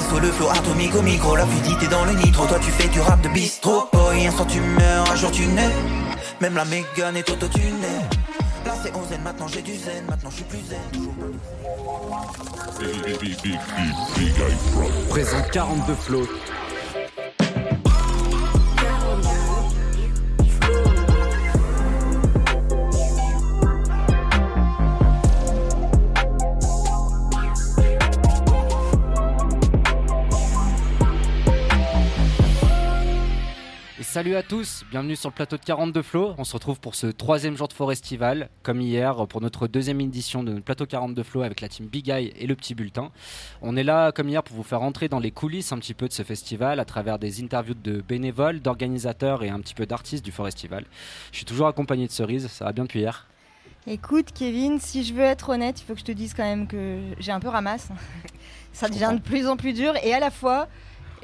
SO le flow atomique au micro, la fluidité dans le nitro. Toi tu fais du rap de bistrot. Boy, un soir tu meurs, un jour tu nais. Même la Mégane est auto-tunée. Là c'est on zen, maintenant j'ai du zen, maintenant je suis plus zen. Toujours Présent 42 flots. Salut à tous, bienvenue sur le plateau de 42 Flots. On se retrouve pour ce troisième jour de Forestival, comme hier, pour notre deuxième édition de notre plateau 42 Flots avec la team Big Eye et le petit bulletin. On est là, comme hier, pour vous faire entrer dans les coulisses un petit peu de ce festival à travers des interviews de bénévoles, d'organisateurs et un petit peu d'artistes du Forestival. Je suis toujours accompagné de Cerise, ça va bien depuis hier? Écoute, Kevin, si je veux être honnête, il faut que je te dise quand même que j'ai un peu ramasse. ça devient de plus en plus dur et à la fois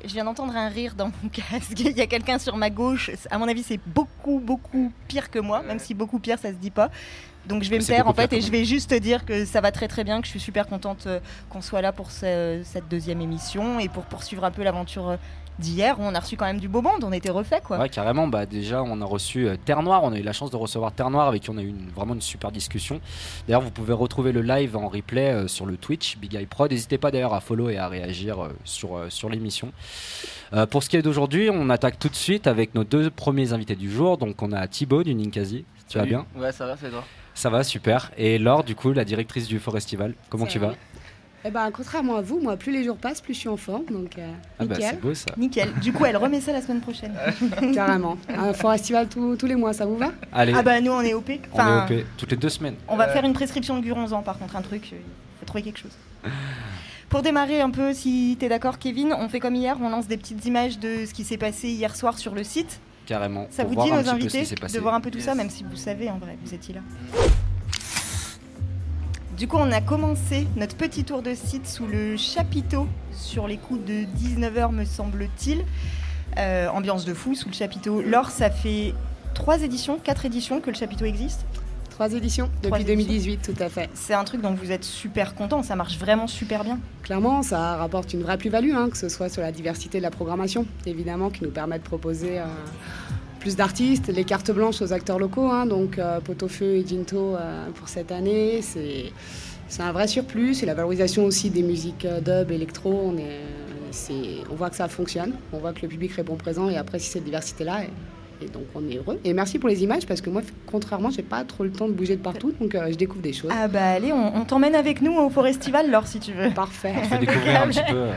je viens d'entendre un rire dans mon casque. Il y a quelqu'un sur ma gauche. À mon avis, c'est beaucoup, beaucoup pire que moi, même si beaucoup pire, ça se dit pas. Donc je vais me taire en fait et je vais juste te dire que ça va très très bien, que je suis super contente euh, qu'on soit là pour cette deuxième émission et pour poursuivre un peu l'aventure euh, d'hier on a reçu quand même du beau monde, on était refait quoi. Ouais, carrément. Bah, déjà, on a reçu euh, Terre Noire, on a eu la chance de recevoir Terre Noire avec qui on a eu vraiment une super discussion. D'ailleurs, vous pouvez retrouver le live en replay euh, sur le Twitch Big Eye Pro. N'hésitez pas d'ailleurs à follow et à réagir euh, sur, sur l'émission. pour ce qui est d'aujourd'hui, on attaque tout de suite avec nos deux premiers invités du jour. Donc, on a Thibaut du Ninkasi. Tu vas bien? Ouais, ça va, c'est toi? Ça va, super. Et Laure, du coup, la directrice du Forestival. Comment tu vas? Eh ben, contrairement à vous, moi, plus les jours passent, plus je suis en forme. Donc, euh, ah bah, nickel. c'est beau ça. Nickel. Du coup, elle remet ça la semaine prochaine. Carrément. Un festival tous les mois, ça vous va? Allez. Ah bah nous, on est OP. Enfin, on est OP toutes les deux semaines. On va faire une prescription de Guronzan, par contre, un truc. Il faut trouver quelque chose. Pour démarrer un peu, si tu es d'accord, Kevin, on fait comme hier, on lance des petites images de ce qui s'est passé hier soir sur le site. Carrément. Ça vous dit, nos invités, de voir un peu tout ça, même si vous savez, en vrai, vous étiez là. Du coup, on a commencé notre petit tour de site sous le chapiteau, sur les coups de 19h, me semble-t-il. Euh, ambiance de fou sous le chapiteau. Lors, ça fait trois éditions, quatre éditions que le chapiteau existe Trois éditions, depuis 2018, tout à fait. C'est un truc dont vous êtes super content, ça marche vraiment super bien. Clairement, ça rapporte une vraie plus-value, hein, que ce soit sur la diversité de la programmation, évidemment, qui nous permet de proposer euh, plus d'artistes, les cartes blanches aux acteurs locaux, hein, donc euh, Potofeu et Ginto euh, pour cette année, c'est un vrai surplus, c'est la valorisation aussi des musiques euh, dub, électro, on, on voit que ça fonctionne, on voit que le public répond présent et apprécie cette diversité-là. Et, donc on est heureux. Et merci pour les images parce que moi, contrairement, j'ai pas trop le temps de bouger de partout, donc je découvre des choses. Ah bah allez, on, t'emmène avec nous au Forestival, alors si tu veux. Parfait. On fait découvrir un petit peu.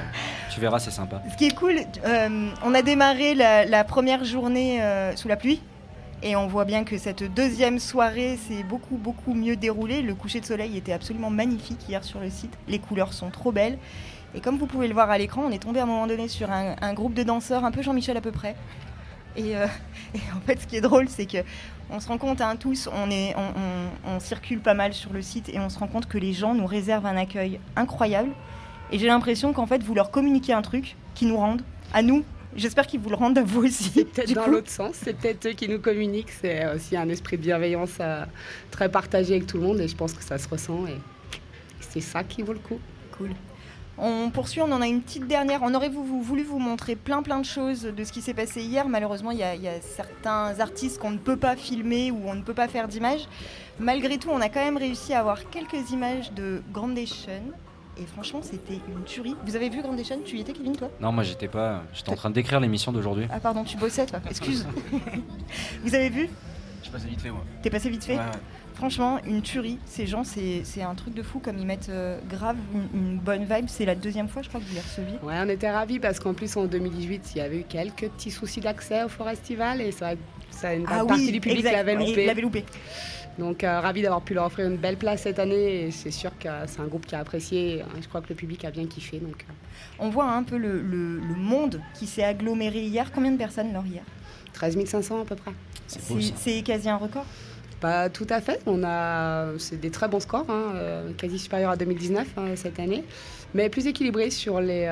Tu verras, c'est sympa. Ce qui est cool, euh, on a démarré la, première journée euh, sous la pluie. Et on voit bien que cette deuxième soirée s'est beaucoup, beaucoup mieux déroulée. Le coucher de soleil était absolument magnifique hier sur le site. Les couleurs sont trop belles. Et comme vous pouvez le voir à l'écran, on est tombé à un moment donné sur un, groupe de danseurs, un peu Jean-Michel à peu près. Et, euh, en fait, ce qui est drôle, c'est que on se rend compte, hein, tous, on, est, on, circule pas mal sur le site et on se rend compte que les gens nous réservent un accueil incroyable. Et j'ai l'impression qu'en fait, vous leur communiquez un truc qui nous rendent, à nous. J'espère qu'ils vous le rendent à vous aussi. C'est peut-être dans l'autre sens, c'est peut-être eux qui nous communiquent. C'est aussi un esprit de bienveillance euh, très partagé avec tout le monde et je pense que ça se ressent et c'est ça qui vaut le coup. Cool. On poursuit, on en a une petite dernière. On aurait voulu vous montrer plein plein de choses de ce qui s'est passé hier. Malheureusement, il y, a, certains artistes qu'on ne peut pas filmer ou on ne peut pas faire d'images. Malgré tout, on a quand même réussi à avoir quelques images de Grandation, et franchement, c'était une tuerie. Vous avez vu Grande Chaîne? Tu y étais, Kevin, toi? Non, moi j'étais pas. J'étais en train de décrire l'émission d'aujourd'hui. Ah, pardon, tu bossais, toi? Excuse. Vous avez vu? Je passé vite fait, moi. T'es passé vite fait? Franchement, une tuerie. Ces gens, c'est un truc de fou comme ils mettent euh, grave une, bonne vibe. C'est la deuxième fois, je crois, que vous les receviez. Ouais, on était ravis parce qu'en plus, en 2018, il y avait eu quelques petits soucis d'accès au Forestival et ça, ça une ah partie du public l'avait loupé. L'avait loupé. Donc euh, ravi d'avoir pu leur offrir une belle place cette année et c'est sûr que c'est un groupe qui a apprécié. je crois que le public a bien kiffé. Donc, euh. On voit un peu le, monde qui s'est aggloméré hier. Combien de personnes lors hier? 13 500 à peu près. C'est quasi un record? Pas tout à fait. On a, c'est des très bons scores, hein, euh, quasi supérieurs à 2019 hein, cette année, mais plus équilibré sur les,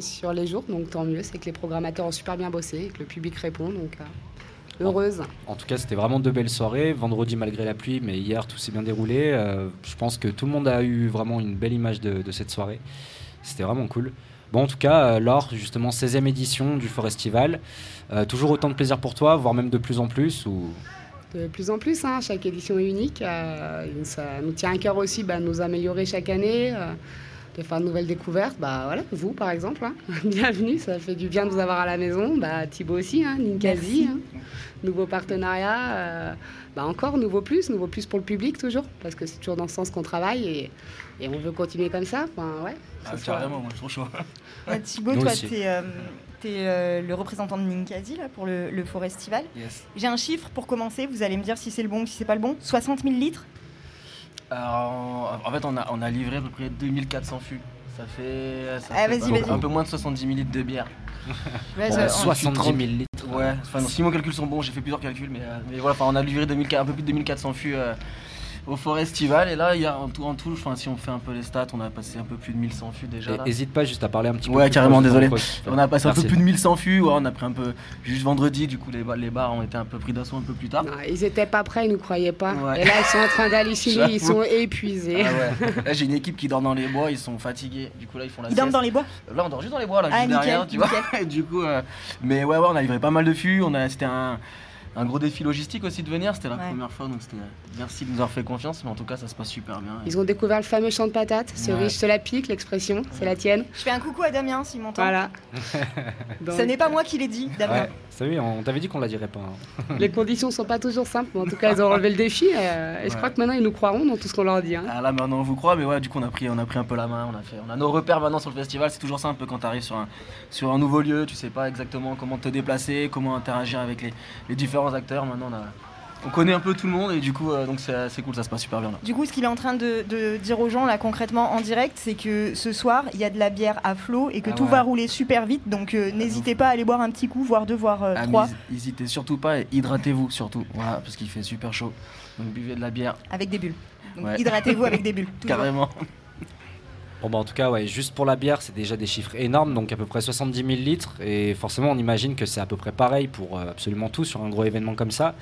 sur les jours. Donc tant mieux, c'est que les programmateurs ont super bien bossé et que le public répond. Donc heureuse. En tout cas, c'était vraiment deux belles soirées. Vendredi, malgré la pluie, mais hier, tout s'est bien déroulé. Euh, je pense que tout le monde a eu vraiment une belle image de, de cette soirée. C'était vraiment cool. Bon, en tout cas, euh, Laure, justement, 16e édition du Forestival. Euh, toujours autant de plaisir pour toi, voire même de plus en plus ou... De plus en plus, hein, chaque édition est unique. Euh, ça nous tient à cœur aussi bah, de nous améliorer chaque année, euh, de faire de nouvelles découvertes. Bah, voilà, vous, par exemple, hein. bienvenue, ça fait du bien de vous avoir à la maison. Bah, Thibaut aussi, hein, Ninkasi, hein. nouveau partenariat. euh, bah, encore, nouveau plus, nouveau plus pour le public toujours, parce que c'est toujours dans ce sens qu'on travaille et, et on veut continuer comme ça. Enfin, ouais, Ah, carrément, moi je suis trop chaud. Ouais, Thibaut, Nous toi, aussi. Tu es, le représentant de Ninkasi là, pour le, le Forestival. Yes. J'ai un chiffre pour commencer, vous allez me dire si c'est le bon ou si c'est pas le bon. 60 000 litres? Alors, en fait, on a, on a livré à peu près 2400 fûts. Ça fait, ça Ah, fait vas-y, un- vas-y. un peu moins de 70 000 litres de bière. Ouais, Bon, je- bah, on- 70 000 litres. Ouais, enfin, si mes calculs sont bons, j'ai fait plusieurs calculs, mais, euh, mais voilà, enfin, on a livré 2000 un peu plus de 2400 fûts euh, au Forestival. Et là, il y a en tout, en tout enfin, si on fait un peu les stats, on a passé un peu plus de 1100 fûts déjà. N'hésite pas juste à parler un petit peu. Ouais, plus carrément, désolé. On a passé un peu plus de 1100 fûts, ouais, on a pris un peu, juste vendredi, du coup les, les bars ont été un peu pris d'assaut un peu plus tard. Non, ils étaient pas prêts, ils nous croyaient pas. Ouais. Et là, ils sont en train d'halluciner, ils sont épuisés. Ah ouais. Là j'ai une équipe qui dort dans les bois, ils sont fatigués. Du coup là ils font la Ils dorment dans les bois Là on dort juste dans les bois là, Ah, juste derrière, nickel, tu vois. Du coup, euh, mais ouais ouais, on a livré pas mal de fûts. On a, c'était un, un gros défi logistique aussi de venir. C'était la Ouais. première fois, donc c'était merci de nous avoir fait confiance. Mais en tout cas ça se passe super bien. Ils ont découvert le fameux champ de patates. Cerise, te la pique, l'expression, c'est la tienne. Je fais un coucou à Damien s'il m'entend. Voilà. Ce Donc, n'est pas moi qui l'ai dit, Damien. Ouais, salut, on t'avait dit qu'on la dirait pas. hein. Les conditions sont pas toujours simples, mais en tout cas, ils ont relevé le défi. euh, et je crois que maintenant, ils nous croiront dans tout ce qu'on leur dit. hein. Ah, là maintenant on vous croit, mais ouais du coup on a pris, on a pris un peu la main, on a fait, on a nos repères maintenant sur le festival. C'est toujours ça un peu quand tu arrives sur un, sur un nouveau lieu, tu sais pas exactement comment te déplacer, comment interagir avec les, les différents acteurs. Maintenant on a, on connaît un peu tout le monde et du coup euh, donc c'est c'est cool, ça se passe super bien là. Du coup, ce qu'il est en train de, de dire aux gens là concrètement en direct, c'est que ce soir, il y a de la bière à flot et que Ah tout ouais. va rouler super vite. Donc euh, n'hésitez pas à aller boire un petit coup, voire deux, voire euh, Ah, trois, hés- Hésitez surtout pas et hydratez-vous surtout, voilà, parce qu'il fait super chaud. Donc buvez de la bière, avec des bulles. Ouais. hydratez-vous avec des bulles. toujours. carrément. Bon bah en tout cas ouais, juste pour la bière c'est déjà des chiffres énormes, donc à peu près 70 000 litres, et forcément on imagine que c'est à peu près pareil pour euh, absolument tout sur un gros événement comme ça,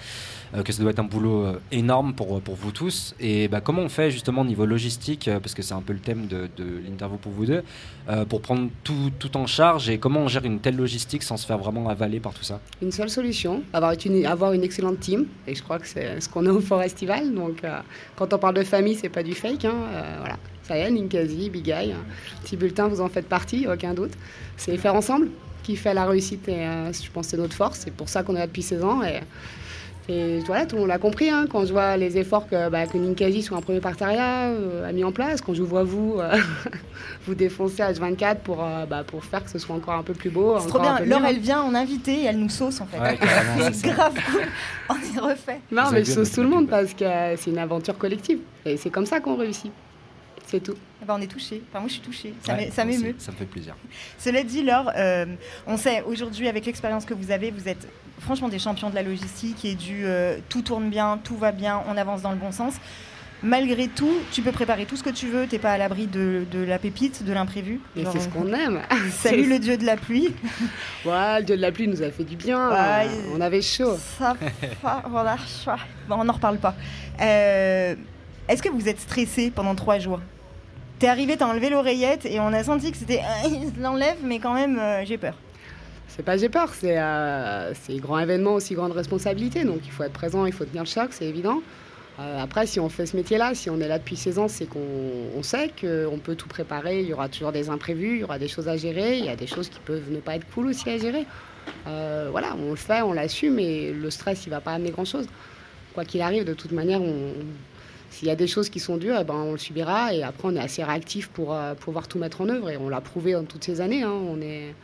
euh, que ça doit être un boulot euh, énorme pour, pour vous tous. Et bah, comment on fait justement au niveau logistique, parce que c'est un peu le thème de, de l'interview pour vous deux, pour prendre tout, tout en charge, et comment on gère une telle logistique sans se faire vraiment avaler par tout ça? Une seule solution, avoir une, avoir une excellente team. Et je crois que c'est ce qu'on a au Forestival. Donc, quand on parle de famille, c'est pas du fake. hein, voilà. Ça y est, Ninkasi, Big Eye, euh, petit bulletin, vous en faites partie, aucun doute. C'est faire ensemble qui fait la réussite et euh, je pense que c'est notre force. C'est pour ça qu'on est là depuis 16 ans. Et, et voilà, tout le monde l'a compris. hein, quand je vois les efforts que, bah, que Ninkasi, sur un premier partenariat, euh, a mis en place, quand je vous vois vous, euh, vous défoncer H24 pour, euh, bah, pour faire que ce soit encore un peu plus beau. C'est trop bien. Laure, elle vient en invité et elle nous sauce en fait. Ouais, c'est grave cool. On y refait. Non, mais je sauce tout le monde parce que euh, c'est une aventure collective. Et c'est comme ça qu'on réussit. C'est tout. Eh ben, on est touchés. Enfin, moi, je suis touchée. Ça Ouais, m'émeut. Ça me fait plaisir. Cela dit, Laure, euh, on sait aujourd'hui, avec l'expérience que vous avez, vous êtes franchement des champions de la logistique et du euh, tout tourne bien, tout va bien, on avance dans le bon sens. Malgré tout, tu peux préparer tout ce que tu veux, t'es pas à l'abri de, de la pépite, de l'imprévu. Et c'est ce qu'on aime. Salut le dieu de la pluie. Ouais, le dieu de la pluie nous a fait du bien. Ouais, Euh, on avait chaud. Ça, va, voilà, ça- bon, on n'en reparle pas. Euh, Est-ce que vous êtes stressé pendant trois jours? T'es arrivé, t'as enlevé l'oreillette et on a senti que c'était il l'enlève, mais quand même euh, j'ai peur. C'est pas j'ai peur, c'est euh, c'est grand événement, aussi grande responsabilité. Donc il faut être présent, il faut tenir le choc, c'est évident. Euh, après, si on fait ce métier-là, si on est là depuis 16 ans, c'est qu'on on sait qu'on peut tout préparer. Il y aura toujours des imprévus, il y aura des choses à gérer, il y a des choses qui peuvent ne pas être cool aussi à gérer. Voilà, on le fait, on l'assume et le stress, il va pas amener grand-chose. Quoi qu'il arrive, de toute manière, on- s'il y a des choses qui sont dures, eh ben, on le subira et après, on est assez réactif pour euh, pouvoir tout mettre en œuvre et on l'a prouvé en toutes ces années. hein. on est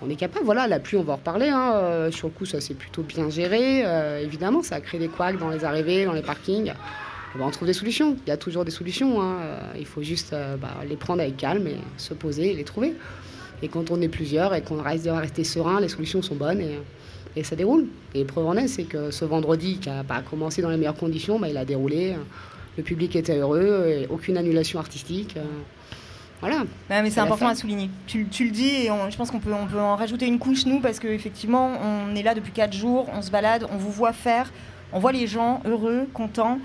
on est capable. Voilà, la pluie, on va en reparler. hein. Euh, sur le coup, ça s'est plutôt bien géré. Euh, évidemment, ça a créé des couacs dans les arrivées, dans les parkings. Eh ben, on trouve des solutions. Il y a toujours des solutions. hein. Il faut juste bah, les prendre avec calme et se poser et les trouver. Et quand on est plusieurs et qu'on reste rester serein, les solutions sont bonnes et, et ça déroule. Et preuve en est, c'est que ce vendredi, qui a pas commencé dans les meilleures conditions, bah, il a déroulé. Le public était heureux, et aucune annulation artistique. euh, voilà. Ouais, mais c'est important à souligner. Tu, tu le dis et on- je pense qu'on peut, on peut en rajouter une couche, nous, parce qu'effectivement, on est là depuis 4 jours, on se balade, on vous voit faire, on voit les gens heureux, contents.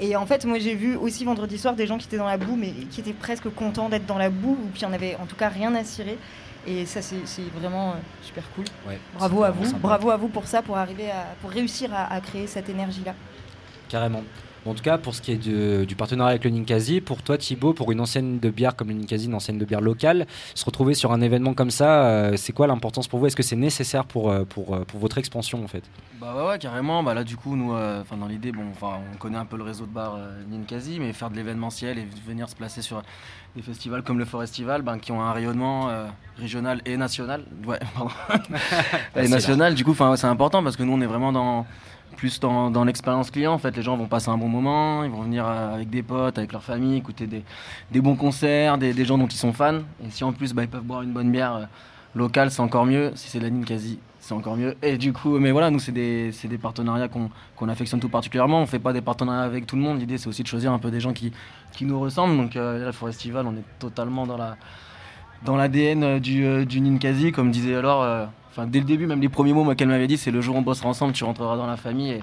Et en fait, moi, j'ai vu aussi vendredi soir des gens qui étaient dans la boue, mais qui étaient presque contents d'être dans la boue, ou qui en avaient en tout cas rien à cirer. Et ça, c'est vraiment euh, super cool. Ouais, Bravo à vous. sympa. Bravo à vous pour ça, pour arriver à, pour réussir à, à créer cette énergie-là. Carrément. En tout cas, pour ce qui est de- du partenariat avec le Ninkasi, pour toi Thibaut, pour une enseigne de bière comme le Ninkasi, une enseigne de bière locale, se retrouver sur un événement comme ça, euh, c'est quoi l'importance pour vous? Est-ce que c'est nécessaire pour, euh, pour, euh, pour votre expansion en fait? Bah ouais, ouais, carrément. Bah là, du coup, nous, euh, dans l'idée, bon, on connaît un peu le réseau de bars euh, Ninkasi, mais faire de l'événementiel et venir se placer sur des festivals comme le Forestival, ben, qui ont un rayonnement régional et national. Ouais, pardon. c'est et national, du coup, ouais, c'est important parce que nous, on est vraiment dans plus dans, l'expérience client. En fait, les gens vont passer un bon moment, ils vont venir euh, avec des potes, avec leur famille, écouter des, bons concerts, des, gens dont ils sont fans. Et si en plus, bah, ils peuvent boire une bonne bière euh, locale, c'est encore mieux. Si c'est de la Ninkasi, c'est encore mieux. Et du coup, mais voilà, nous, c'est des, partenariats qu'on affectionne tout particulièrement. On fait pas des partenariats avec tout le monde. L'idée, c'est aussi de choisir un peu des gens qui, nous ressemblent. Donc, euh, Forestival, on est totalement dans la dans l'ADN euh, du, du Ninkasi, comme disait alors. Enfin, dès le début, même les premiers mots moi, qu'elle m'avait dit, c'est le jour où on bossera ensemble, tu rentreras dans la famille. Et,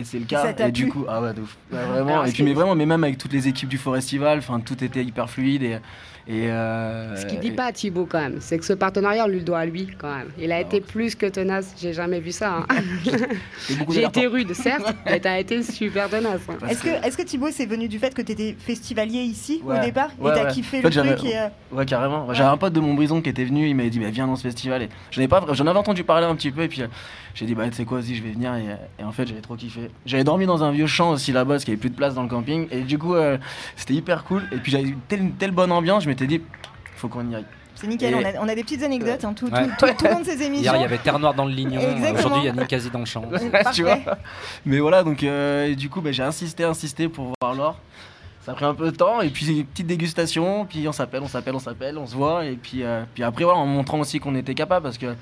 et c'est le cas. Et du coup, ah ouais, de ouf. Ouais, vraiment. Alors, et puis, mais vraiment, mais même avec toutes les équipes du Forestival, enfin, tout était hyper fluide et. Et euh, Ce qu'il dit pas, Thibaut, quand même, c'est que ce partenariat, on lui le doit à lui, quand même. Il a Ah été plus que tenace. J'ai jamais vu ça. hein. J'ai été rude, certes, mais t'as été super tenace. hein. Est-ce que, est-ce que Thibaut, c'est venu du fait que tu étais festivalier ici Ouais. au départ Ouais, et t'as ouais. kiffé En fait, le truc et, euh, Ouais, carrément. J'avais un pote de Montbrison qui était venu, il m'avait dit bah, viens dans ce festival. Et j'en avais, pas, j'en avais entendu parler un petit peu, et puis euh, j'ai dit bah, tu sais quoi, vas-y, je vais venir. Et, euh, et en fait, j'avais trop kiffé. J'avais dormi dans un vieux champ aussi là-bas, parce qu'il n'y avait plus de place dans le camping. Et du coup, euh, c'était hyper cool. Et puis j'avais eu telle, telle bonne ambiance, je m'étais dit faut qu'on y aille. c'est nickel. On, a, on a des petites anecdotes hein, tout, Ouais. tout, tout, tout au long de ces émissions. Hier, il y avait Terre Noire dans le Lignon, aujourd'hui, il y a Ninkasi dans le champ. Parfait. tu vois Mais voilà, donc euh, et du coup, bah, j'ai insisté, insisté pour voir l'or. Ça a pris un peu de temps, et puis une petite dégustation, puis on s'appelle, on s'appelle, on s'appelle, on se voit, et puis, euh, puis après, voilà, en montrant aussi qu'on était capable, parce que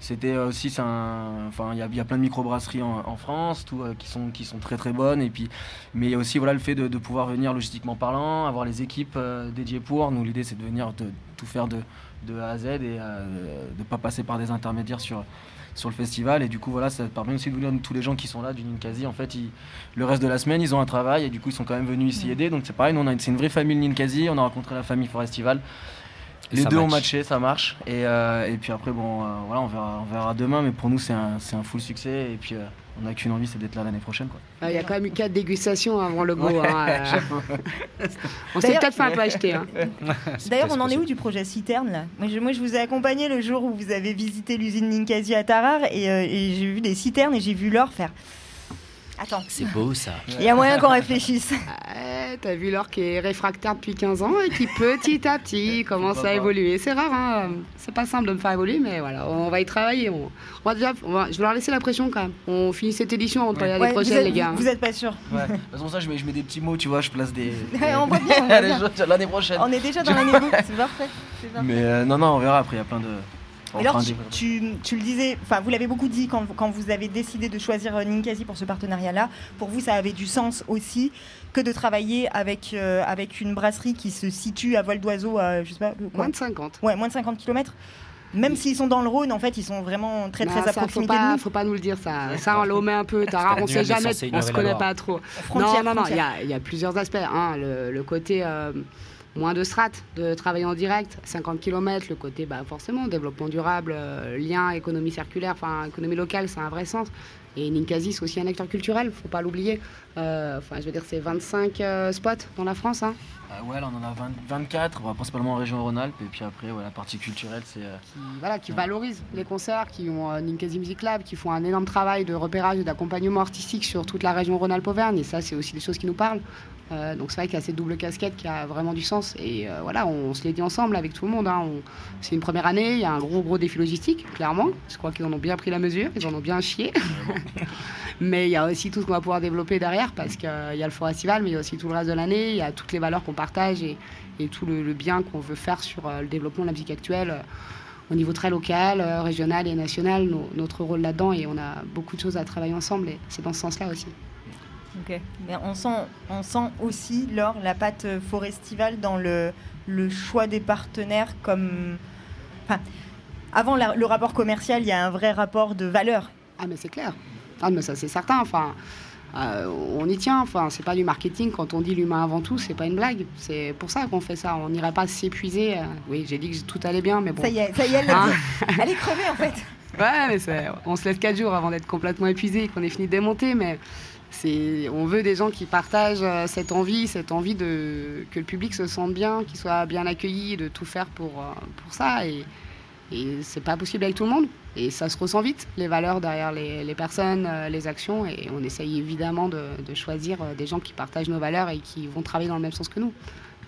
c'était aussi, c'est un- enfin, il y y a plein de microbrasseries en, en France, tout, euh, qui, sont, qui sont très très bonnes, et puis, mais il y a aussi voilà, le fait de, de pouvoir venir logistiquement parlant, avoir les équipes euh, dédiées pour. Nous, l'idée, c'est de venir de, tout faire de, de A à Z et euh, de ne pas passer par des intermédiaires sur, sur le festival. Et du coup voilà ça permet aussi de dire tous les gens qui sont là du Ninkasi en fait ils- le reste de la semaine ils ont un travail et du coup ils sont quand même venus ici aider. Donc c'est pareil nous on a une- c'est une vraie famille le Ninkasi on a rencontré la famille Forestival les ça deux ont match. matché ça marche et, euh, et puis après bon euh, voilà on verra, on verra demain mais pour nous c'est un, c'est un full succès et puis euh, on n'a qu'une envie c'est d'être là l'année prochaine quoi. Euh, Il y a quand même eu quatre dégustations avant le go. Ouais, hein, euh, on s'est peut-être fait un peu acheter. hein. D'ailleurs, on en est où du projet Citerne là? Moi je, moi, je vous ai accompagné le jour où vous avez visité l'usine Ninkasi à Tarare et, euh, et j'ai vu des citernes et j'ai vu l'or faire. Attends, C'est beau ça. il y a moyen qu'on réfléchisse. Ouais, T'as vu l'or qui est réfractaire depuis 15 ans et qui petit à petit commence à évoluer. C'est rare, hein. c'est pas simple de me faire évoluer, mais voilà, on va y travailler. On, on va déjà, on va- je vais leur laisser la pression quand même. On finit cette édition parler à Ouais, les gars. vous- vous êtes pas sûr Ouais. De toute façon ça je mets, je mets des petits mots tu vois je place des, on voit bien, on l'année prochaine On est déjà dans l'année c'est parfait. parfait. mais euh, non non on verra après il y a plein de on alors, tu, tu, tu le disais, enfin, vous l'avez beaucoup dit quand, quand vous avez décidé de choisir euh, Ninkasi pour ce partenariat-là. Pour vous, ça avait du sens aussi que de travailler avec, euh, avec une brasserie qui se situe à vol d'oiseau, à, je sais pas, quoi Moins de 50. Ouais, moins de 50 km. Même s'ils sont dans le Rhône, en fait, ils sont vraiment très, très Non, à ça, faut proximité de pas, nous. faut pas nous le dire ça. Ça, on l'omet un peu. Rare, on sait jamais, on se connaît pas trop. Frontière, non, non, non, il y a, il y a plusieurs aspects. hein. le, le côté euh, moins de strates, de travailler en direct, 50 km, le côté bah, forcément développement durable, euh, lien, économie circulaire, enfin économie locale, c'est un vrai sens. Et Ninkasi, c'est aussi un acteur culturel, faut pas l'oublier. Euh, Enfin, je veux dire, c'est 25 euh, spots dans la France. Hein, ouais, là on en a 20 24, bah, principalement en région Rhône-Alpes, et puis après, ouais, la partie culturelle, c'est. qui, voilà, qui valorisent les concerts, qui ont Ninkasi Music Lab, qui font un énorme travail de repérage et d'accompagnement artistique sur toute la région Rhône-Alpes-Auvergne. Et ça, c'est aussi des choses qui nous parlent. Euh, donc c'est vrai qu'il y a cette double casquette qui a vraiment du sens. Et euh, voilà, on, se l'est dit ensemble avec tout le monde. hein. C'est une première année, il y a un gros, gros défi logistique, clairement. Je crois qu'ils en ont bien pris la mesure, ils en ont bien chié. mais il y a aussi tout ce qu'on va pouvoir développer derrière, parce qu'il y a le festival, mais il y a aussi tout le reste de l'année, il y a toutes les valeurs qu'on partage et, et tout le, le bien qu'on veut faire sur euh, le développement de la musique actuelle. euh, au niveau très local, euh, régional et national, no- notre rôle là-dedans, et on a beaucoup de choses à travailler ensemble, et c'est dans ce sens-là aussi. Ok. Mais on sent, on sent aussi, Laure, la patte Forestival dans le, le choix des partenaires comme. Enfin, avant la- le rapport commercial, il y a un vrai rapport de valeur. Ah mais c'est clair. Ah mais ça c'est certain. Enfin, euh, on y tient. Enfin, c'est pas du marketing. Quand on dit l'humain avant tout, c'est pas une blague. C'est pour ça qu'on fait ça. On n'irait pas s'épuiser. euh, Oui, j'ai dit que tout allait bien, mais bon. Ça y est, ça y est, elle l'a Hein. Elle est crevée en fait. Ouais, mais on se laisse 4 jours avant d'être complètement épuisé et qu'on ait fini de démonter. Mais on veut des gens qui partagent euh, cette envie, cette envie de que le public se sente bien, qu'il soit bien accueilli, de tout faire pour, euh, pour ça. Et, et c'est pas possible avec tout le monde. Et ça se ressent vite, les valeurs derrière les, personnes, euh, les actions. Et on essaye évidemment de, choisir des gens qui partagent nos valeurs et qui vont travailler dans le même sens que nous.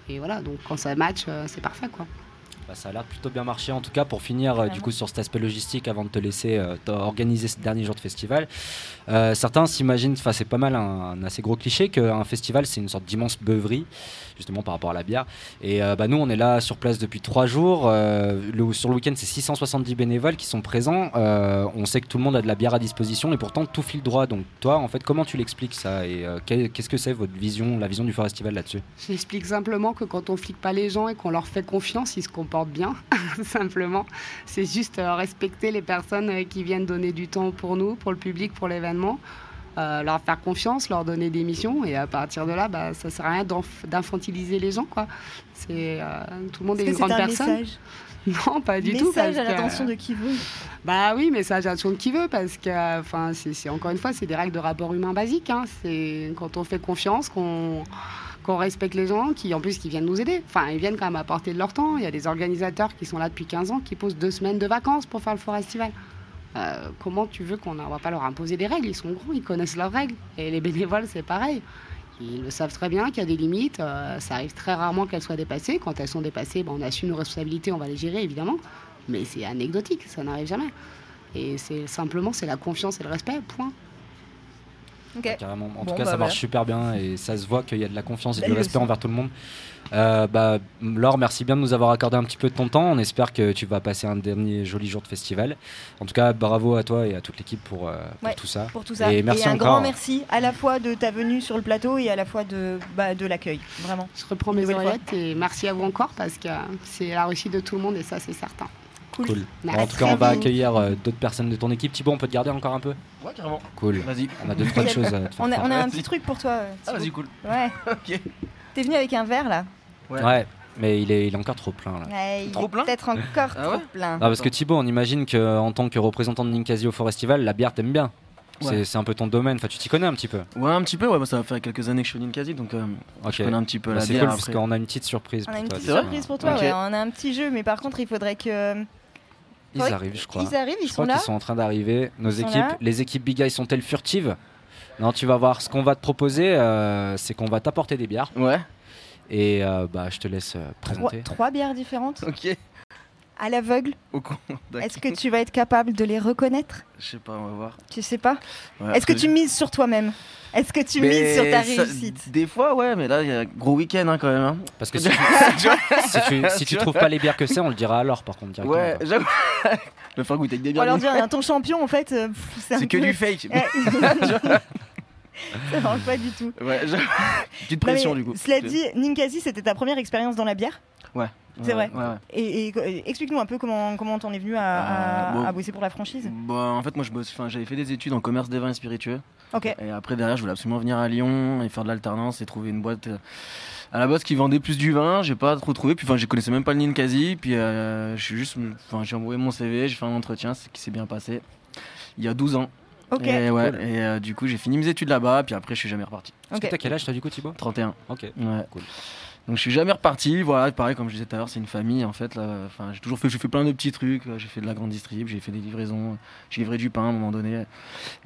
Et voilà, donc quand ça match, c'est parfait quoi. Bah, ça a l'air plutôt bien marché en tout cas pour finir euh, du coup sur cet aspect logistique avant de te laisser euh, t'as organisé ce dernier jour de festival. Euh, certains s'imaginent, enfin c'est pas mal un, un assez gros cliché qu'un festival c'est une sorte d'immense beuverie justement par rapport à la bière. Et euh, bah, nous on est là sur place depuis trois jours. Euh, le- sur le week-end c'est 670 bénévoles qui sont présents. Euh, on sait que tout le monde a de la bière à disposition et pourtant tout file droit. Donc toi en fait comment tu l'expliques ça et euh, qu'est- qu'est-ce que c'est votre vision, la vision du festival là-dessus? J'explique simplement que quand on flique pas les gens et qu'on leur fait confiance, ils se comportent bien, simplement. C'est juste euh, respecter les personnes euh, qui viennent donner du temps pour nous, pour le public, pour l'événement. Euh, leur faire confiance, leur donner des missions et à partir de là, bah, ça sert à rien d'infantiliser les gens. Quoi. C'est, euh, tout le monde est, une grande un personne. message Non, pas du tout. Message à l'attention de qui veut. bah oui, message à tout qui veut, parce que, enfin, c'est encore une fois, c'est des règles de rapport humain basiques. hein. C'est quand on fait confiance, qu'on qu'on respecte les gens, qui en plus qui viennent nous aider. Enfin, ils viennent quand même apporter de leur temps. Il y a des organisateurs qui sont là depuis 15 ans, qui posent deux semaines de vacances pour faire le festival. Euh, comment tu veux qu'on ne va pas leur imposer des règles? Ils sont grands, ils connaissent leurs règles. Et les bénévoles, c'est pareil. Ils le savent très bien qu'il y a des limites. euh, ça arrive très rarement qu'elles soient dépassées. Quand elles sont dépassées, ben, on assume nos responsabilités, on va les gérer évidemment. Mais c'est anecdotique, ça n'arrive jamais. Et c'est simplement c'est la confiance et le respect, point. Carrément. En Bon, tout cas, bah ça marche super bien et ça se voit qu'il y a de la confiance et Belle du respect leçon. envers tout le monde. Euh, bah, Laure, merci bien de nous avoir accordé un petit peu de ton temps. On espère que tu vas passer un dernier joli jour de festival. En tout cas, bravo à toi et à toute l'équipe pour, euh, pour Ouais. tout ça. Pour tout ça. Et merci un encore. grand merci à la fois de ta venue sur le plateau et à la fois de, bah, de l'accueil. Vraiment. Je reprends mes oreillettes et merci à vous encore parce que c'est la réussite de tout le monde et ça c'est certain. Cool. Cool. Bon, Merci. en tout cas, on va accueillir euh, d'autres personnes de ton équipe. Thibaut, on peut te garder encore un peu? Ouais, carrément. Cool. Vas-y. On a deux, trois choses à te faire On a, faire. on a un petit truc pour toi. euh, Ah, vas-y, cool. Ouais. Ok. T'es venu avec un verre là? Ouais. Ouais, mais il est, il est encore trop plein là. Ouais, il Trop est plein? Peut-être encore Ah trop ouais? plein. Non, parce que Thibaut, on imagine qu'en tant que représentant de Ninkasi au Forestival, la bière t'aime bien. C'est- Ouais. C'est un peu ton domaine, enfin tu t'y connais un petit peu. Ouais, un petit peu, ouais, bah, ça va faire quelques années que je suis au Ninkasi, donc euh, Ok. je connais un petit peu Bah, la c'est bière cool après. parce qu'on a une petite surprise On a une toi. petite C'est surprise pour toi. On a un petit jeu, mais par contre, il faudrait que. Ils Ouais, arrivent, je crois. Ils arrivent, ils je sont crois là. qu'ils sont en train d'arriver. Nos Ils équipes, les équipes Big Eye sont-elles furtives? Non, tu vas voir. Ce qu'on va te proposer, euh, c'est qu'on va t'apporter des bières Ouais, et euh, bah je te laisse euh, Trois, présenter. trois bières différentes ok. À l'aveugle. Est-ce que tu vas être capable de les reconnaître? Je sais pas, on va voir. Tu sais pas? Ouais, Est-ce que tu mises sur toi-même? Est-ce que tu Mais mises sur ta ça- réussite? Des fois, ouais, mais là, il y a un gros week-end hein, quand même. hein. Parce que si tu, si tu, si tu trouves pas les bières que c'est, on le dira alors par contre directement. Ouais, j'avoue. Le faire goûter avec des On bières. va leur dire, ton champion, en fait, euh, C'est que peu- du fake. Ça marche pas du tout. Ouais, j'avoue. Petite pression mais du coup. Cela dit, Ninkasi, c'était ta première expérience dans la bière? Ouais. c'est vrai. Ouais, ouais. Et, et- et explique-nous un peu comment comment t'en es venu à, à- Euh, bon. à bosser pour la franchise. Bah, en fait, moi, je bosse. Enfin, j'avais fait des études en commerce des vins et spiritueux. Ok. Et après, derrière, je voulais absolument venir à Lyon et faire de l'alternance et trouver une boîte euh, à la base qui vendait plus du vin. J'ai pas trop trouvé. Puis, enfin, je connaissais même pas le Ninkasi. Puis, euh, je suis juste. Enfin, j'ai envoyé mon CV, j'ai fait un entretien, ce qui s'est bien passé. Il y a 12 ans. Ok. Et, ouais, Cool. et euh, du coup, j'ai fini mes études là-bas. Puis après, je suis jamais reparti. Parce que Ok. t'as quel âge toi du coup Thibaut? 31. Ok. Ouais. Cool. Donc je suis jamais reparti, voilà, pareil comme je disais tout à l'heure, c'est une famille en fait. Enfin, j'ai toujours fait, j'ai fait plein de petits trucs. J'ai fait de la grande distrib, j'ai fait des livraisons, j'ai livré du pain à un moment donné.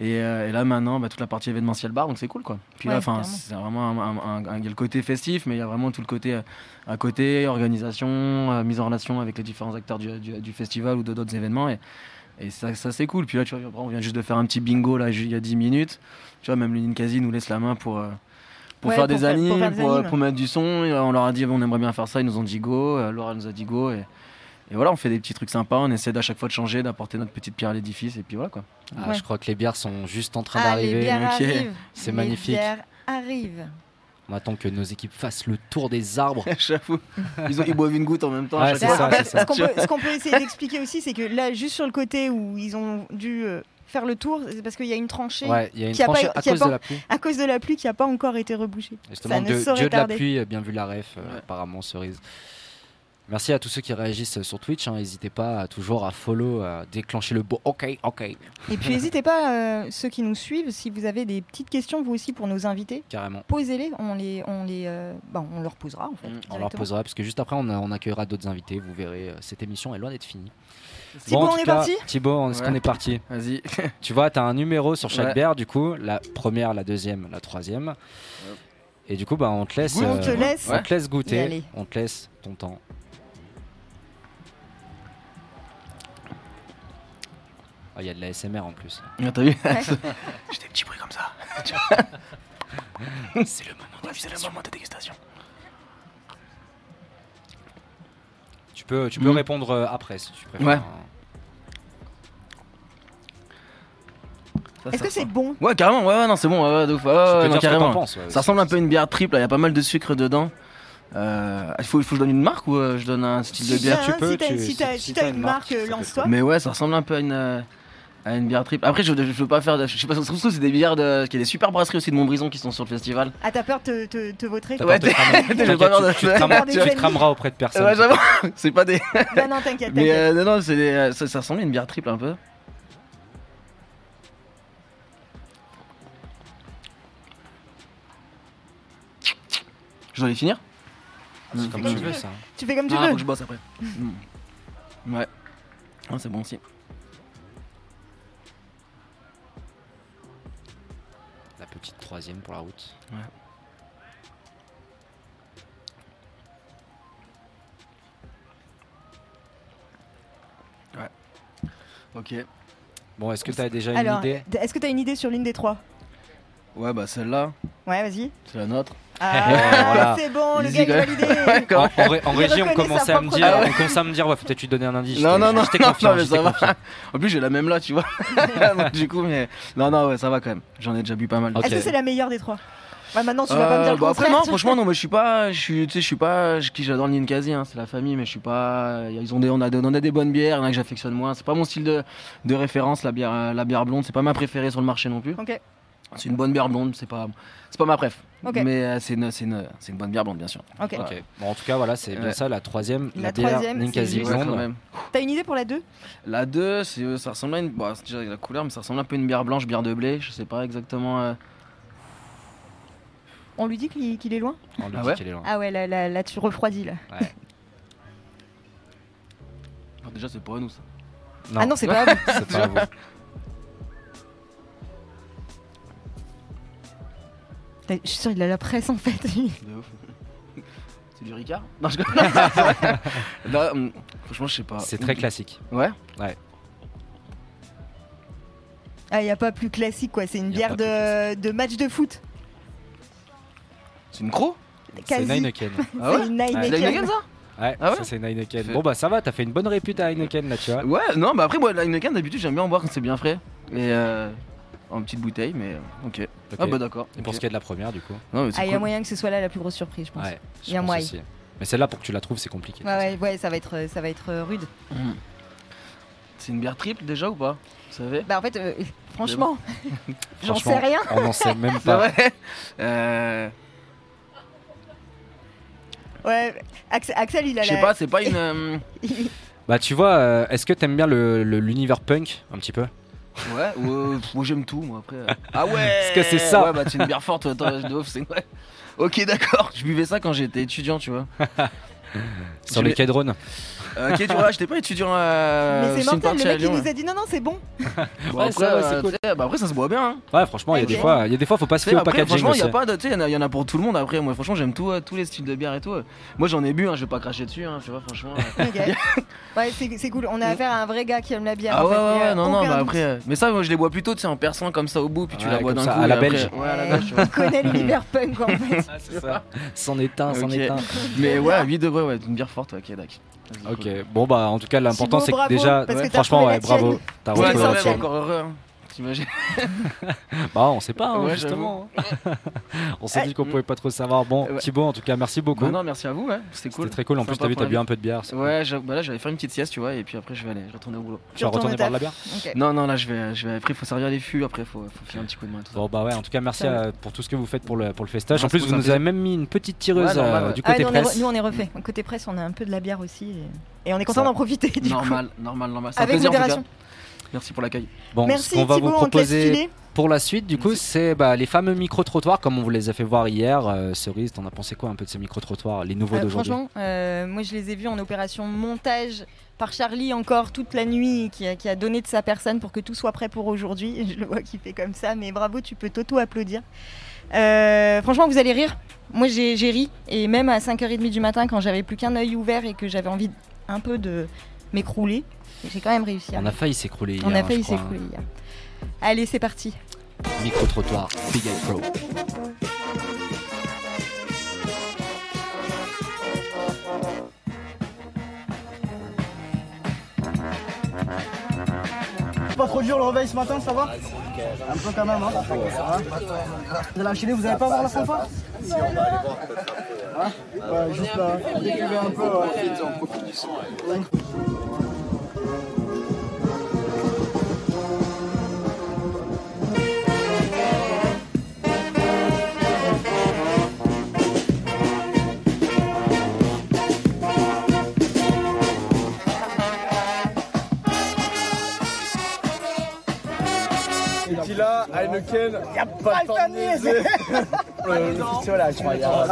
Et, euh, et là maintenant, bah, toute la partie événementielle bar, donc c'est cool quoi. Puis Ouais, là, enfin, c'est vraiment un, un- un- un- il y a le côté festif, mais il y a vraiment tout le côté euh, à côté, organisation, euh, mise en relation avec les différents acteurs du, du- du festival ou de d'autres événements. Et, et ça, ça c'est cool. Puis là, tu vois, on vient juste de faire un petit bingo là, il y a 10 minutes. Tu vois, même le Ninkasi nous laisse la main pour. Pour Ouais, faire pour des pour animes, faire des pour, animes. pour mettre du son, et, on leur a dit on aimerait bien faire ça, ils nous ont dit go, euh, Laura nous a dit go, et, et voilà, on fait des petits trucs sympas, on essaie à chaque fois de changer, d'apporter notre petite pierre à l'édifice, et puis voilà quoi. Ah, Ouais. Je crois que les bières sont juste en train Ah, les d'arriver. bières ok. arrivent. C'est Les magnifique. bières arrive. On attend que nos équipes fassent le tour des arbres. J'avoue. Ils, boivent une goutte en même temps. à Ouais, chaque c'est fois. en ça, fait, c'est ça. Ce qu'on peut, ce qu'on peut essayer d'expliquer aussi, c'est que là, juste sur le côté où ils ont dû euh, faire le tour, c'est parce qu'il y a une tranchée Ouais, il y a une Qui a pas- tranchée à qui a cause pas- de la pluie. à cause de la pluie qui n'a pas encore été rebouchée. Justement, Ça ne Dieu, Dieu de la pluie, euh, bien vu la ref, euh, Ouais. apparemment, cerise. Merci à tous ceux qui réagissent sur Twitch. hein. N'hésitez pas à toujours à follow, à déclencher le beau OK, OK, Et puis n'hésitez pas, euh, ceux qui nous suivent, si vous avez des petites questions, vous aussi, pour nos invités, carrément. posez-les, on, les, on, les, euh, bah, on leur posera en fait. Mm, On leur posera, parce que juste après, on, a- on accueillera d'autres invités. Vous verrez, euh, cette émission est loin d'être finie. Thibaut, en on est cas, parti Thibaut, est-ce Ouais. qu'on est parti Vas-y. Tu vois, tu as un numéro sur chaque Ouais. bière, du coup, la première, la deuxième, la troisième. Et du coup, bah, on te laisse, On te laisse on te laisse goûter, on te laisse ton temps. Ah, Il y a de la SMR en plus. Ah, T'as vu. J'ai des petits bruits comme ça. C'est le moment de dégustation. Tu peux, tu peux Mm. répondre euh, après si tu préfères. Ouais. Est-ce que c'est bon Ouais, carrément, ouais, ouais, non, c'est bon, ouais, ouais, de ouf. Ouais, ouais, non, carrément. penses. ouais, Ça ressemble un peu à une bière triple, il y a pas mal de sucre dedans. Euh, il faut, il faut que je donne une marque ou euh, je donne un style de bière? tu peux, si t'as tu- si t'as- si- t'as une une marque, marque, euh, lance-toi. Mais ouais, ça ressemble un peu à une, euh, à une bière triple. Après, je, je veux pas faire de. Je sais pas, ça se trouve, c'est des bières de. Qu'il y a des super brasseries aussi de Montbrison qui sont sur le festival. Ah, t'as peur de te, te, te vautrer? T'as Ouais, peur de te cramer. t'es- j'ai pas peur de- tu- te crameras- tu te crameras auprès de personne. Ouais, j'avoue, c'est pas des. Non, non, t'inquiète, Mais t'inquiète. euh, non, non, c'est des, euh, ça, ça ressemble à une bière triple un peu. Je dois les finir C'est comme Comme tu tu veux veux. ça. Tu fais comme tu Ah, faut veux. que je bosse après. Mm. Ouais. Ah, c'est bon aussi. La petite troisième pour la route. Ok. Bon, est-ce que tu as déjà une idée? est-ce que t'as une idée sur l'une des trois? Ouais, bah celle-là, Ouais, vas-y. c'est la nôtre. Ah, voilà. c'est bon, le Easy, gars est validé. En, en ré- en Il régie, on commençait à me dire, on commençait à me dire, ouais, faut peut-être lui donner un indice. Non, non, non, non, non, mais ça va. En plus, j'ai la même là, tu vois. Donc, du coup, mais. Non, non, ouais, ça va quand même. J'en ai déjà bu pas mal. Ok. Est-ce que c'est la meilleure des trois? Ouais, maintenant tu vas pas me Euh, dire le bah après non franchement non mais je suis pas je suis tu sais je suis pas j'adore le Ninkasi hein, c'est la famille mais je suis pas ils ont des on a des, on a des bonnes bières il y en a que j'affectionne moins c'est pas mon style de, de référence la bière euh, la bière blonde c'est pas ma préférée sur le marché non plus Ok. C'est une bonne bière blonde c'est pas c'est pas ma préf mais euh, c'est une c'est une c'est une bonne bière blonde bien sûr Ok. Voilà. Ok. Bon, en tout cas, voilà, c'est bien Ouais. ça, la troisième, la, La bière troisième, c'est Ninkasi blonde. même. T'as une idée pour la 2 la 2 c'est euh, ça ressemble à une bon, c'est déjà la couleur mais ça ressemble un peu à une bière blanche bière de blé je sais pas exactement euh, On lui dit qu'il qu'il est loin On lui Ah dit ouais qu'elle est loin. Ah ouais, là, là, là, tu refroidis là. oh, déjà c'est pas nous ça Ah non, c'est pas à vous. c'est pas à vous. Je suis sûre, il a la presse en fait. De ouf. C'est du Ricard Non, je Non, hum, franchement, je sais pas. C'est très classique. Ouais Ah, il n'y a pas plus classique quoi, c'est une bière de, de match de foot. C'est une croc C'est. Heineken. Ah C'est ouais C'est. Heineken ça Ouais, Ah ouais ça c'est une Heineken. Fait- Bon bah ça va, t'as fait une bonne répute à Heineken là, tu vois. Ouais, non, bah après, moi, la Heineken, d'habitude, j'aime bien en boire quand c'est bien frais. Et euh, en petite bouteille, mais euh, ok. Ah bah d'accord. Et pour ce qui est de la première, du coup. Non, mais Ah, il y a moyen que ce soit là la plus grosse surprise, je pense. Ouais, je Y a moyen. aussi. Mais celle-là, pour que tu la trouves, c'est compliqué. Ouais, ouais, ouais, ça va être, ça va être euh, rude. Hum. C'est une bière triple déjà ou pas? Vous savez? Bah en fait, euh, franchement, j'en sais rien. On n'en sait même pas. euh, Ouais, Axel, Axel, il a Je sais la. pas, c'est pas une. euh, Bah tu vois, euh, est-ce que t'aimes bien le- le- l'univers punk un petit peu? Ouais, ouais, moi j'aime tout, moi après. euh. Ah ouais Est-ce que c'est ça Ouais, bah c'est une bière forte, attends, de ouf, c'est ouais. Ok, d'accord, je buvais ça quand j'étais étudiant, tu vois. Sur Je les l'ai- Euh, ok, tu vois, j'étais pas étudiant à. Mais c'est mortel, le mec il nous a dit non, non, c'est bon. Bon, Ouais, après, ça c'est euh, cool. bah après, ça se boit bien. Hein. Ouais, franchement, il y a Ok. des fois, il y a des fois, faut pas se fier au après, packaging. franchement, il y a aussi. pas de. Tu sais, il y en a- il y, en a pour tout le monde. Après, moi, franchement, j'aime tout, euh, tous les styles de bière et tout. Moi, j'en ai bu, hein, je vais pas cracher dessus, hein, tu vois, franchement. euh. Ok. ouais, c'est c'est cool. On a affaire à un vrai gars qui aime la bière. Ah en ouais, fait, ouais, ouais, non, non, aucun bah doute. après. euh, Mais ça, moi, je les bois plutôt, tu sais, en perçant comme ça au bout, puis tu Ouais, la bois comme d'un ça, coup. à la et après- belge. Ouais, à la Ouais, belge, tu vois. Il connaît l'univers punk en fait. Ah, c'est ça. S'en éteint, s'en Ok. éteint. Mais ouais, 8 degrés, ouais, une bière forte, ok, d'accord. Ok, bon bah en tout cas l'important c'est que déjà, parce que t'as franchement ouais, bravo, t'as Ouais, retrouvé quand la même, tienne. encore heureux. hein. T'imagines Bah, on sait pas, hein, Ouais, justement. on s'est dit qu'on pouvait pas trop savoir. Bon, Ouais. Thibaut, en tout cas, merci beaucoup. Bah non, merci à vous, ouais. C'était C'était cool. très cool. En plus, t'as vu, t'as bu un peu de bière. cool. Ouais, je- bah là, j'allais faire une petite sieste, tu vois, et puis après, je vais aller, je retourner au boulot. Tu vas retourner boire de la bière. Non, non, là, je vais, je vais. Après, il faut servir les fûts, après, il faut, faut filer un petit coup de main tout ça. Bon, bah ouais, en tout cas, merci euh, pour tout ce que vous faites pour le, pour le festage. Ouais, En plus, vous cool, nous avez même mis une petite tireuse euh, du Ah, côté est presse. re- nous, on est refait. Côté presse, on a un peu de la bière aussi. Et, on est content d'en profiter. Du normal, normal, normal. Avec modération. Merci pour l'accueil. Bon. Merci ce qu'on va Thibaut, vous proposer pour la suite, du coup, c'est bah, les fameux micro-trottoirs, comme on vous les a fait voir hier. Euh, Cerise, t'en as pensé quoi un peu de ces micro-trottoirs, les nouveaux Euh, d'aujourd'hui? franchement, euh, moi je les ai vus en opération montage par Charlie encore toute la nuit, qui a, qui a donné de sa personne pour que tout soit prêt pour aujourd'hui. Je le vois qui fait comme ça, mais bravo, tu peux t'auto-applaudir. Euh, franchement, vous allez rire. Moi j'ai j'ai ri, et même à 5h30 du matin, quand j'avais plus qu'un œil ouvert et que j'avais envie un peu de m'écrouler, j'ai quand même réussi à On a failli s'écrouler hier. On a hein, failli s'écrouler hier. Allez, c'est parti. hein. Micro-trottoir, Big Eye Pro. Pas trop dur le réveil ce matin, ça va? Un peu quand même, hein Ça va Vous allez enchaîner, vous allez pas voir la fanfare Hein Ouais, juste là, décrivez un peu. ouais. Qui là, Heineken, y a pas le. Le festival là, vois, il y a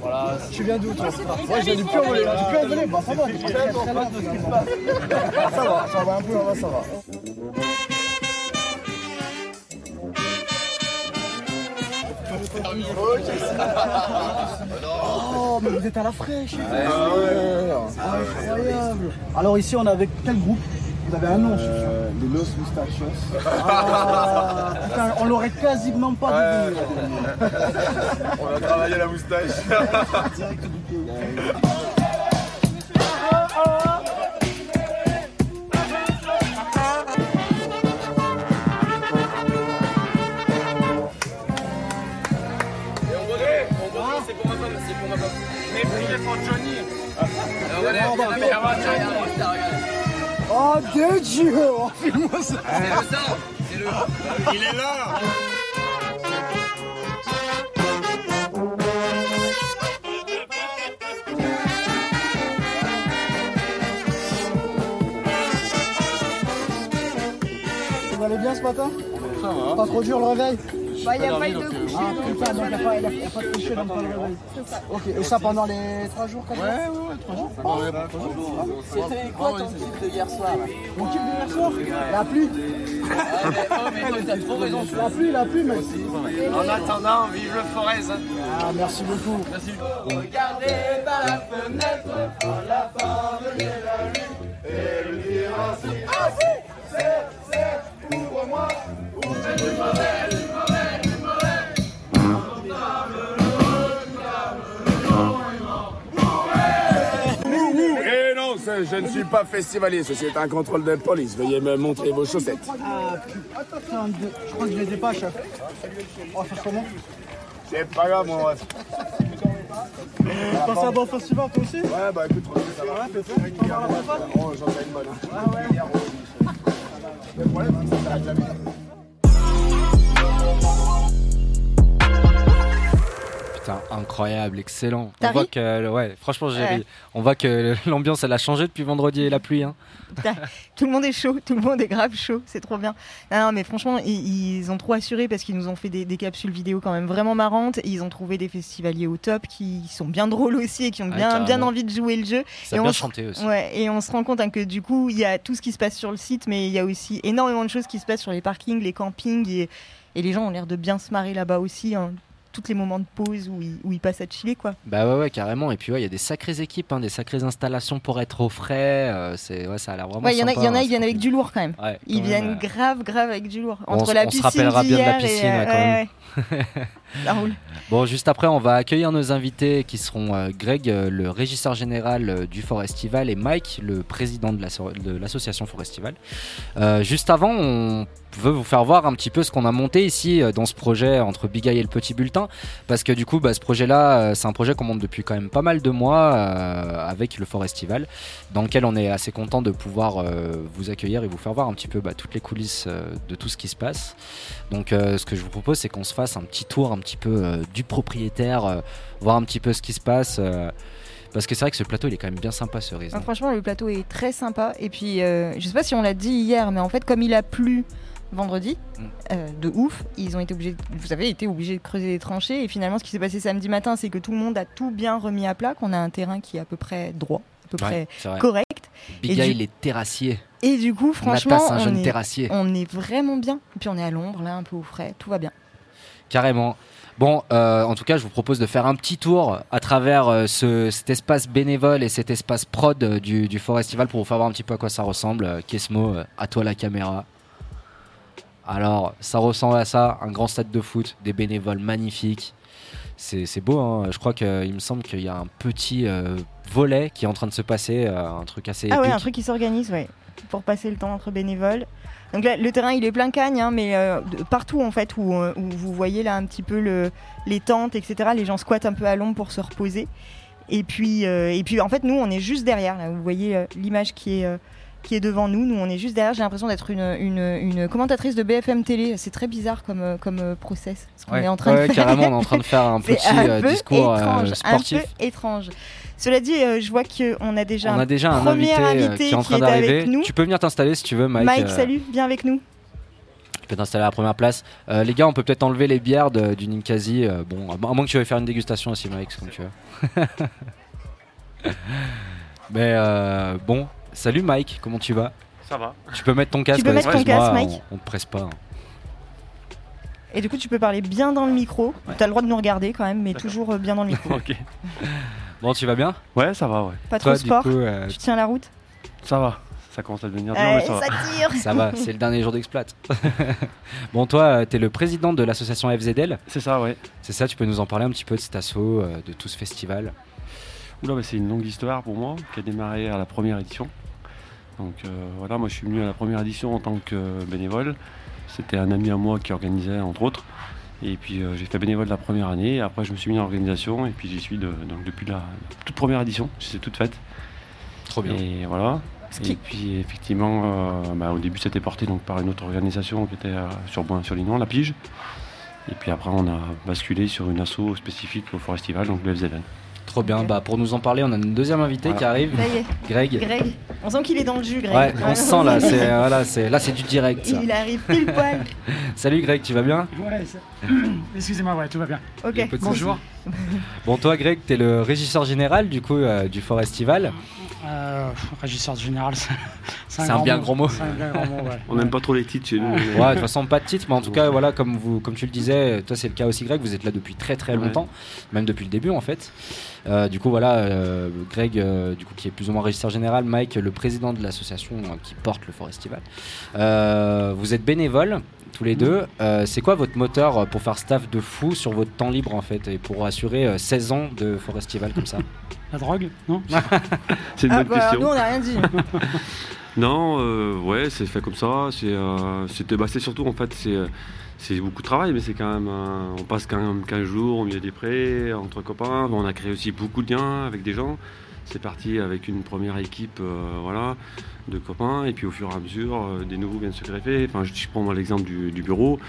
Voilà. Tu viens d'où toi Moi je viens du Puy-en-Velay. Du Puy-en-Velay, bah ça va. Ça va, ça va un peu, là, ça va. Oh, mais vous êtes à la fraîche. Incroyable. Alors ici, on est avec quel groupe? Vous avez un nom je suis sûr. Les Los Mustachos. Ah, putain, on l'aurait quasiment pas deviné. On a travaillé la moustache. Direct du pays. Oh Dieu Dieu Oh, filme-moi ça. Il est là. Vous allez bien ce matin? Ça va. Pas trop dur le réveil? Bah, il n'y a pas eu de couche. Ah putain, donc il n'y a, pas- de coucher dans le réveil. Ok, et ça pendant les 3 jours, 4 jours Ouais, ouais, ouais, 3 jours. C'était quoi ton type de hier soir Mon type de hier soir La pluie. La pluie, la pluie, mais... En attendant, vive le Forez. Ah, merci beaucoup. Eh non, c'est- je ne suis pas festivalier, ceci est un contrôle de police. Veuillez me montrer vos chaussettes. Ah, putain, de- je crois que je les ai pas, chef. Va faire comment C'est pas grave, mon ref. Passer un bon festival, toi aussi Ouais, bah écoute, ça va. Ouais, fanfare Oh, j'en ai une bonne. hein. Le problème, c'est que ça s'arrête jamais. Putain, incroyable, excellent. On voit que, ouais, franchement, Ouais. On voit que l'ambiance, elle a changé depuis vendredi et la pluie. Hein. Tout le monde est chaud, tout le monde est grave chaud, c'est trop bien. Non, non, mais franchement, ils, ils ont trop assuré parce qu'ils nous ont fait des, des capsules vidéo quand même vraiment marrantes. Ils ont trouvé des festivaliers au top qui sont bien drôles aussi et qui ont Ouais, bien, bien envie de jouer le jeu. Ça Et a on bien se- chanté aussi. Ouais, et on se rend compte hein, que du coup, il y a tout ce qui se passe sur le site, mais il y a aussi énormément de choses qui se passent sur les parkings, les campings, et, et les gens ont l'air de bien se marrer là-bas aussi. hein. Tous les moments de pause où ils, où ils passent à chiller quoi. Bah ouais, ouais, carrément. Et puis ouais, il y a des sacrées équipes, hein, des sacrées installations pour être au frais. euh, c'est ouais, ça a l'air vraiment. Ouais, il y en a, il y en a, sympa, ils viennent hein, avec du lourd quand même. Ouais, Ils viennent euh, grave, grave avec du lourd. On Entre s- la on se piscine rappellera bien de la et, piscine, euh, ouais, quand même. Bon, juste après, on va accueillir nos invités qui seront euh, Greg, euh, le régisseur général euh, du Forestival, et Mike, le président de l'asso- de l'association Forestival. Juste avant, on veut vous faire voir un petit peu ce qu'on a monté ici dans ce projet entre Big Eye et le Petit Bulletin, parce que du coup, bah, ce projet-là, c'est un projet qu'on monte depuis quand même pas mal de mois avec le Forestival, dans lequel on est assez content de pouvoir vous accueillir et vous faire voir un petit peu bah, toutes les coulisses de tout ce qui se passe. Donc euh, ce que je vous propose c'est qu'on se fasse un petit tour un petit peu euh, du propriétaire, euh, voir un petit peu ce qui se passe. parce que c'est vrai que ce plateau il est quand même bien sympa ce Horizon. franchement, le plateau est très sympa. Et puis, je sais pas si on l'a dit hier, mais en fait, comme il a plu vendredi, Mm. de ouf, ils ont été obligés, vous avez été obligés de creuser des tranchées. Et finalement, ce qui s'est passé samedi matin, c'est que tout le monde a tout bien remis à plat, qu'on a un terrain qui est à peu près droit, à peu près Ouais, correct. Big et Eye du- il est terrassier. Et du coup, franchement, Natas, un on jeune est, terrassier. on est vraiment bien. Et puis, on est à l'ombre, là, un peu au frais, tout va bien. Carrément. Bon, euh, en tout cas, je vous propose de faire un petit tour à travers euh, ce- cet espace bénévole et cet espace prod euh, du, du Forestival pour vous faire voir un petit peu à quoi ça ressemble. Kesmo, à toi la caméra. Alors, ça ressemble à ça, un grand stade de foot, des bénévoles magnifiques. C'est beau, hein. je crois qu'il me semble qu'il y a un petit volet qui est en train de se passer, euh, un truc assez Ah ouais, épique. un truc qui s'organise, ouais, pour passer le temps entre bénévoles. Donc là, le terrain, il est plein cagne, hein, mais euh, de- partout en fait où, euh, où vous voyez là un petit peu le, les tentes, etc. Les gens squattent un peu à l'ombre pour se reposer. Et puis, euh, et puis en fait, nous, on est juste derrière. Là, vous voyez euh, l'image qui est qui est devant nous. Nous, on est juste derrière. J'ai l'impression d'être une, une, une commentatrice de BFM télé. C'est très bizarre comme, comme process. Ce qu'on Ouais, est en train ouais, de faire. carrément, on est en train de faire un petit un discours étrange, sportif. Un peu étrange. Cela dit, euh, je vois qu'on a déjà On a déjà un premier invité, euh, invité qui est en train qui est avec d'arriver. nous. Tu peux venir t'installer si tu veux, Mike. Mike, euh, salut, viens avec nous. Tu peux t'installer à la première place. Euh, les gars, on peut peut-être enlever les bières de- du Ninkasi. euh, bon, à moins que tu veuilles faire une dégustation aussi, Mike, c'est comme tu veux. Mais euh, bon, salut Mike, comment tu vas? Ça va. Tu peux mettre ton casque. peux mettre ton excuse-moi, casque, Mike On, on te presse pas. hein. Et du coup, tu peux parler bien dans le micro. Tu as le droit de nous regarder quand même, mais D'accord. toujours bien dans le micro. Ok. Bon, tu vas bien Ouais, ça va, ouais. Pas trop Toi, de sport. du coup, euh, Tu tiens la route. Ça va. Ça commence à devenir dur, Euh, mais ça va. ça tire. ça va, c'est le dernier jour d'exploit. bon, toi, tu es le président de l'association FZL. C'est ça, ouais. C'est ça, tu peux nous en parler un petit peu de cet assaut, euh, de tout ce festival Oula, bah, c'est une longue histoire pour moi qui a démarré à la première édition. Donc euh, voilà, moi je suis venu à la première édition en tant que bénévole. C'était un ami à moi qui organisait entre autres. Et puis euh, j'ai fait bénévole la première année. Et après je me suis mis en organisation et puis j'y suis de- donc depuis la toute première édition. C'est toute faite. Trop bien. Et voilà. Et puis effectivement, euh, bah, au début c'était porté donc, par une autre organisation qui était euh, sur Boin sur Lignon, la Pige. Et puis après on a basculé sur une asso spécifique au Forestival, donc le FZN. Trop bien. Bah, pour nous en parler, on a une deuxième invité Voilà. qui arrive, Ça y est, Greg. Greg. On sent qu'il est dans le jus, Greg. Ouais, on se sent là, c'est voilà, c'est là c'est du direct. ça. Il arrive pile poil. Salut Greg, tu vas bien? Ouais, ça- excusez-moi, ouais, tout va bien. Ok. Bonjour. Bon toi Greg, t'es le régisseur général du coup euh, du Forestival. Euh, régisseur général, c'est un bien grand mot. C'est un bien grand mot, ouais. On n'aime pas trop les titres chez nous. Ouais, de toute façon pas de titre, mais en tout cas voilà comme vous comme tu le disais, toi c'est le cas aussi Greg, vous êtes là depuis très très Ouais. longtemps, même depuis le début en fait. Euh, du coup voilà, euh, Greg euh, du coup qui est plus ou moins régisseur général, Mike le président de l'association euh, qui porte le Forestival. Euh, vous êtes bénévole tous les deux. Euh, c'est quoi votre moteur pour faire staff de fou sur votre temps libre en fait et pour assurer euh, 16 ans de Forestival comme ça? La drogue, non C'est une Ah, bonne bah, question. nous, on n'a rien dit. Non, euh, ouais, c'est fait comme ça. C'est euh, c'était- bah, c'est surtout en fait, c'est euh, c'est beaucoup de travail, mais c'est quand même. euh, on passe quand même 15 jours au milieu des prés, entre copains. On a créé aussi beaucoup de liens avec des gens. C'est parti avec une première équipe, euh, voilà, de copains, et puis au fur et à mesure, euh, des nouveaux viennent se greffer. Enfin, je, je prends moi l'exemple du, du bureau,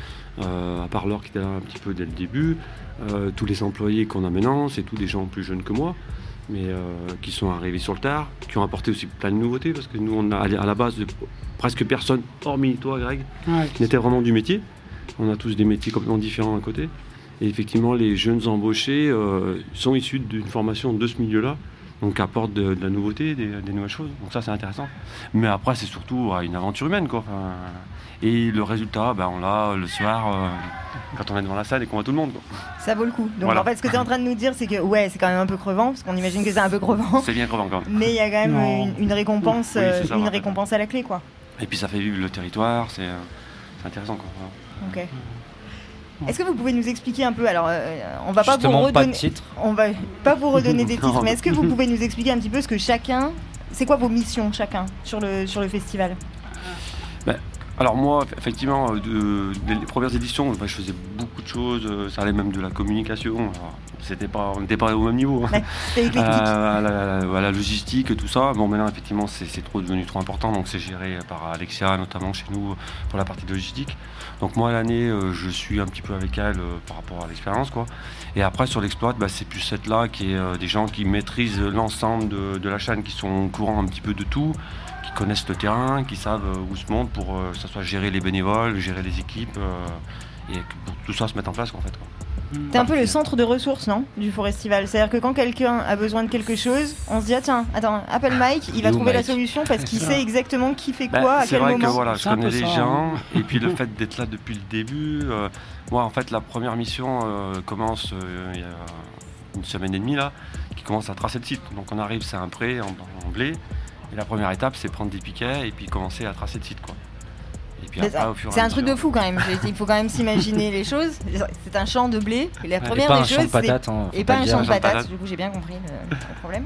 euh, à part Laure qui était là un petit peu dès le début, euh, tous les employés qu'on a maintenant, c'est tous des gens plus jeunes que moi mais euh, qui sont arrivés sur le tard, qui ont apporté aussi plein de nouveautés, parce que nous, on a à la base de presque personne, hormis toi, Greg, Ouais. qui n'était vraiment du métier. On a tous des métiers complètement différents à côté. Et effectivement, les jeunes embauchés euh, sont issus d'une formation de ce milieu-là. Donc apporte de, de la nouveauté, des, des nouvelles choses. Donc ça c'est intéressant. Mais après c'est surtout ouais, une aventure humaine quoi. Enfin, et le résultat, ben, on l'a le soir euh, quand on est devant la salle et qu'on voit tout le monde. Quoi. Ça vaut le coup. Donc Voilà. en fait, ce que tu es en train de nous dire, c'est que ouais, c'est quand même un peu crevant, parce qu'on imagine que c'est un peu crevant. C'est bien crevant quand même. Mais il y a quand même une, une récompense, Oui, c'est euh, ça, une récompense à la clé, quoi. Et puis ça fait vivre le territoire, c'est euh, c'est intéressant quoi. Voilà. Ok. Est-ce que vous pouvez nous expliquer un peu Alors, euh, on va pas vous Justement, pas de redonner, titre. on va pas vous redonner des titres, mais est-ce que vous pouvez nous expliquer un petit peu ce que chacun, c'est quoi vos missions chacun sur le sur le festival? Alors moi, effectivement, euh, de, dès les premières éditions, je faisais beaucoup de choses. euh, Ça allait même de la communication. C'était pas, on n'était pas au même niveau. hein. Ouais, C'était éclectique. Euh, à, la, à la logistique et tout ça. Bon, maintenant, effectivement, c'est trop devenu trop important. Donc, c'est géré par Alexia, notamment chez nous, pour la partie logistique. Donc, moi, l'année, je suis un petit peu avec elle par rapport à l'expérience. quoi. Et après, sur l'exploit, bah, c'est plus cette là qui est des gens qui maîtrisent l'ensemble de, de la chaîne, qui sont au courant un petit peu de tout, connaissent le terrain, qui savent euh, où se monter pour euh, que ça soit gérer les bénévoles, gérer les équipes. euh, et que pour tout ça se mette en place, en fait. quoi. T'es un peu le centre de ressources, non Du Forestival. C'est-à-dire que quand quelqu'un a besoin de quelque chose, on se dit ah tiens, attends, appelle Mike, il va trouver la solution parce qu'il C'est sait exactement qui fait Bah, quoi, à c'est quel vrai que voilà, je C'est connais les ça, gens et puis le fait d'être là depuis le début. euh, moi, en fait, la première mission euh, commence euh, il y a une semaine et demie là, qui commence à tracer le site. Donc on arrive, c'est un pré en, en blé, et la première étape, c'est prendre des piquets et puis commencer à tracer le site, quoi. Et puis Mais après, au fur et C'est à un truc de fou quand même. Il faut quand même s'imaginer les choses. C'est un champ de blé. Et la Et première pas des un champ choses, de c'est patates. hein, et pas un champ de champ de patates. Du coup, j'ai bien compris le, le problème.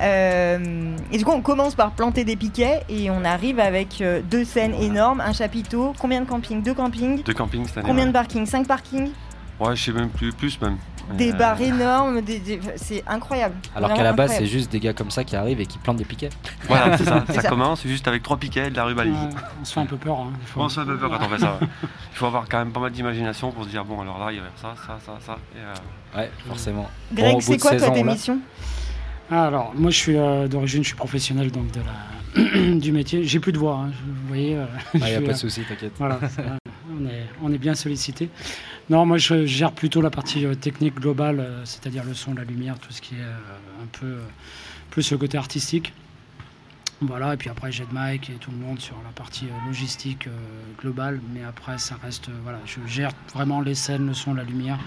Euh, et du coup, on commence par planter des piquets et on arrive avec euh, deux scènes énormes, un chapiteau. Combien de campings? Deux campings. De camping cette année. Combien de parkings? Cinq parkings. Ouais, je sais même plus, plus même. Des Euh, bars énormes. Des, des- C'est incroyable. Alors qu'à la base, c'est juste des gars comme ça qui arrivent et qui plantent des piquets. Voilà, c'est ça. C'est ça ça. commence juste avec trois piquets et de la rubalise. Ouais, on se fait un peu peur. hein, des fois. Bon, ça fait peur quand on fait ça. ouais. Il faut avoir quand même pas mal d'imagination pour se dire bon, alors là, il y a ça, ça, ça, ça. Et, euh, Ouais, forcément. Greg, Bon, c'est quoi 16 toi tes missions? Ah, alors, moi, je suis euh, d'origine, je suis professionnel donc de la du métier. J'ai plus de voix, hein, vous voyez. euh, Il je n'y a pas de souci, t'inquiète. Voilà, ça on est, on est bien sollicité. Non, moi je gère plutôt la partie euh, technique globale, euh, c'est-à-dire le son, la lumière, tout ce qui est euh, un peu plus le côté artistique. Voilà, et puis après j'aide Mike et tout le monde sur la partie logistique globale, mais après ça reste, voilà, je gère vraiment les scènes, le son, la lumière,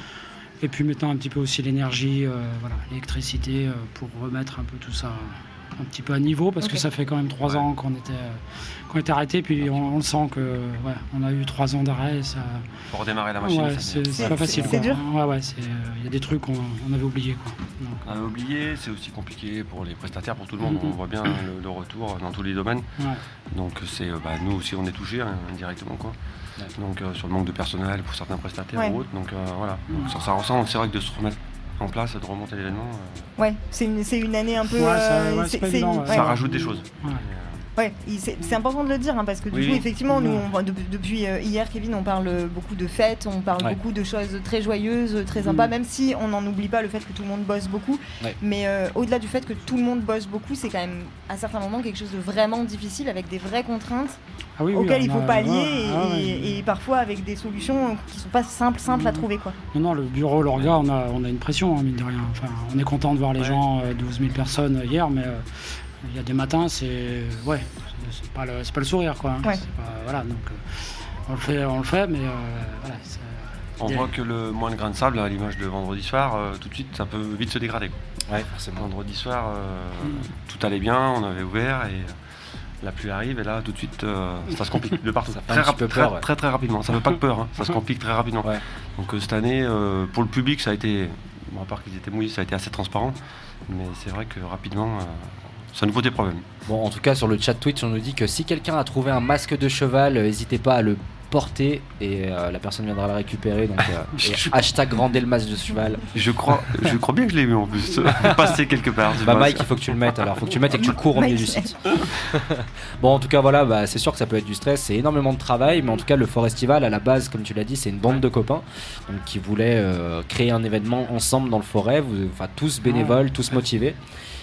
et puis maintenant un petit peu aussi l'énergie, voilà, l'électricité, pour remettre un peu tout ça un petit peu à niveau, parce que ça fait quand même trois Ouais. ans qu'on était, euh, qu'on était arrêté, puis on, on le sent que, ouais, on a eu trois ans d'arrêt, ça, faut redémarrer la machine. Ouais, c'est pas facile. c'est dur Ouais, ouais, euh, il y a des trucs qu'on on avait oubliés. Quoi. Donc, On avait oublié, c'est aussi compliqué pour les prestataires, pour tout le monde. Mhm. On voit bien le, le retour dans tous les domaines. ouais. Donc c'est, euh, bah, nous aussi on est touchés hein, indirectement quoi. Ouais. Donc euh, sur le manque de personnel pour certains prestataires Ouais. ou autres. Donc euh, voilà. Donc, ça, ça ressemble. C'est vrai que de se remettre en place, de remonter l'événement, euh, Ouais, c'est une, c'est une année un peu. Ouais, ça- euh, ouais, c'est pas évident, une- ouais. ouais. ça rajoute des choses. Ouais. C'est important de le dire hein, parce que du Oui, coup, oui. effectivement, nous, Ouais. on- de- depuis euh, hier, Kevin, on parle beaucoup de fêtes, on parle Ouais. beaucoup de choses très joyeuses, très sympas, Mm. même si on n'en oublie pas le fait que tout le monde bosse beaucoup. Ouais. Mais euh, au-delà du fait que tout le monde bosse beaucoup, c'est quand même à certains moments quelque chose de vraiment difficile avec des vraies contraintes Ah oui, oui, auxquelles on il faut pallier et, ah et- et parfois avec des solutions qui sont pas simples, simples à Mm. trouver. Quoi. Non, non, le bureau, l'orga, on a, on a une pression, hein, mine de rien. Enfin, on est content de voir les Ouais. gens, euh, 12 000 personnes hier, mais euh, il y a des matins, c'est. Ouais, c'est- pas, le- c'est pas le sourire, quoi. hein. Ouais. Pas- voilà, donc euh, on, le fait, on le fait, mais euh, voilà. on voit que le moins de grain de sable, à l'image de vendredi soir, euh, tout de suite ça peut vite se dégrader. quoi. Ouais, forcément. Vendredi soir, euh, Mm. tout allait bien, on avait ouvert et la pluie arrive et là tout de suite euh, ça se complique de partout. Ça fait très, peur, ouais. très très rapidement. Ça fait pas que peur, hein, ça se complique très rapidement. Ouais. Donc euh, cette année, euh, pour le public, ça a été, bon, à part qu'ils étaient mouillés, ça a été assez transparent. Mais c'est vrai que rapidement, euh, ça nous pose des problèmes. Bon, en tout cas, sur le chat Twitch, on nous dit que si quelqu'un a trouvé un masque de cheval, euh, n'hésitez pas à le porter et euh, la personne viendra le récupérer. Donc, euh, Je- hashtag le masque de cheval. Je crois, je crois bien que je l'ai vu en plus, passer quelque part. Bah Mike, il faut que tu le mettes alors, faut que tu le mettes et que tu cours au milieu du site. bon, en tout cas, voilà, bah, c'est sûr que ça peut être du stress, c'est énormément de travail, mais en tout cas, le Forestival, à la base, comme tu l'as dit, c'est une bande de copains donc, qui voulaient euh, créer un événement ensemble dans le forêt, vous- enfin tous bénévoles, tous motivés.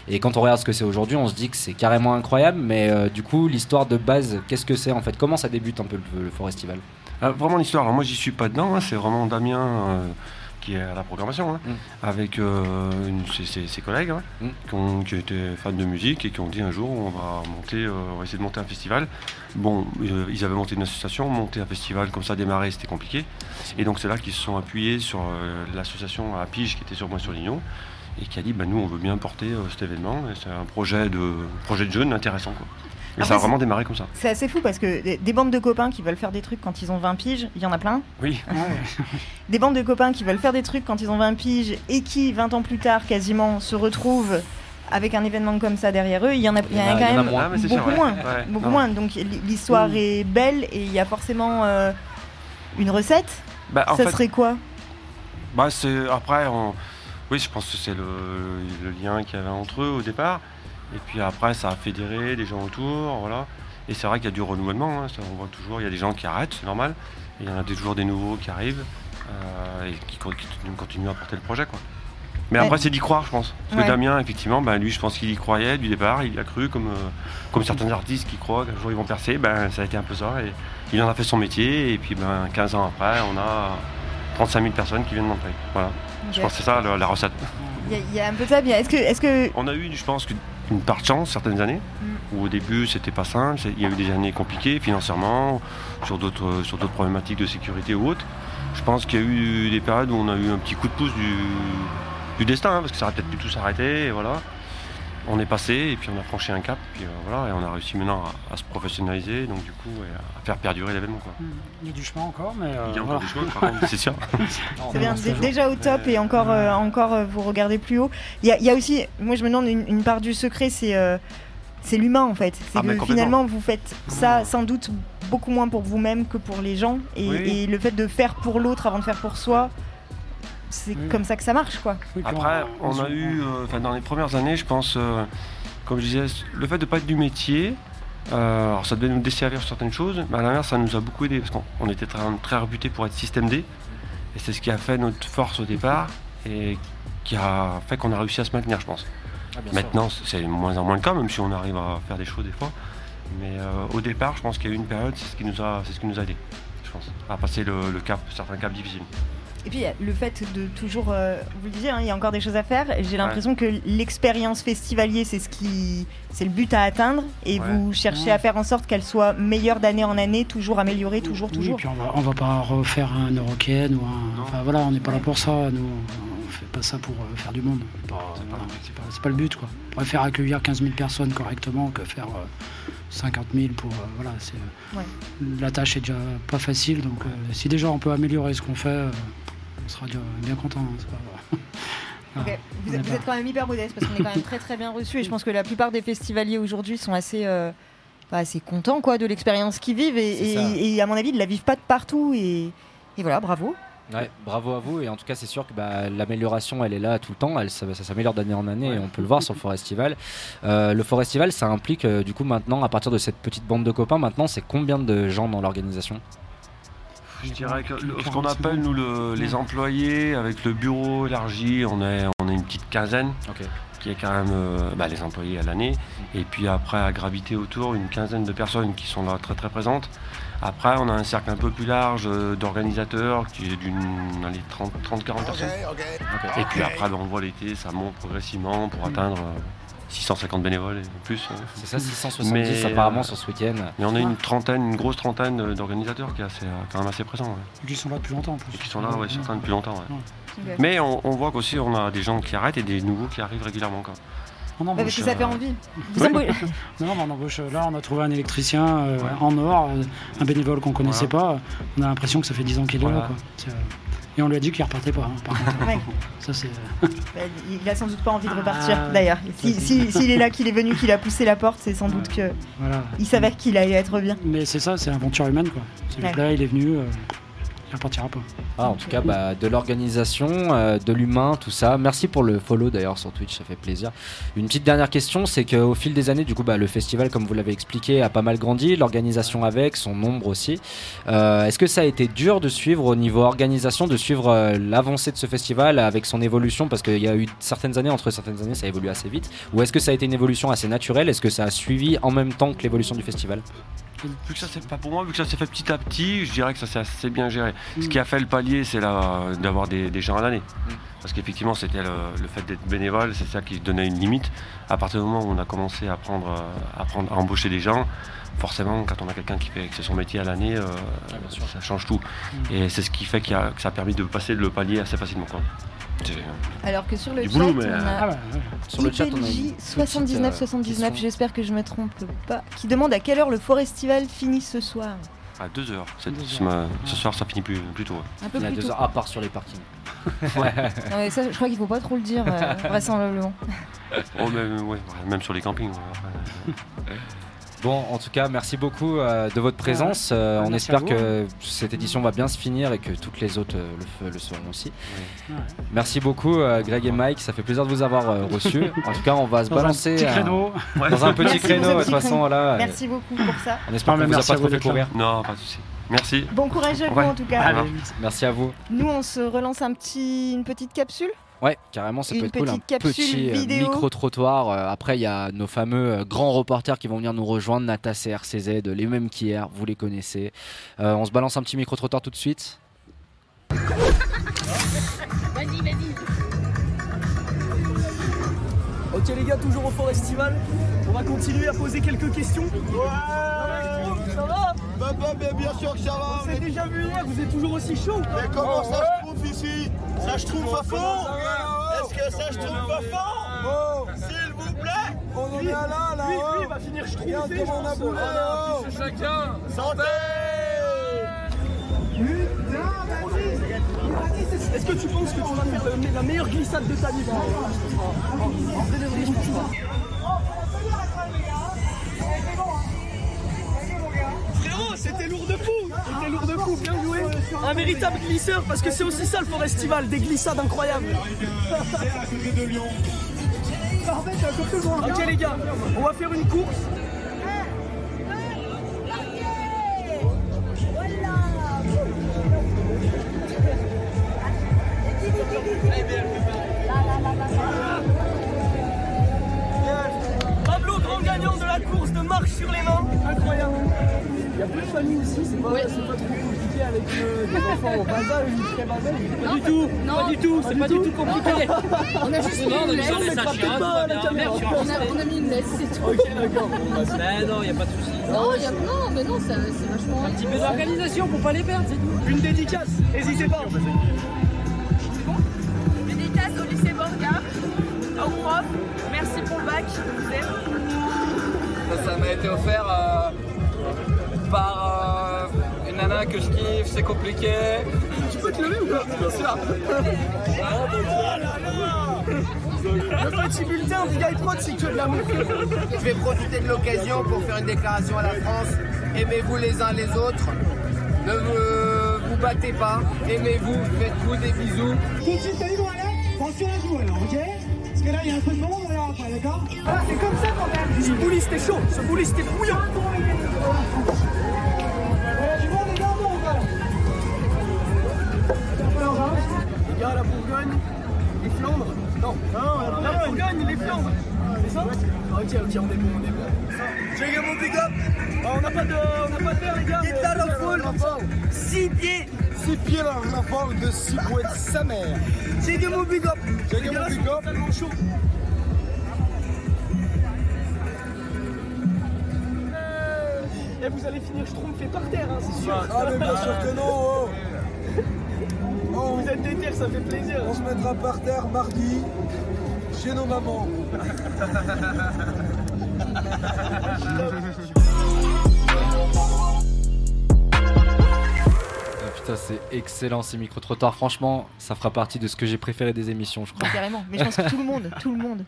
Et quand on regarde ce que c'est aujourd'hui, on se dit que c'est carrément incroyable, mais euh, du coup, l'histoire de base, qu'est-ce que c'est en fait? Comment ça débute un peu le, le Forestival Ah, vraiment l'histoire, alors moi j'y suis pas dedans, hein, c'est vraiment Damien, euh, qui est à la programmation, hein, Mm. avec euh, une- ses, ses- ses collègues hein, Mm. qui, ont- qui étaient fans de musique et qui ont dit un jour on va monter, euh, on va essayer de monter un festival. Bon, euh, ils avaient monté une association, monter un festival comme ça, démarrer, c'était compliqué. Et donc c'est là qu'ils se sont appuyés sur l'association à Pige qui était sur Moins-sur-Lignon et qui a dit bah, nous on veut bien porter euh, cet événement. Et C'est un projet de, projet de jeunes intéressant. Quoi. Et Après, ça a c'est- vraiment démarré comme ça. C'est assez fou parce que des, des bandes de copains qui veulent faire des trucs quand ils ont 20 piges, il y en a plein. Oui. Des bandes de copains qui veulent faire des trucs quand ils ont 20 piges et qui, 20 ans plus tard, quasiment, se retrouvent avec un événement comme ça derrière eux, il y en a, il y en a Il y en a- quand a même moins. Ah, mais c'est sûr, beaucoup ouais. moins. Ouais, Beaucoup non. moins. Donc l'histoire est belle et il y a forcément euh, une recette. Bah, en ça fait, serait quoi? Bah, c'est après, on- oui, je pense que c'est le, le lien qu'il y avait entre eux au départ. Et puis après, ça a fédéré des gens autour, voilà. Et c'est vrai qu'il y a du renouvellement. hein, ça, on voit toujours, il y a des gens qui arrêtent, c'est normal. Et il y en a toujours des nouveaux qui arrivent euh, et qui, con- qui continuent- à porter le projet, quoi. Mais après, c'est d'y croire, je pense. Parce Ouais. que Damien, effectivement, bah, lui, je pense qu'il y croyait du départ. Il y a cru, comme, euh, comme certains artistes qui croient qu'un jour ils vont percer. Ben, ça a été un peu ça. Et il en a fait son métier. Et puis, ben, 15 ans après, on a 35 000 personnes qui viennent montrer. Voilà. Je pense que c'est ça la, la recette. Il y, a- il y a un peu de ça. bien. Est-ce que, est-ce que On a eu, je pense, une part de chance certaines années, où au début c'était pas simple, il y a eu des années compliquées financièrement, sur d'autres sur d'autres problématiques de sécurité ou autres. Je pense qu'il y a eu des périodes où on a eu un petit coup de pouce du, du destin, hein, parce que ça aurait peut-être pu tout s'arrêter, et voilà. On est passé, et puis on a franchi un cap, puis euh, voilà, et on a réussi maintenant à, à se professionnaliser, donc du coup, et à faire perdurer l'événement. quoi. Il y a du chemin encore, mais. euh, Il y a encore voilà. des choses, par contre, c'est sûr. C'est bien, c'est déjà au top et encore, euh, encore euh, vous regardez plus haut. Il y a, il y a aussi, moi je me demande, une, une part du secret, c'est euh, c'est l'humain en fait. C'est Ah, que finalement vous faites ça sans doute beaucoup moins pour vous-même que pour les gens. Et, Oui. et le fait de faire pour l'autre avant de faire pour soi, c'est Oui. comme ça que ça marche quoi. Après, on a eu, euh, enfin, dans les premières années, je pense, euh, comme je disais, le fait de ne pas être du métier, euh, alors ça devait nous desservir sur certaines choses, mais à l'inverse, ça nous a beaucoup aidé parce qu'on on était très, très réputé pour être système D, et c'est ce qui a fait notre force au départ et qui a fait qu'on a réussi à se maintenir, je pense. Ah. Maintenant, c'est de moins en moins le cas, même si on arrive à faire des choses des fois. Mais euh, au départ, je pense qu'il y a eu une période, c'est ce qui nous a, c'est ce qui nous a aidé, je pense, à passer le, le cap, certains caps difficiles. Et puis le fait de toujours, euh, vous le disiez, hein, il y a encore des choses à faire. J'ai l'impression que l'expérience festivalier, c'est ce qui, c'est le but à atteindre, et Ouais. vous cherchez Ouais. à faire en sorte qu'elle soit meilleure d'année en année, toujours améliorée, toujours, Oui, toujours. puis on va, on va pas refaire un Eurocaine ou un. Enfin voilà, on n'est pas là pour ça. Nous, pas ça pour euh, faire du monde. Pas- C'est pas voilà, l'objectif. c'est pas, c'est pas le but quoi. On préfère accueillir 15 000 personnes correctement que faire euh, 50 000 pour. euh, voilà, c'est. Ouais. La tâche est déjà pas facile, donc euh, si déjà on peut améliorer ce qu'on fait, euh, on sera déjà bien content. hein, pas-. Vous, êtes, vous quand même hyper modeste parce qu'on est quand même très très bien reçus et je pense que la plupart des festivaliers aujourd'hui sont assez, euh, bah, assez contents quoi, de l'expérience qu'ils vivent et, à mon avis ils la vivent pas de partout et, et voilà bravo. Ouais, bravo à vous et en tout cas c'est sûr que bah, l'amélioration elle est là tout le temps, elle, ça, ça s'améliore d'année en année et on peut le voir sur le Forestival. Euh, le Forestival ça implique euh, du coup maintenant à partir de cette petite bande de copains maintenant c'est combien de gens dans l'organisation? Je dirais que le- ce qu'on 40 appelle nous le- les employés avec le bureau élargi, on est, on est une petite quinzaine Ok. qui est quand même euh, bah, les employés à l'année. Et puis après à graviter autour une quinzaine de personnes qui sont là très très présentes. Après on a un cercle un peu plus large euh, d'organisateurs qui est d'une allez, 30-40 personnes. Et puis après bah, on voit l'été ça monte progressivement pour atteindre euh, 650 bénévoles et plus. euh. C'est ça 670 Mais, apparemment euh, sur ce week-end. Mais on a une trentaine, une grosse trentaine euh, d'organisateurs qui est assez, euh, quand même assez présents. ouais. Qui sont là depuis longtemps en plus. Et qui sont là, ouais, certains depuis longtemps. ouais. Mais on, on voit qu'aussi on a des gens qui arrêtent et des nouveaux qui arrivent régulièrement. Quoi. On Ouais, parce que ça fait euh, envie. Vous Oui. embauchez- Non, mais on embauche. Là, on a trouvé un électricien euh, Ouais. en or, euh, un bénévole qu'on connaissait pas. On a l'impression que ça fait 10 ans qu'il est là. Quoi. Euh, Et on lui a dit qu'il repartait pas. hein, par. Ouais. Ça, c'est. Bah, il a sans doute pas envie de repartir Ah, d'ailleurs. Si- ça, si- S'il est là, qu'il est venu, qu'il a poussé la porte, c'est sans doute que Voilà. il savait qu'il allait être bien. Mais c'est ça, c'est l'aventure humaine. Quoi. Ouais. mec-là, il est venu, euh, Ah, en tout cas, bah, de l'organisation, euh, de l'humain, tout ça. Merci pour le follow d'ailleurs sur Twitch, ça fait plaisir. Une petite dernière question, c'est qu'au fil des années, du coup, bah, le festival, comme vous l'avez expliqué, a pas mal grandi, l'organisation avec, son nombre aussi. Euh, Est-ce que ça a été dur de suivre au niveau organisation, de suivre euh, l'avancée de ce festival avec son évolution? Parce qu'il y a eu certaines années, entre certaines années, ça évolue assez vite. Ou est-ce que ça a été une évolution assez naturelle? Est-ce que ça a suivi en même temps que l'évolution du festival? Vu que ça s'est pas pour moi, vu que ça s'est fait petit à petit, je dirais que ça s'est assez bien géré. Ce Mm. qui a fait le palier, c'est d'avoir des, des gens à l'année. Mm. Parce qu'effectivement, c'était le, le fait d'être bénévole, c'est ça qui donnait une limite. À partir du moment où on a commencé à prendre, à prendre, à embaucher des gens, forcément, quand on a quelqu'un qui fait que c'est son métier à l'année, euh, ça change tout. Mm. Et c'est ce qui fait a- que ça a permis de passer le palier assez facilement. quoi. C'est- Alors que sur le chat, boulot, mais, on euh, a Ah ouais, ouais. Sur le chat, on a une IPLJ petite, 79 euh, 79, question. j'espère que je me trompe pas, qui demande à quelle heure le Forestival finit ce soir. à deux heures. C'est- Deux ce, ma- ce soir, ça finit plus, plus tôt. ouais. Un peu plus deux tôt. heures, à part sur les parkings. Non, mais ça, je crois qu'il faut pas trop le dire, euh, vraisemblablement. Oh, même, ouais, même sur les campings. ouais. Bon, en tout cas, merci beaucoup euh, de votre présence. Euh, Ah, on merci à espère vous. que cette édition va bien se finir et que toutes les autres euh, le, le seront aussi. Ouais. Merci beaucoup, euh, Greg et Mike. Ça fait plaisir de vous avoir euh, reçus. En tout cas, on va se Dans balancer un petit euh, créneau. dans un petit Merci créneau. De toute façon, euh, Merci beaucoup pour ça. On espère qu'on vous a pas trop fait là. courir. Non, pas de souci. Merci. Bon courage à vous Ouais. en tout cas. Allez, Merci à vous. Nous, on se relance un petit, une petite capsule. Ouais, carrément, ça Une peut être cool. Un petit euh, vidéo. micro-trottoir. Euh, après, il y a nos fameux euh, grands reporters qui vont venir nous rejoindre, Nata CRCZ, les mêmes qu'hier, vous les connaissez. Euh, on se balance un petit micro-trottoir tout de suite. Ok les gars, toujours au Forestival. On va continuer à poser quelques questions. Ouais Ça va Bah, bah, bah, bien sûr que ça va. On s'est déjà vu hier, vous êtes toujours aussi chaud Mais comment ça se trouve ici? Ça je trouve pas fort Est-ce que ça je trouve pas fort S'il vous plaît? On en est là, là Lui, lui, il va finir je trouve comment on a oh. chacun. Santé! Est-ce que tu penses que tu vas faire le- la meilleure glissade de ta vie? En vrai de vrai, je pense pas. Frérot, c'était lourd de fou. C'était lourd de fou, bien joué. Un véritable glisseur, parce que c'est aussi ça le Forestival, des glissades incroyables. Ok les gars, on va faire une course. Pablo, grand gagnant de la course marche sur les mains. Incroyable. Il y a plus de famille ici, c'est pas, c'est pas trop compliqué avec euh, des enfants au bas âge, ou très bas âge. Pas du tout, pas du tout, c'est pas du tout compliqué. On a juste mis une laisse. On a, mis une laisse, c'est tout. Ok, d'accord. Ben non, y a pas de souci. Non, y a- non, mais non, c'est vachement. Un petit peu d'organisation pour pas les perdre, c'est tout. Une dédicace, n'hésitez pas. Dédicace au lycée Borgard, au prof. Merci pour le bac, je vous aime. Ça, m'a été offert euh, par euh, une nana que je kiffe, c'est compliqué. Tu peux te lever ou pas? Bien sûr. Le petit bulletin du Guy Prod, c'est que de l'amour. Je vais profiter de l'occasion pour faire une déclaration à la France. Aimez-vous les uns les autres? Ne vous, vous battez pas. Aimez-vous? Faites-vous des bisous. Continue, t'as dit, voilà, attention à jouer alors, ok? Parce que là, il y a un peu de monde, alors après, d'accord Ah, c'est comme ça qu'on a. Ce bouli, c'était chaud, ce bouli, c'était bouillant. Les gars, la Bourgogne, les Flandres. Non, non, la Bourgogne, les Flandres. C'est ça Ok, ok, on est bon, on est bon. J'ai gagné mon big up. Ah, on n'a pas de, on n'a pas de verre, les gars. Get out of full. 6 pieds. 6 pieds dans la forme de 6 poètes sa mère. J'ai gagné mon big up. J'ai gagné mon big up. tellement chaud. Et vous allez finir schtroumpfé par terre, hein, c'est sûr. Ah, mais bien sûr que non. oh. Oh, Vous êtes déter, ça fait plaisir. On se mettra par terre mardi chez nos mamans. Ah, putain, c'est excellent ces micro-trottoirs. Franchement, ça fera partie de ce que j'ai préféré des émissions, je crois. Mais carrément. Mais je pense que tout le monde, tout le monde.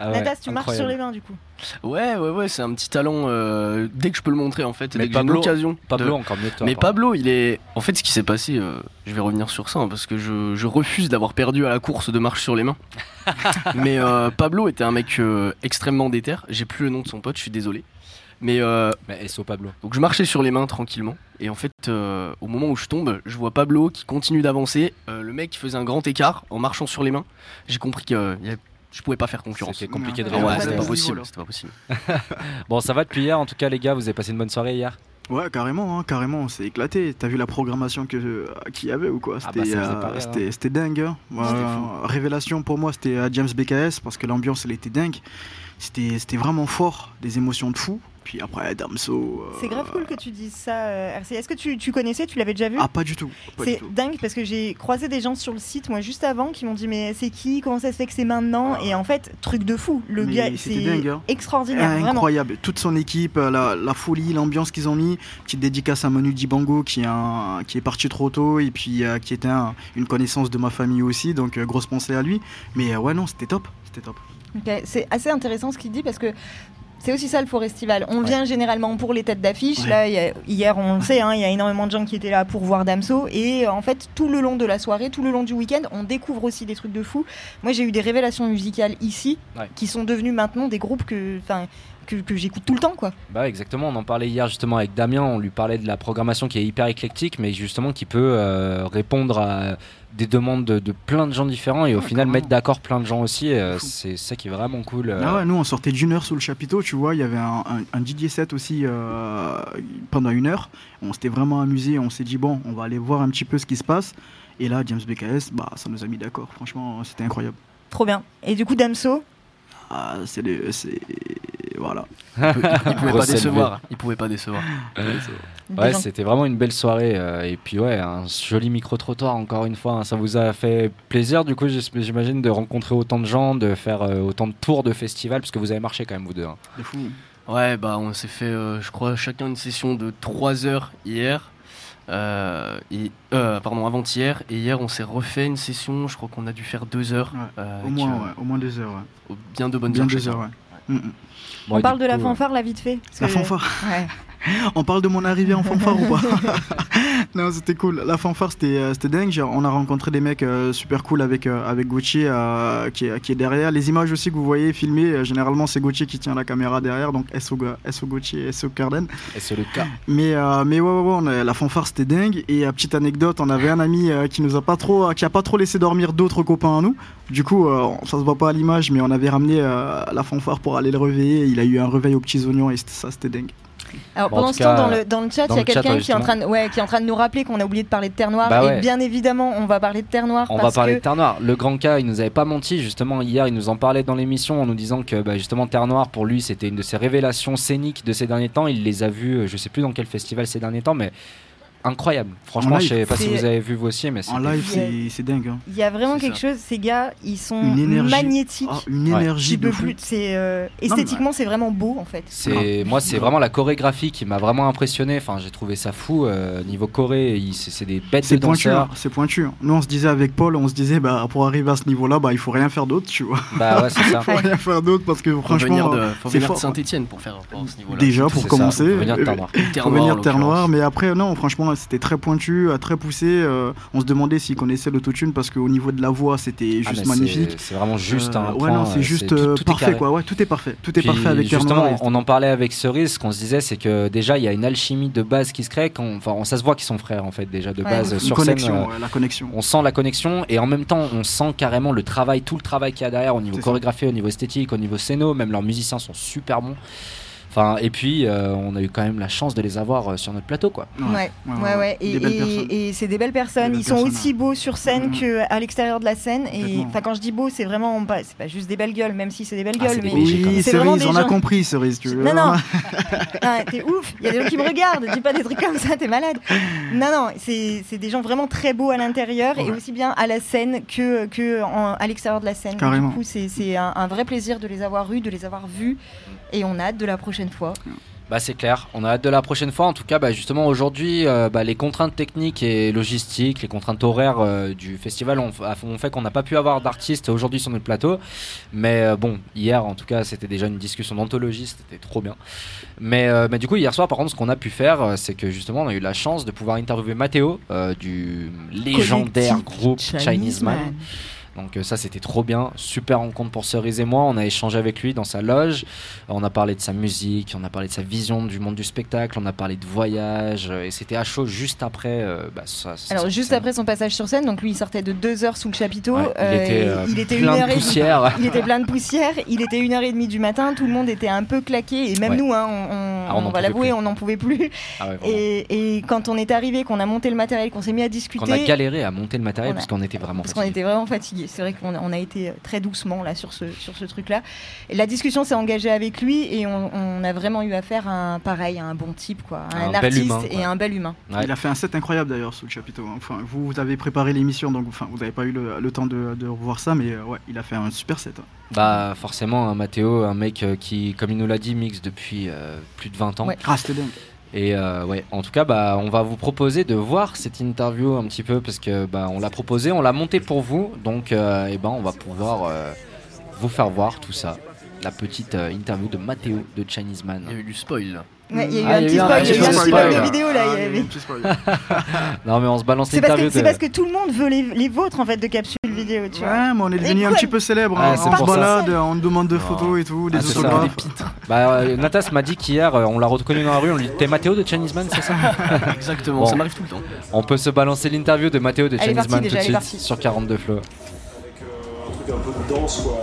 Ah ouais, Nadas, tu marches sur les mains du coup. Ouais, ouais, ouais, c'est un petit talent. euh, dès que je peux le montrer, en fait, Mais dès que j'ai une Pablo-. Pablo, de- encore mieux que toi, Mais. Pablo, il est. En fait, ce qui s'est passé, euh, je vais revenir sur ça, hein, parce que je, je refuse d'avoir perdu à la course de marche sur les mains. Mais euh, Pablo était un mec euh, extrêmement déter. J'ai plus le nom de son pote, je suis désolé. Mais, euh, Mais SO Pablo. donc je marchais sur les mains tranquillement. Et en fait, euh, au moment où je tombe, je vois Pablo qui continue d'avancer. Euh, le mec qui faisait un grand écart en marchant sur les mains. J'ai compris qu'il y a je pouvais pas faire concurrence. C'était compliqué de Ah ouais, rivaliser. c'était pas Ouais. possible. C'était pas possible. Bon, ça va depuis hier en tout cas, les gars. Vous avez passé une bonne soirée hier Ouais, carrément, hein, carrément, on s'est éclaté. T'as vu la programmation que euh, qu'il y avait ou quoi? Ah C'était bah, euh, hein. c'était dingue. hein. Euh, révélation pour moi, c'était euh, James BKS parce que l'ambiance elle était dingue. C'était c'était vraiment fort, des émotions de fou. Puis après Damso. euh, C'est grave cool que tu dises ça, euh, RC. Est-ce que tu, tu connaissais, tu l'avais déjà vu Ah, pas du tout. C'est dingue parce que j'ai croisé des gens sur le site, moi, juste avant, qui m'ont dit Mais c'est qui Comment ça se fait que c'est maintenant Et en fait, truc de fou. Le Mais gars, c'est hein. extraordinaire. vraiment. Incroyable. Toute son équipe, euh, la, la folie, l'ambiance qu'ils ont mis. Petite dédicace à Manu Dibango qui, est un- qui est parti trop tôt et puis euh, qui était un- une connaissance de ma famille aussi. Donc grosse pensée à lui. Mais ouais, non, c'était top. C'était top. Ok, C'est assez intéressant ce qu'il dit parce que. C'est aussi ça le Forestival. On vient généralement pour les têtes d'affiche. Ouais. Là, a- hier, on le sait, hein, il y a énormément de gens qui étaient là pour voir Damso. Et euh, en fait, tout le long de la soirée, tout le long du week-end, on découvre aussi des trucs de fou. Moi, j'ai eu des révélations musicales ici Ouais. qui sont devenues maintenant des groupes que, que j'écoute tout le temps, quoi. Bah exactement, on en parlait hier justement avec Damien, on lui parlait de la programmation qui est hyper éclectique mais justement qui peut euh, répondre à des demandes de, de plein de gens différents et au final mettre d'accord plein de gens aussi, euh, c'est ça qui est vraiment cool. euh. Ah ouais, nous on sortait d'une heure sous le chapiteau, tu vois, il y avait un, un- un DJ set aussi euh, pendant une heure. On s'était vraiment amusé, on s'est dit bon, on va aller voir un petit peu ce qui se passe. Et là, James BKS, bah, ça nous a mis d'accord. Franchement, c'était incroyable. Trop bien. Et du coup, Damso, Ah, c'est les- c'est voilà. Il pouvait pas décevoir. Il pouvait pas décevoir. Ouais, c'était vraiment une belle soirée. euh, et puis, ouais, un joli micro-trottoir, encore une fois. hein. ça vous a fait plaisir, du coup, j'es- j'imagine, de rencontrer autant de gens, de faire euh, autant de tours de festival, parce que vous avez marché quand même, vous deux. hein. De fou. Ouais, bah on s'est fait, euh, je crois, chacun une session de 3 heures hier. Euh, et, euh, pardon, avant-hier. Et hier, on s'est refait une session, je crois qu'on a dû faire 2 heures. euh, Au moins, ouais, au moins deux heures. Ouais. Bien de bonnes Bien heures. deux heures, ouais. Mm, mm. on parle de la fanfare là vite fait. La fanfare Ouais. On parle de mon arrivée en fanfare ou pas Non, c'était cool. La fanfare, c'était euh, c'était dingue. On a rencontré des mecs euh, super cool avec, euh, avec Gauthier euh, qui, est, qui est derrière. Les images aussi que vous voyez filmées, généralement, c'est Gauthier qui tient la caméra derrière. Donc, SO, SO Gauthier, SO Carden. Et c'est le cas. Mais, euh, mais ouais, ouais, ouais, on a- la fanfare, c'était dingue. Et euh, petite anecdote, on avait un ami euh, qui nous a pas trop, qui a pas trop laissé dormir d'autres copains à nous. Du coup, euh, ça se voit pas à l'image, mais on avait ramené euh, la fanfare pour aller le réveiller. Il a eu un réveil aux petits oignons et c'était- ça, c'était dingue. Alors Bon, en pendant ce temps, dans le, dans le chat, il y a quelqu'un qui, est en train de- ouais, qui est en train de nous rappeler qu'on a oublié de parler de Terre Noire. Bah ouais. Et bien évidemment, on va parler de Terre Noire. On va parler que de Terre Noire. Le grand cas, il nous avait pas menti. Justement, hier, il nous en parlait dans l'émission en nous disant que bah, justement Terre Noire, pour lui, c'était une de ses révélations scéniques de ces derniers temps. Il les a vues, euh, je sais plus dans quel festival ces derniers temps, mais incroyable. Franchement, En je sais live. pas si vous avez vu vous aussi, mais En live, c'est c'est dingue. hein. Il y a vraiment quelque ça. chose, ces gars, ils sont Une énergie. magnétiques. Une énergie Tu de plus- c'est euh, mais- esthétiquement, c'est vraiment beau en fait. C'est moi, c'est vraiment la chorégraphie qui m'a vraiment impressionné. Enfin, j'ai trouvé ça fou euh, niveau choré. il- C'est c'est des bêtes de C'est pointu, danseurs. hein, c'est pointu. Nous, on se disait avec Paul, on se disait, bah, pour arriver à ce niveau-là, bah, il faut rien faire d'autre, tu vois. Bah ouais, c'est ça. faut rien faire d'autre parce que Faut franchement, venir de, euh, faut c'est venir de fort. Saint-Etienne pour faire ce niveau-là. Déjà pour commencer, venir de Terre. Noire, mais après non, franchement c'était très pointu, euh, très poussé. euh, on se demandait s'il connaissait l'autotune parce qu'au niveau de la voix c'était Ah, juste magnifique. C'est vraiment juste Euh, un ouais point, non, euh, c'est juste tout- tout est parfait quoi. Ouais, tout est parfait, tout est Puis, parfait avec justement, on en parlait avec Cerise. Ce qu'on se disait, c'est que déjà, il y a une alchimie de base qui se crée. Quand, enfin, on- ça se voit qu'ils sont frères, en fait, déjà de Ouais. base Une sur connexion, scène. euh, ouais, la connexion. On sent la connexion et en même temps, on sent carrément le travail, tout le travail qu'il y a derrière au niveau chorégraphie, au niveau esthétique, au niveau scéno. Même leurs musiciens sont super bons. Enfin, et puis, euh, on a eu quand même la chance de les avoir euh, sur notre plateau, quoi. Ouais, ouais, ouais. Et, c'est des belles personnes. Des Ils sont personnes, aussi beaux sur scène Mhm. qu'à l'extérieur de la scène. Et enfin, quand je dis beau, c'est vraiment pas, c'est pas juste des belles gueules, même si c'est des belles Ah, gueules. mais. Oui, c'est vraiment Cerise, des on a gens- compris, Cerise. Tu veux. Non, non. Ah, t'es ouf. Il y a des gens qui me regardent. Dis pas des trucs comme ça, t'es malade. Non, non. C'est des gens vraiment très beaux à l'intérieur et aussi bien à la scène que, que en- à l'extérieur de la scène. Carrément. Du coup, c'est c'est un, un vrai plaisir de les avoir eus, de les avoir vus. Et on a hâte de la prochaine fois. Bah c'est clair, on a hâte de la prochaine fois. En tout cas, bah, justement aujourd'hui, euh, bah, les contraintes techniques et logistiques, les contraintes horaires euh, du festival ont, ont fait qu'on n'a pas pu avoir d'artistes aujourd'hui sur notre plateau. Mais euh, bon, hier en tout cas, c'était déjà une discussion d'anthologie, c'était trop bien. Mais, mais du coup, hier soir, par contre, ce qu'on a pu faire, c'est que justement, on a eu la chance de pouvoir interviewer Mathéo euh, du légendaire groupe Chinese Chinese Man. Man. Donc euh, ça c'était trop bien, super rencontre pour Cerise et moi, on a échangé avec lui dans sa loge, on a parlé de sa musique, on a parlé de sa vision du monde du spectacle, on a parlé de voyage, euh, et c'était à chaud juste après euh, bah, ça- ça- Alors juste après son passage sur scène, donc lui il sortait de deux heures sous le chapiteau. Ouais, il était, euh, il était plein une de et poussière. Il était plein de poussière. Il était une heure et demie du matin. Tout le monde était un peu claqué et même Ouais. nous, hein, on, Ah, on on n'en va l'avouer, on n'en pouvait plus. Ah ouais, et, et quand on est arrivé, qu'on a monté le matériel, qu'on s'est mis à discuter, Qu'on a galéré à monter le matériel On a- parce qu'on était vraiment parce qu'on était vraiment fatigués. C'est vrai qu'on a, on a été très doucement là sur ce sur ce truc-là. Et la discussion s'est engagée avec lui et on, on a vraiment eu affaire à un pareil, à un bon type quoi, à un, artiste humain, et un bel humain. Il a fait un set incroyable d'ailleurs sous le chapiteau. Enfin, vous, vous avez préparé l'émission, donc enfin, vous n'avez pas eu le, le temps de, de revoir ça, mais euh, ouais, il a fait un super set. hein. Bah forcément, un Mathéo, un mec euh, qui, comme il nous l'a dit, mixe depuis euh, plus de 20 ans. Ouais. Ah, c'était dingue. Et euh, ouais, en tout cas, bah, on va vous proposer de voir cette interview un petit peu parce que bah, on l'a proposé, on l'a monté pour vous, donc euh, eh ben, on va pouvoir euh, vous faire voir tout ça. La petite interview de Mathéo de Chinese Man. Il y a eu du spoil. Ouais, il y a eu Ah, un petit spoil, il y a eu un petit spoil. de vidéo là. il y avait- non mais on se balance parce, l'interview c'est de... parce que tout le monde veut les, les vôtres en fait de capsules vidéo, tu vois. Ouais, mais on est devenu un petit peu célèbre. Ah, hein. on se balade, on demande de photos et tout, des Ah, autographes. Bah, euh, Natas m'a dit qu'hier, euh, on l'a reconnu dans la rue, on lui dit T'es Mathéo de Chinese Man, c'est ça Exactement, ça m'arrive tout le temps. On peut se balancer l'interview de Mathéo de Chinese Man tout de suite sur 42 Flow. un truc un peu de danse quoi.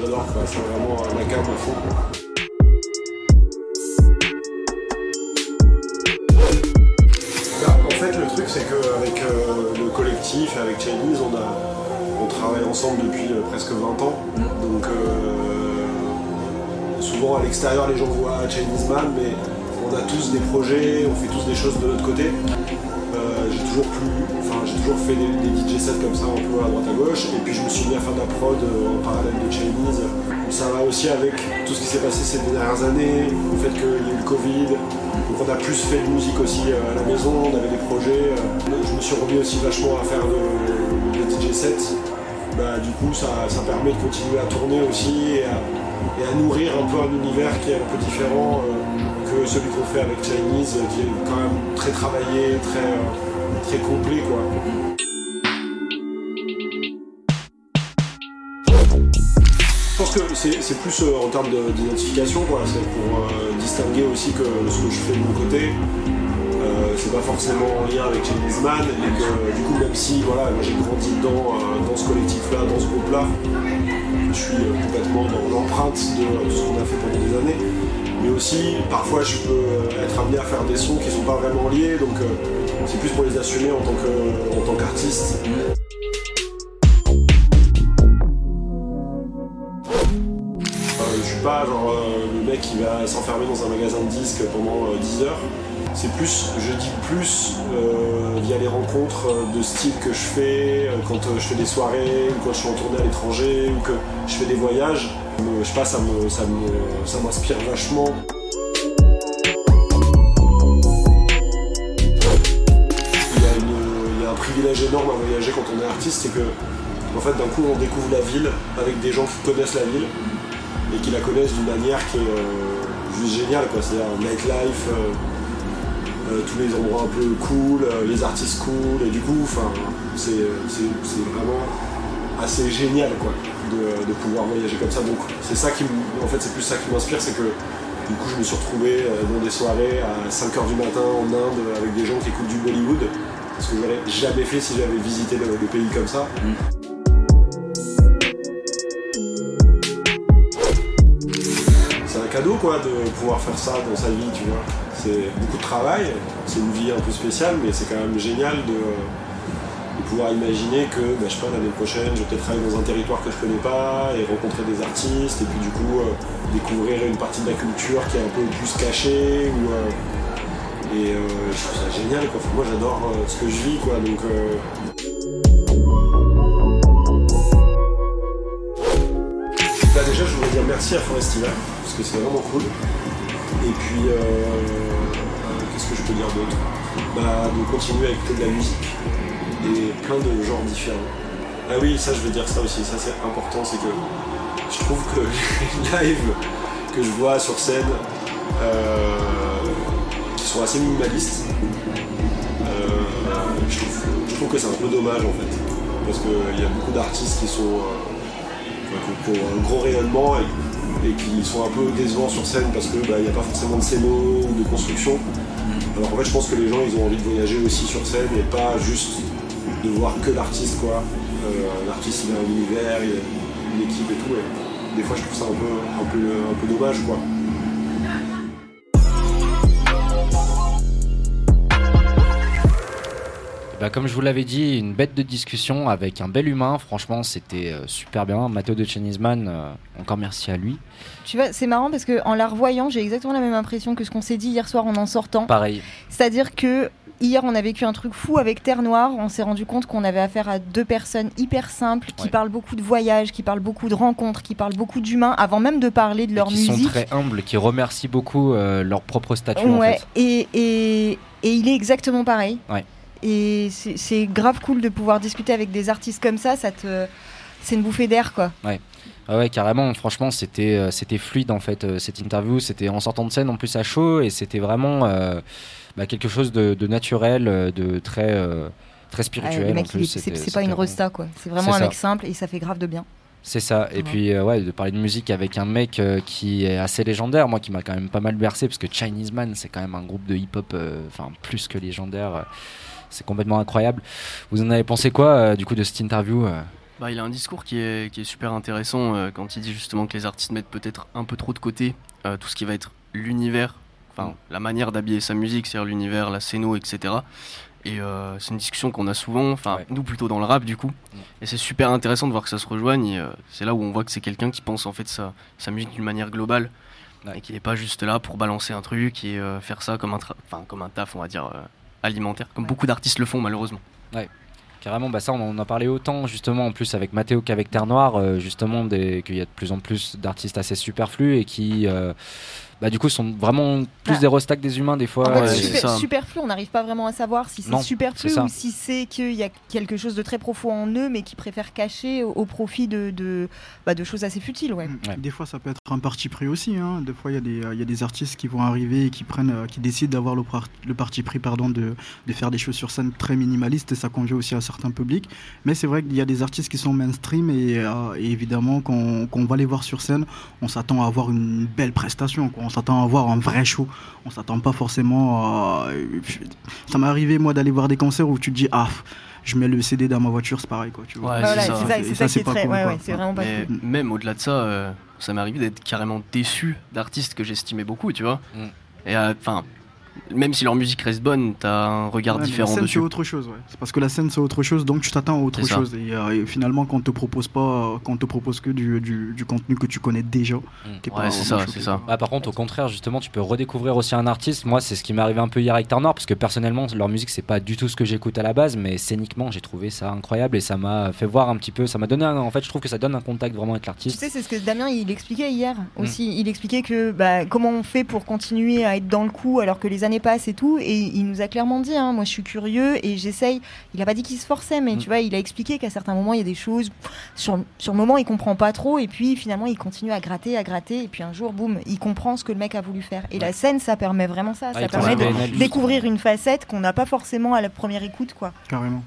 J'adore quoi, c'est vraiment un cam à fond. C'est qu'avec le collectif avec Chinese on, a, on travaille ensemble depuis euh, presque 20 ans. Donc euh, souvent à l'extérieur les gens voient Chinese Man mais on a tous des projets, on fait tous des choses de notre côté. Euh, j'ai toujours plus, enfin j'ai toujours fait des, des DJ sets comme ça un peu à droite à gauche et puis je me suis mis à faire de la prod euh, en parallèle de Chinese. Ça va aussi avec tout ce qui s'est passé ces dernières années, le fait qu'il y a eu le Covid, donc on a plus fait de musique aussi euh, à la maison, on avait des projets. je me suis remis aussi vachement à faire de, de DJ sets. Bah, du coup ça, ça permet de continuer à tourner aussi et à, nourrir un peu un univers qui est un peu différent que celui qu'on fait avec Chinese, euh, qui est quand même très travaillé, très, euh, très complet quoi. Je pense que c'est plus euh, en termes de- d'identification. C'est pour distinguer aussi que ce que je fais de mon côté, c'est pas forcément en lien avec Chinese Man, et que du coup, même si voilà, j'ai grandi euh, dans ce collectif-là, dans ce groupe-là, je suis complètement dans l'empreinte de ce qu'on a fait pendant des années. Mais aussi, parfois, je peux euh, être amené à faire des sons qui sont pas vraiment liés, donc euh, c'est plus pour les assumer en tant qu'artiste. Euh, je suis pas genre euh, le mec qui va s'enfermer dans un magasin de disques pendant euh, 10 heures. C'est plus, je dis plus via les rencontres de style que je fais quand je fais des soirées ou quand je suis en tournée à l'étranger ou que je fais des voyages. Je sais pas, ça me, ça me, ça m'inspire vachement. Il y, a un privilège énorme à voyager quand on est artiste, c'est que en fait d'un coup on découvre la ville avec des gens qui connaissent la ville et qui la connaissent d'une manière qui est euh, juste géniale quoi. C'est-à-dire nightlife, euh, euh, tous les endroits un peu cool, les artistes cool, et du coup c'est vraiment assez génial quoi de, pouvoir voyager comme ça. Donc c'est ça qui en fait c'est plus ça qui m'inspire, c'est que du coup je me suis retrouvé euh, dans des soirées à 5h du matin en Inde avec des gens qui écoutent du Bollywood. Ce que j'aurais jamais fait si j'avais visité le pays comme ça. C'est un cadeau quoi de pouvoir faire ça dans sa vie, tu vois. C'est beaucoup de travail, c'est une vie un peu spéciale, mais c'est quand même génial de pouvoir imaginer que, bah, je l'année prochaine, je vais peut-être travailler dans un territoire que je connais pas et rencontrer des artistes, et puis du coup euh, découvrir une partie de la culture qui est un peu plus cachée. Ou, euh, et euh, je trouve ça génial, quoi. Moi j'adore ce que je vis, quoi. Donc, euh, Bah, déjà, je voudrais dire merci à Forestival, parce que c'est vraiment cool. Et puis, qu'est-ce que je peux dire d'autre? Bah, De continuer à écouter de la musique plein de genres différents. Ah oui, ça, je veux dire ça aussi, ça c'est important, c'est que je trouve que les lives que je vois sur scène, euh, qui sont assez minimalistes, euh, je, trouve, que c'est un peu dommage en fait. parce qu'il y a beaucoup d'artistes qui sont euh, un gros rayonnement et, qui sont un peu décevants sur scène parce qu'il n'y a pas forcément de scéno ou de construction. Alors en fait, je pense que les gens, ils ont envie de voyager aussi sur scène et pas juste de voir que l'artiste, quoi. Euh, L'artiste, il a un univers, il a une équipe et tout. Et des fois, je trouve ça un peu, un peu, un peu dommage, quoi. Bah, comme je vous l'avais dit, une bête de discussion avec un bel humain. Franchement, c'était euh, super bien. Matteo de Chenisman, euh, encore merci à lui. Tu vois, c'est marrant parce que en la revoyant, j'ai exactement la même impression que ce qu'on s'est dit hier soir en en sortant. Pareil. C'est-à-dire que hier, on a vécu un truc fou avec Terre Noire. On s'est rendu compte qu'on avait affaire à deux personnes hyper simples qui Ouais. parlent beaucoup de voyages, qui parlent beaucoup de rencontres, qui parlent beaucoup d'humains avant même de parler de leur qui sont musique. très humbles, qui remercient beaucoup euh, leur propre statut. en Ouais, fait. et, et, et il est exactement pareil. Ouais. Et c'est grave cool de pouvoir discuter avec des artistes comme ça. ça te... C'est une bouffée d'air, quoi. Ouais. Ah ouais, carrément. Franchement, c'était euh, c'était fluide en fait euh, cette interview. C'était en sortant de scène en plus à chaud et c'était vraiment euh, bah, quelque chose de, de naturel, euh, de très euh, très Ouais, spirituel. c'est pas une resta, quoi. C'est vraiment un mec simple et ça fait grave de bien. C'est ça. Et Ouais. puis, euh, ouais, de parler de musique avec un mec euh, qui est assez légendaire, moi qui m'a quand même pas mal bercé, parce que Chinese Man, c'est quand même un groupe de hip-hop, euh, enfin, plus que légendaire. euh, c'est complètement incroyable. Vous en avez pensé quoi, euh, du coup, de cette interview Bah, il a un discours qui est, qui est super intéressant euh, quand il dit justement que les artistes mettent peut-être un peu trop de côté euh, tout ce qui va être l'univers, enfin la manière d'habiller sa musique, c'est-à-dire l'univers, la scéno, etc. Et euh, c'est une discussion qu'on a souvent, enfin nous plutôt dans le rap du coup. Et c'est super intéressant de voir que ça se rejoigne. Et euh, c'est là où on voit que c'est quelqu'un qui pense en fait sa, sa musique d'une manière globale et qui n'est pas juste là pour balancer un truc et euh, faire ça comme un, enfin, comme un taf, on va dire, euh, alimentaire, comme beaucoup d'artistes le font malheureusement. Ouais. Carrément, bah ça on en a parlé autant justement en plus avec Mathéo qu'avec Terre Noire, euh, justement qu'il y a de plus en plus d'artistes assez superflus et qui euh, bah, du coup sont vraiment plus Ah. des rostats que des humains des fois. En fait, euh, super- superflu, on n'arrive pas vraiment à savoir si c'est superflu ou si c'est qu'il y a quelque chose de très profond en eux, mais qui préfèrent cacher au, au profit de, de, bah, de choses assez futiles. Ouais. Des fois, ça peut être un parti pris aussi. hein. Des fois, il y, a des- il y a des artistes qui vont arriver et qui, prennent, euh, qui décident d'avoir le, par- le parti pris pardon, de, de faire des choses sur scène très minimalistes et ça convient aussi à certains publics. Mais c'est vrai qu'il y a des artistes qui sont mainstream et, euh, et évidemment, quand, on- quand on va les voir sur scène, on s'attend à avoir une belle prestation. quoi. On s'attend à avoir un vrai show. On s'attend pas forcément à. Ça m'est arrivé, moi, d'aller voir des concerts où tu te dis, ah, je mets le CD dans ma voiture, c'est pareil. Quoi, tu vois. Ouais, Voilà, c'est c'est ça. ça- Et c'est ça, ça qui est pas très. cool, ouais, quoi. ouais, c'est vraiment pas Mais cool. même au-delà de ça, euh, ça m'est arrivé d'être carrément déçu d'artistes que j'estimais beaucoup, tu vois. Mm. Et euh, enfin, même si leur musique reste bonne, t'as un regard Ouais, différent la scène, dessus. c'est autre chose, ouais. C'est parce que la scène, c'est autre chose, donc tu t'attends à autre chose. Et, euh, et finalement, quand on te propose pas, quand on te propose que du, du, du contenu que tu connais déjà, t'es pas Ouais, c'est ça, choqué, c'est ça. Ah, par contre, au contraire, justement, tu peux redécouvrir aussi un artiste. Moi, c'est ce qui m'est arrivé un peu hier avec Terre Noire, parce que personnellement, leur musique, c'est pas du tout ce que j'écoute à la base, mais scéniquement, j'ai trouvé ça incroyable et ça m'a fait voir un petit peu. Ça m'a donné, un- en fait, je trouve que ça donne un contact vraiment avec Tu l'artiste. sais, c'est ce que Damien il expliquait hier Mm. aussi. Il expliquait que bah, comment on fait pour continuer à être dans le coup alors que les années passent et tout. Et il nous a clairement dit, hein, moi je suis curieux et j'essaye. Il a pas dit qu'il se forçait, mais Mm. tu vois, il a expliqué qu'à certains moments il y a des choses. Sur, sur le moment, il comprend pas trop et puis finalement il continue à gratter, à gratter. Et puis un jour, boum, il comprend ce que le mec a voulu faire. Et la scène, ça permet vraiment ça. Ah, ça permet de découvrir une facette qu'on n'a pas forcément à la première écoute, quoi. Carrément.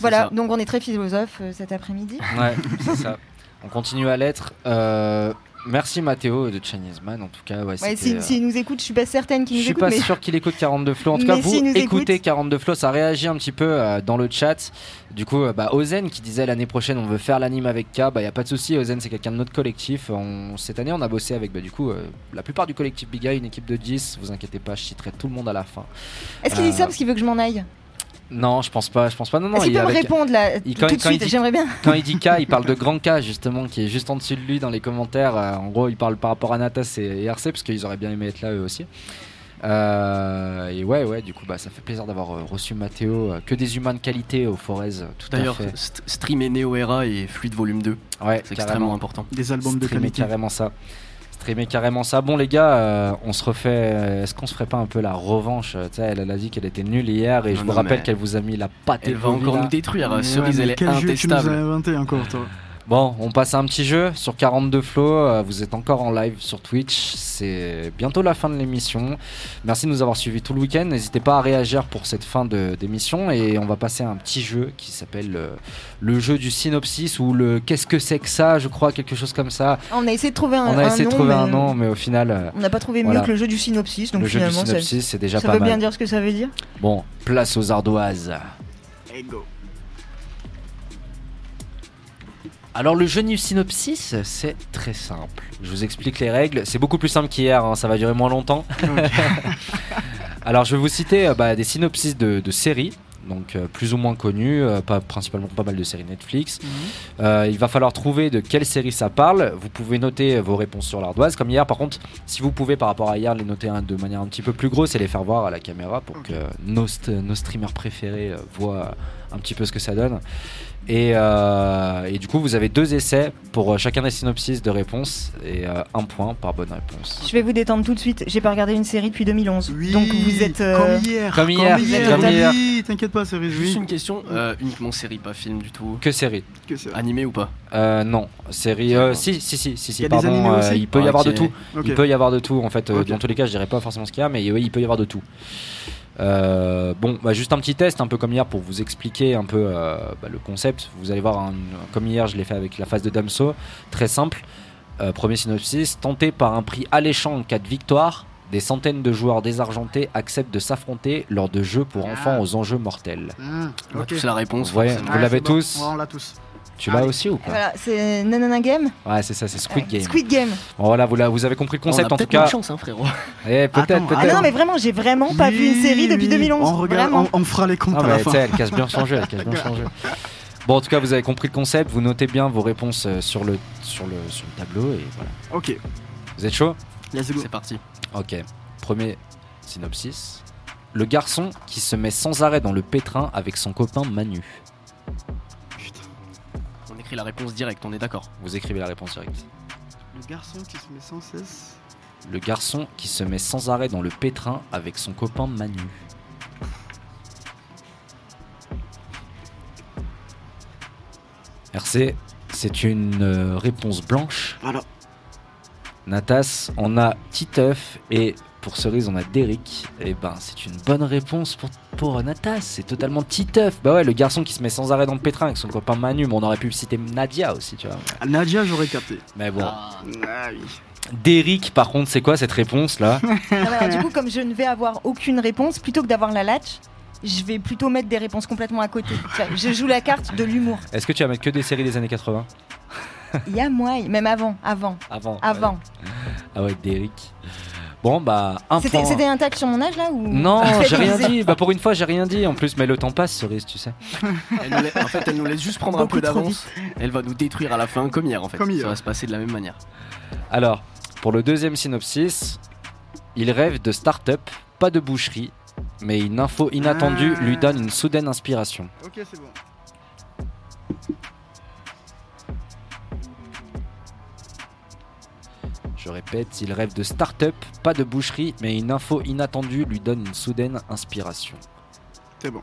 Voilà, ça. donc on est très philosophe euh, cet après-midi. Ouais, c'est ça. On continue à l'être. Euh, merci Mathéo de Chinese Man, en tout cas. Ouais, Ouais, S'il s'il nous écoute, je suis pas certaine qu'il Je nous suis écoute. pas mais... sûr qu'il écoute 42 Flow. En tout cas, vous écoutez écoute- 42 Flow, ça réagit un petit peu euh, dans le chat. Du coup, euh, bah, Ozen qui disait l'année prochaine on veut faire l'anime avec K, bah y a pas de souci. Ozen c'est quelqu'un de notre collectif. On- Cette année on a bossé avec bah, du coup euh, la plupart du collectif Big Eye, une équipe de 10. Vous inquiétez pas, je citerai tout le monde à la fin. Est-ce qu'il dit ça parce qu'il veut que je m'en aille? Non, je pense pas. Je pense pas. Non, non. Est-ce qu'il il est peut me répondre là il- tout de suite J'aimerais bien. Quand il dit K, il parle de grand K justement, qui est juste en dessus de lui dans les commentaires. Euh, en gros, il parle par rapport à Natas et et RC parce qu'ils auraient bien aimé être là eux aussi. Euh, et ouais, ouais, du coup, bah, ça fait plaisir d'avoir euh, reçu Mathéo. euh, que des humains de qualité au Forez, euh, tout à D'ailleurs, streamer Neo Era et Fluide Volume 2, Ouais, c'est extrêmement important. Des albums de qualité. carrément ça. Streamer carrément ça. Bon, les gars, euh, on se refait. euh, Est-ce qu'on se ferait pas un peu la revanche Euh, Tu sais, elle, elle a dit qu'elle était nulle hier et Non, je vous rappelle mais qu'elle vous a mis la pâte Elle et va encore nous détruire. Ouais, Cerise, mais elle est jeu tu nous as intestable. inventé encore, toi Bon, on passe à un petit jeu sur 42 Flow. Euh, Vous êtes encore en live sur Twitch. C'est bientôt la fin de l'émission. Merci de nous avoir suivis tout le week-end. N'hésitez pas à réagir pour cette fin de- d'émission. Et on va passer à un petit jeu qui s'appelle euh, le jeu du synopsis ou le qu'est-ce que c'est que ça, je crois, quelque chose comme ça. On a essayé de trouver un, on a un essayé de nom, trouver mais un nom, mais au final. euh, On n'a pas trouvé voilà. mieux que le jeu du synopsis. Donc Le jeu du finalement, ça- synopsis, c'est déjà ça pas veut mal. bien dire ce que ça veut dire? Bon, place aux ardoises. Alors le jeu synopsis, c'est très simple. Je vous explique les règles. C'est beaucoup plus simple qu'hier, hein, ça va durer moins longtemps. Alors je vais vous citer euh, bah, des synopsis de, de séries. Donc euh, plus ou moins connues, euh, pas, principalement pas mal de séries Netflix. Euh, il va falloir trouver de quelle série ça parle. Vous pouvez noter vos réponses sur l'ardoise. Comme hier, par contre, si vous pouvez par rapport à hier les noter de manière un petit peu plus grosse et les faire voir à la caméra pour que nos, st- nos streamers préférés voient un petit peu ce que ça donne. Et, euh, et du coup, vous avez deux essais pour euh, chacun des synopsis de réponses et euh, un point par bonne réponse. Je vais vous détendre tout de suite. J'ai pas regardé une série depuis 2011. donc vous êtes. euh, Comme hier. Comme hier, Comme hier. Oui, T'inquiète pas, c'est Juste oui. une question, euh, uniquement série, pas film du tout. Que série Que série. Animé ou pas Euh, non, série. euh, si, si, si, si, si, Il y pardon. euh, aussi il peut y avoir de tout. Ok. Il peut y avoir de tout. En fait, euh, Ok. dans tous les cas, je dirais pas forcément ce qu'il y a, mais oui, il peut y avoir de tout. Euh, bon, bah, juste un petit test, un peu comme hier, pour vous expliquer un peu euh, bah, le concept. Vous allez voir, un- comme hier, je l'ai fait avec la phase de Damso, très simple. Euh, premier synopsis tenté par un prix alléchant en cas de victoire, des centaines de joueurs désargentés acceptent de s'affronter lors de jeux pour enfants aux enjeux mortels. Ah, On a ok. tous la réponse. Ouais, vous l'avez c'est bon. tous Ouais, on l'a tous. Tu l'as Allez. aussi ou pas Voilà, c'est Nanana Game. Ouais, c'est ça, c'est Squid Ouais, Game. Squid Game. Bon, voilà, vous, la- vous avez compris le On a concept en tout cas. chance, hein, frérot. Eh, peut-être, peut-être. Ah non, mais vraiment, j'ai vraiment pas vu une série Oui, depuis oui. 2011. On, regarde, on, on fera les comptes Ah, à mais la tu fin. sais, elle casse bien son jeu, elle casse bien son jeu. Bon, en tout cas, vous avez compris le concept. Vous notez bien vos réponses euh, sur le, sur le, sur le tableau et voilà. Ok, Vous êtes chaud? Let's go. C'est parti. Ok. Premier synopsis. Le garçon qui se met sans arrêt dans le pétrin avec son copain Manu. Écrit la réponse directe, on est d'accord. Vous écrivez la réponse directe. Le garçon qui se met sans cesse. Le garçon qui se met sans arrêt dans le pétrin avec son copain Manu. RC, c'est une euh, réponse blanche. Voilà. Natas, on a Titeuf et pour Cerise, on a Derrick. Et ben, c'est une bonne réponse pour, pour Natas. C'est totalement Titeuf. Bah ouais, le garçon qui se met sans arrêt dans le pétrin avec son copain Manu. Mais on aurait pu citer Nadia aussi, tu vois. Ah, Nadia, j'aurais capté. Mais bon. Ah oui. Derrick, par contre, c'est quoi cette réponse là? Ah ouais, alors, du coup, comme je ne vais avoir aucune réponse, plutôt que d'avoir la latch, je vais plutôt mettre des réponses complètement à côté. Je joue la carte de l'humour. Est-ce que tu vas mettre que des séries des années 80 Il y a moi, même avant, avant, Avant. avant. ouais. Ah ouais, Derrick. Bon, bah, un C'était point. c'était un tag sur mon âge là ou? Non, j'ai rien dit. Bah, pour une fois, j'ai rien dit en plus, mais le temps passe, Cerise, tu sais. Elle nous la- En fait, elle nous laisse juste prendre un Beaucoup peu trop d'avance. Elle va nous détruire à la fin, comme hier en fait. Comme hier. Ça va se passer de la même manière. Alors, pour le deuxième synopsis, il rêve de start-up, pas de boucherie, mais une info inattendue Ah. lui donne une soudaine inspiration. Ok, c'est bon. Je répète, il rêve de start-up, pas de boucherie, mais une info inattendue lui donne une soudaine inspiration. C'est bon.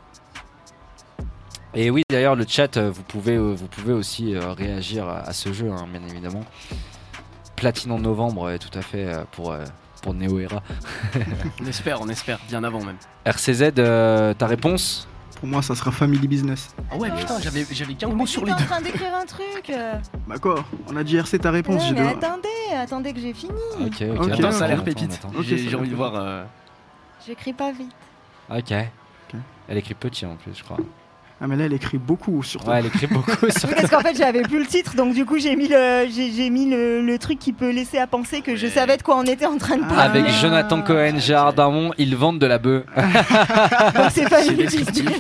Et oui, d'ailleurs, le chat, euh, vous pouvez, euh, vous pouvez aussi euh, réagir à, ce jeu, hein, bien évidemment. Platine en novembre, est tout à fait pour, pour Neo Era. On espère, on espère, bien avant même. RCZ, euh, ta réponse? Pour moi, ça sera Family Business. Ah ouais, putain, j'avais j'avais qu'un mot sur les en deux. train d'écrire un truc. euh. Bah quoi On a dit RC ta réponse. Non, j'ai mais attendez, attendez que j'ai fini. Ok, ok. Ok, Attends, ça a l'air pépite. Ok, J'ai ça j'ai va envie de voir. euh, J'écris pas vite. Ok. Elle écrit petit en plus, je crois. Ah, mais là, elle écrit beaucoup surtout. Ouais, elle écrit beaucoup sur Oui, parce qu'en fait, j'avais plus le titre, donc du coup, j'ai mis le, j'ai, j'ai mis le, le truc qui peut laisser à penser que je savais de quoi on était en train de parler. Avec Jonathan Cohen, Gérard Darmon, ils vendent de la bœuf. Donc c'est pas C'est une descriptif.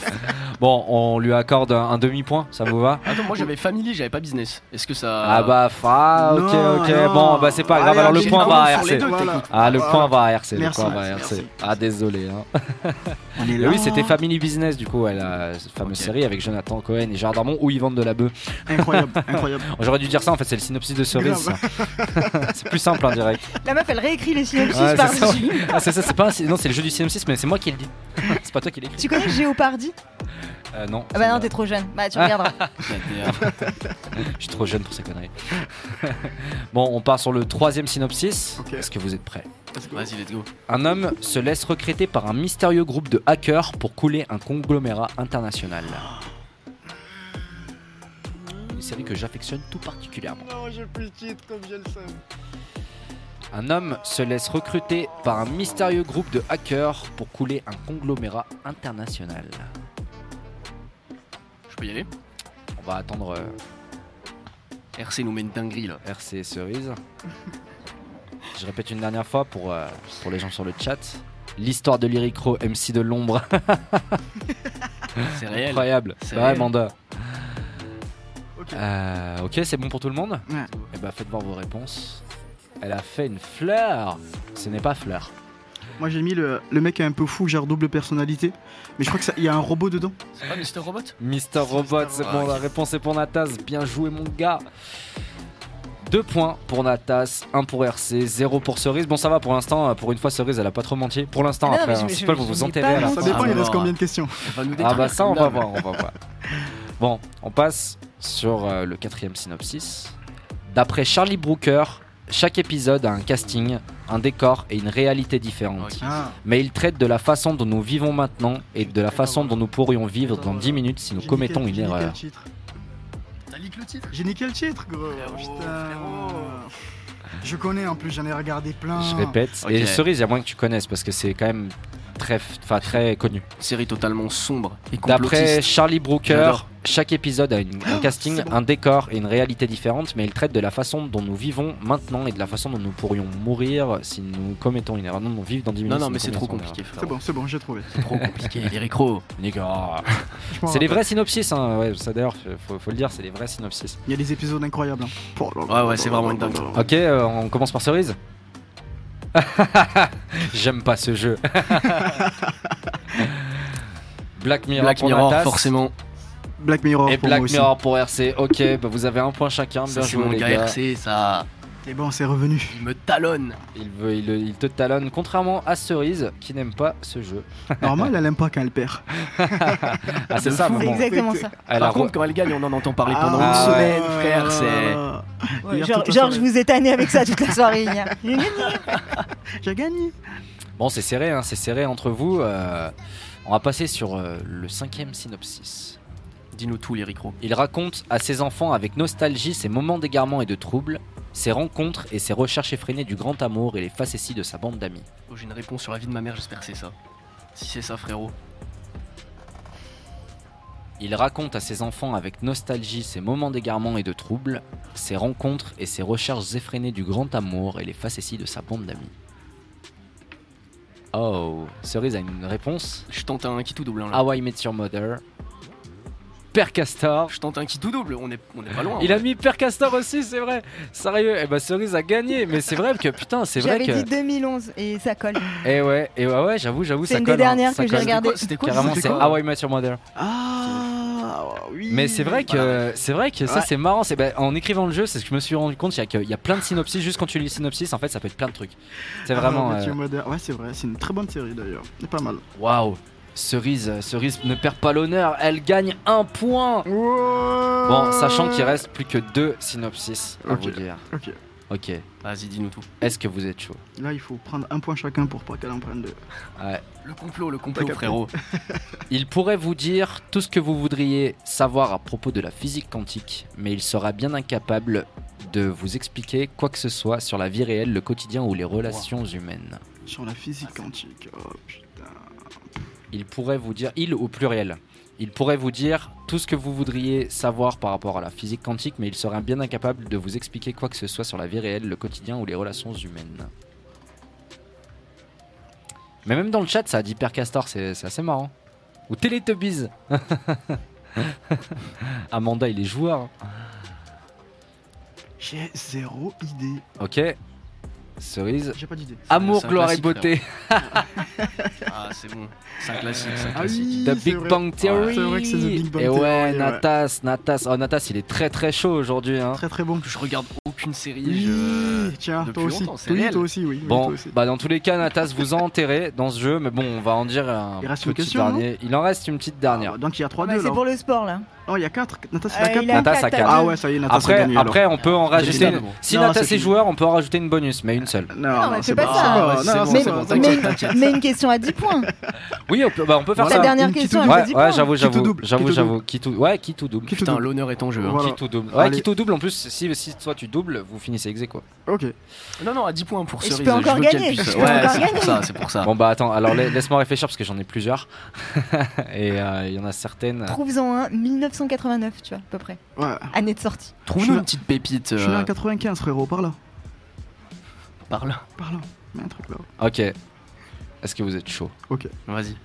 Bon, on lui accorde un, un demi-point, ça vous va Attends, moi j'avais family, j'avais pas business. Est-ce que ça. Ah bah, ah, ok, ok. non. Bon, bah c'est pas grave, alors le j'ai point va à RC. deux, Voilà. Ah, le Voilà. point va à RC. Merci, le point va à RC. merci. Ah, désolé. hein. On est là. oui, c'était Family Business, du coup, elle a cette fameuse série avec Jonathan Cohen et Gérard Darmon où ils vendent de la bœuf. Incroyable, incroyable. J'aurais dû dire ça, en fait, c'est le synopsis de cerise. c'est plus simple en direct. La meuf, elle réécrit les synopsis Ouais, c'est ça. par-dessus. Ah, c'est ça, c'est pas un- non, c'est le jeu du synopsis, mais c'est moi qui le dis. C'est pas toi qui l'écris. Tu connais Géopardy Euh, non. Ah bah non, t'es trop jeune. Bah tu regarderas. Je suis trop jeune pour ces conneries. bon, on part sur le troisième synopsis. Est-ce que vous êtes prêts? Vas-y, let's go. Un homme se laisse recruter par un mystérieux groupe de hackers pour couler un conglomérat international. Une série que j'affectionne tout particulièrement. Non, j'ai plus le titre comme je le sais. Un homme se laisse recruter par un mystérieux groupe de hackers pour couler un conglomérat international. Je peux y aller? On va attendre euh, RC nous met une dinguerie là. RC Cerise. Je répète une dernière fois pour, euh, pour les gens sur le chat. L'histoire de Lyricro, MC de l'ombre. C'est réel. Incroyable. C'est Ouais, réel. Manda. Euh, ok, c'est bon pour tout le monde? Ouais. Et bah faites voir vos réponses. Elle a fait une fleur. Ce n'est pas fleur. Moi j'ai mis le, le mec un peu fou, genre double personnalité. Mais je crois qu'il y a un robot dedans. C'est pas Mister Robot? Mister Robot, c'est bon, la réponse est pour Natas. Bien joué, mon gars. Deux points pour Natas, un pour RC, zéro pour Cerise. Bon, ça va pour l'instant. Pour une fois, Cerise, elle a pas trop menti. Pour l'instant, après, mais je- hein, je- vous vous enterrez à la. Ça dépend, il reste combien de questions Ah bah ça, on va voir, on va voir. Bon, on passe sur euh, le quatrième synopsis. D'après Charlie Brooker, chaque épisode a un casting, un décor et une réalité différente. Ah. Mais il traite de la façon dont nous vivons maintenant et de la façon dont nous pourrions vivre dans 10 minutes si nous commettons une erreur. T'as leak le titre J'ai niqué le titre, gros. Putain. Je connais en plus, j'en ai regardé plein. Je répète. Et Cerise, il y a moins que tu connaisses parce que c'est quand même très, enfin, très connu. Série totalement sombre et D'après. Charlie Brooker, J'adore. Chaque épisode a une- un casting, c'est bon. un décor et une réalité différente, mais il traite de la façon dont nous vivons maintenant et de la façon dont nous pourrions mourir si nous commettons une erreur. Non, non, vivre dans 10 minutes. Non, non, si mais c'est trop compliqué. C'est bon, c'est bon, j'ai trouvé. C'est trop compliqué, les récros. C'est les vrais synopsis, hein. ouais, ça d'ailleurs, faut, faut le dire, c'est les vrais synopsis. Il y a des épisodes incroyables. hein. Oh Ouais, ouais, c'est vraiment une dingue. Ok, euh, on commence par Cerise J'aime pas ce jeu. Black Mirror Black Mirror, forcément. Black Mirror Et pour Black moi aussi. Mirror pour RC. Ok, bah vous avez un point chacun. Ça, Bien c'est joué mon les gars gars. RC, ça. C'est bon, c'est revenu. Il me talonne. Il, veut, il, il te talonne, contrairement à Cerise qui n'aime pas ce jeu. Normalement, elle aime pas quand elle perd. Ah, c'est ça. C'est exactement ça. Elle Par re- contre, quand elle gagne, on en entend parler pendant Ah, une semaine, ouais, frère. ouais, C'est. ouais. Ouais, Hier, genre, je vous ai tanné avec ça toute la soirée hier. J'ai gagné. J'ai gagné. Bon, c'est serré, hein, c'est serré entre vous. euh, on va passer sur euh, le cinquième synopsis. Dis-nous tout. Il raconte à ses enfants avec nostalgie ses moments d'égarement et de trouble, ses rencontres et ses recherches effrénées du grand amour et les facéties de sa bande d'amis. Oh, J'ai une réponse sur la vie de ma mère, j'espère que c'est ça. Si c'est ça, frérot. Il raconte à ses enfants avec nostalgie ses moments d'égarement et de trouble, ses rencontres et ses recherches effrénées du grand amour et les facéties de sa bande d'amis. Oh, Cerise a une réponse? Je tente un qui tout double. hein, là. How I Met Your Mother. Père Castor. Je tente un qui tout double, on est, on est pas loin. Il a vrai. mis Père Castor aussi, c'est vrai. Sérieux, et bah Cerise a gagné, mais c'est vrai que putain, c'est vrai J'avais que. dit 2011 et ça colle. Et ouais, et ouais, ouais, j'avoue, j'avoue, C'est ça une colle. des hein, dernières que j'ai colle. regardées. C'était quoi Carrément, C'était c'est How I Met Your Mother. Ah, oui. Mais c'est vrai que c'est vrai que ça Ouais. c'est marrant. C'est bah, en écrivant le jeu, c'est ce que je me suis rendu compte. Il y, a que- il y a plein de synopsis. Juste quand tu lis le synopsis, en fait, ça peut être plein de trucs. C'est Ah, vraiment. Mathieu euh. Ouais, c'est vrai, c'est une très bonne série d'ailleurs. C'est pas mal. Waouh. Cerise, Cerise ne perd pas l'honneur. Elle gagne un point. Bon, sachant qu'il reste plus que deux synopsis à vous dire. Ok. Ok. Vas-y, dis-nous tout. Est-ce que vous êtes chaud? Là, il faut prendre un point chacun pour pas qu'elle en prenne deux. Ouais. Le complot, le complot, frérot. Il pourrait vous dire tout ce que vous voudriez savoir à propos de la physique quantique, mais il sera bien incapable de vous expliquer quoi que ce soit sur la vie réelle, le quotidien ou les relations humaines. Sur la physique quantique. Oh putain. Il pourrait vous dire, il au pluriel, il pourrait vous dire tout ce que vous voudriez savoir par rapport à la physique quantique, mais il sera bien incapable de vous expliquer quoi que ce soit sur la vie réelle, le quotidien ou les relations humaines. Mais même dans le chat, ça a dit Père Castor, c'est c'est assez marrant. Ou Teletubbies Amanda, il est joueur. hein. J'ai zéro idée. Ok. Cerise. J'ai pas d'idée. Amour, gloire et beauté. Ah, Ah, c'est bon. C'est un classique, c'est un Ah classique. The Big vrai. Bang Theory. C'est vrai que c'est The Big Bang Et Theory, ouais, ouais. Natas, Natas. Oh, Natas, il est très très chaud aujourd'hui. Hein. Très très bon. Je regarde aucune série. Oui, je- tiens, toi aussi. Oui, toi aussi, oui. oui, Bon, toi aussi. bah dans tous les cas, Natas vous a enterré dans ce jeu, mais bon, on va en dire un Il reste petit une question, dernier. Il en reste une petite dernière. Donc il y a 3-2 Bah, là. c'est pour le sport là. Oh, il y a 4. Natas, il Euh, a 4. il a Natas quatre, a t'as quatre. Ah deux. ouais, ça y est, Natas a Après, gagné. alors. après, on peut en rajouter. fini. Si Non, Natas c'est est joueur, on peut en rajouter une bonus, mais une seule. Non, Non, mais non, c'est pas ça. c'est Ouais, non, c'est c'est Mais, c'est une question à 10 points. Oui, on peut, bah, on peut faire La ça. dernière Une qui question, Ouais, fait 10 ouais, points. j'avoue, Qui tout j'avoue, double, j'avoue, qui tout j'avoue. Qui tout, ouais, qui tout double. Putain, l'honneur est en jeu. hein. Qui tout double. Ouais, qui tout double. En plus, si, si toi tu doubles, vous finissez ex aequo. Ok. Non, non, à 10 points pour Et je Cerise. peux encore gagner, Ouais, c'est pour ça, c'est pour ça. Bon bah attends, alors la- laisse-moi réfléchir parce que j'en ai plusieurs. Et euh, il y en a certaines. Trouve-en un, 1989, tu vois, à peu près. Ouais. Année de sortie. Trouve-nous suis une petite pépite. Je suis euh, en 95, frérot, par là. Par là. Par là. Mets un truc là. Ok. Est-ce que vous êtes chaud? Ok. Vas-y.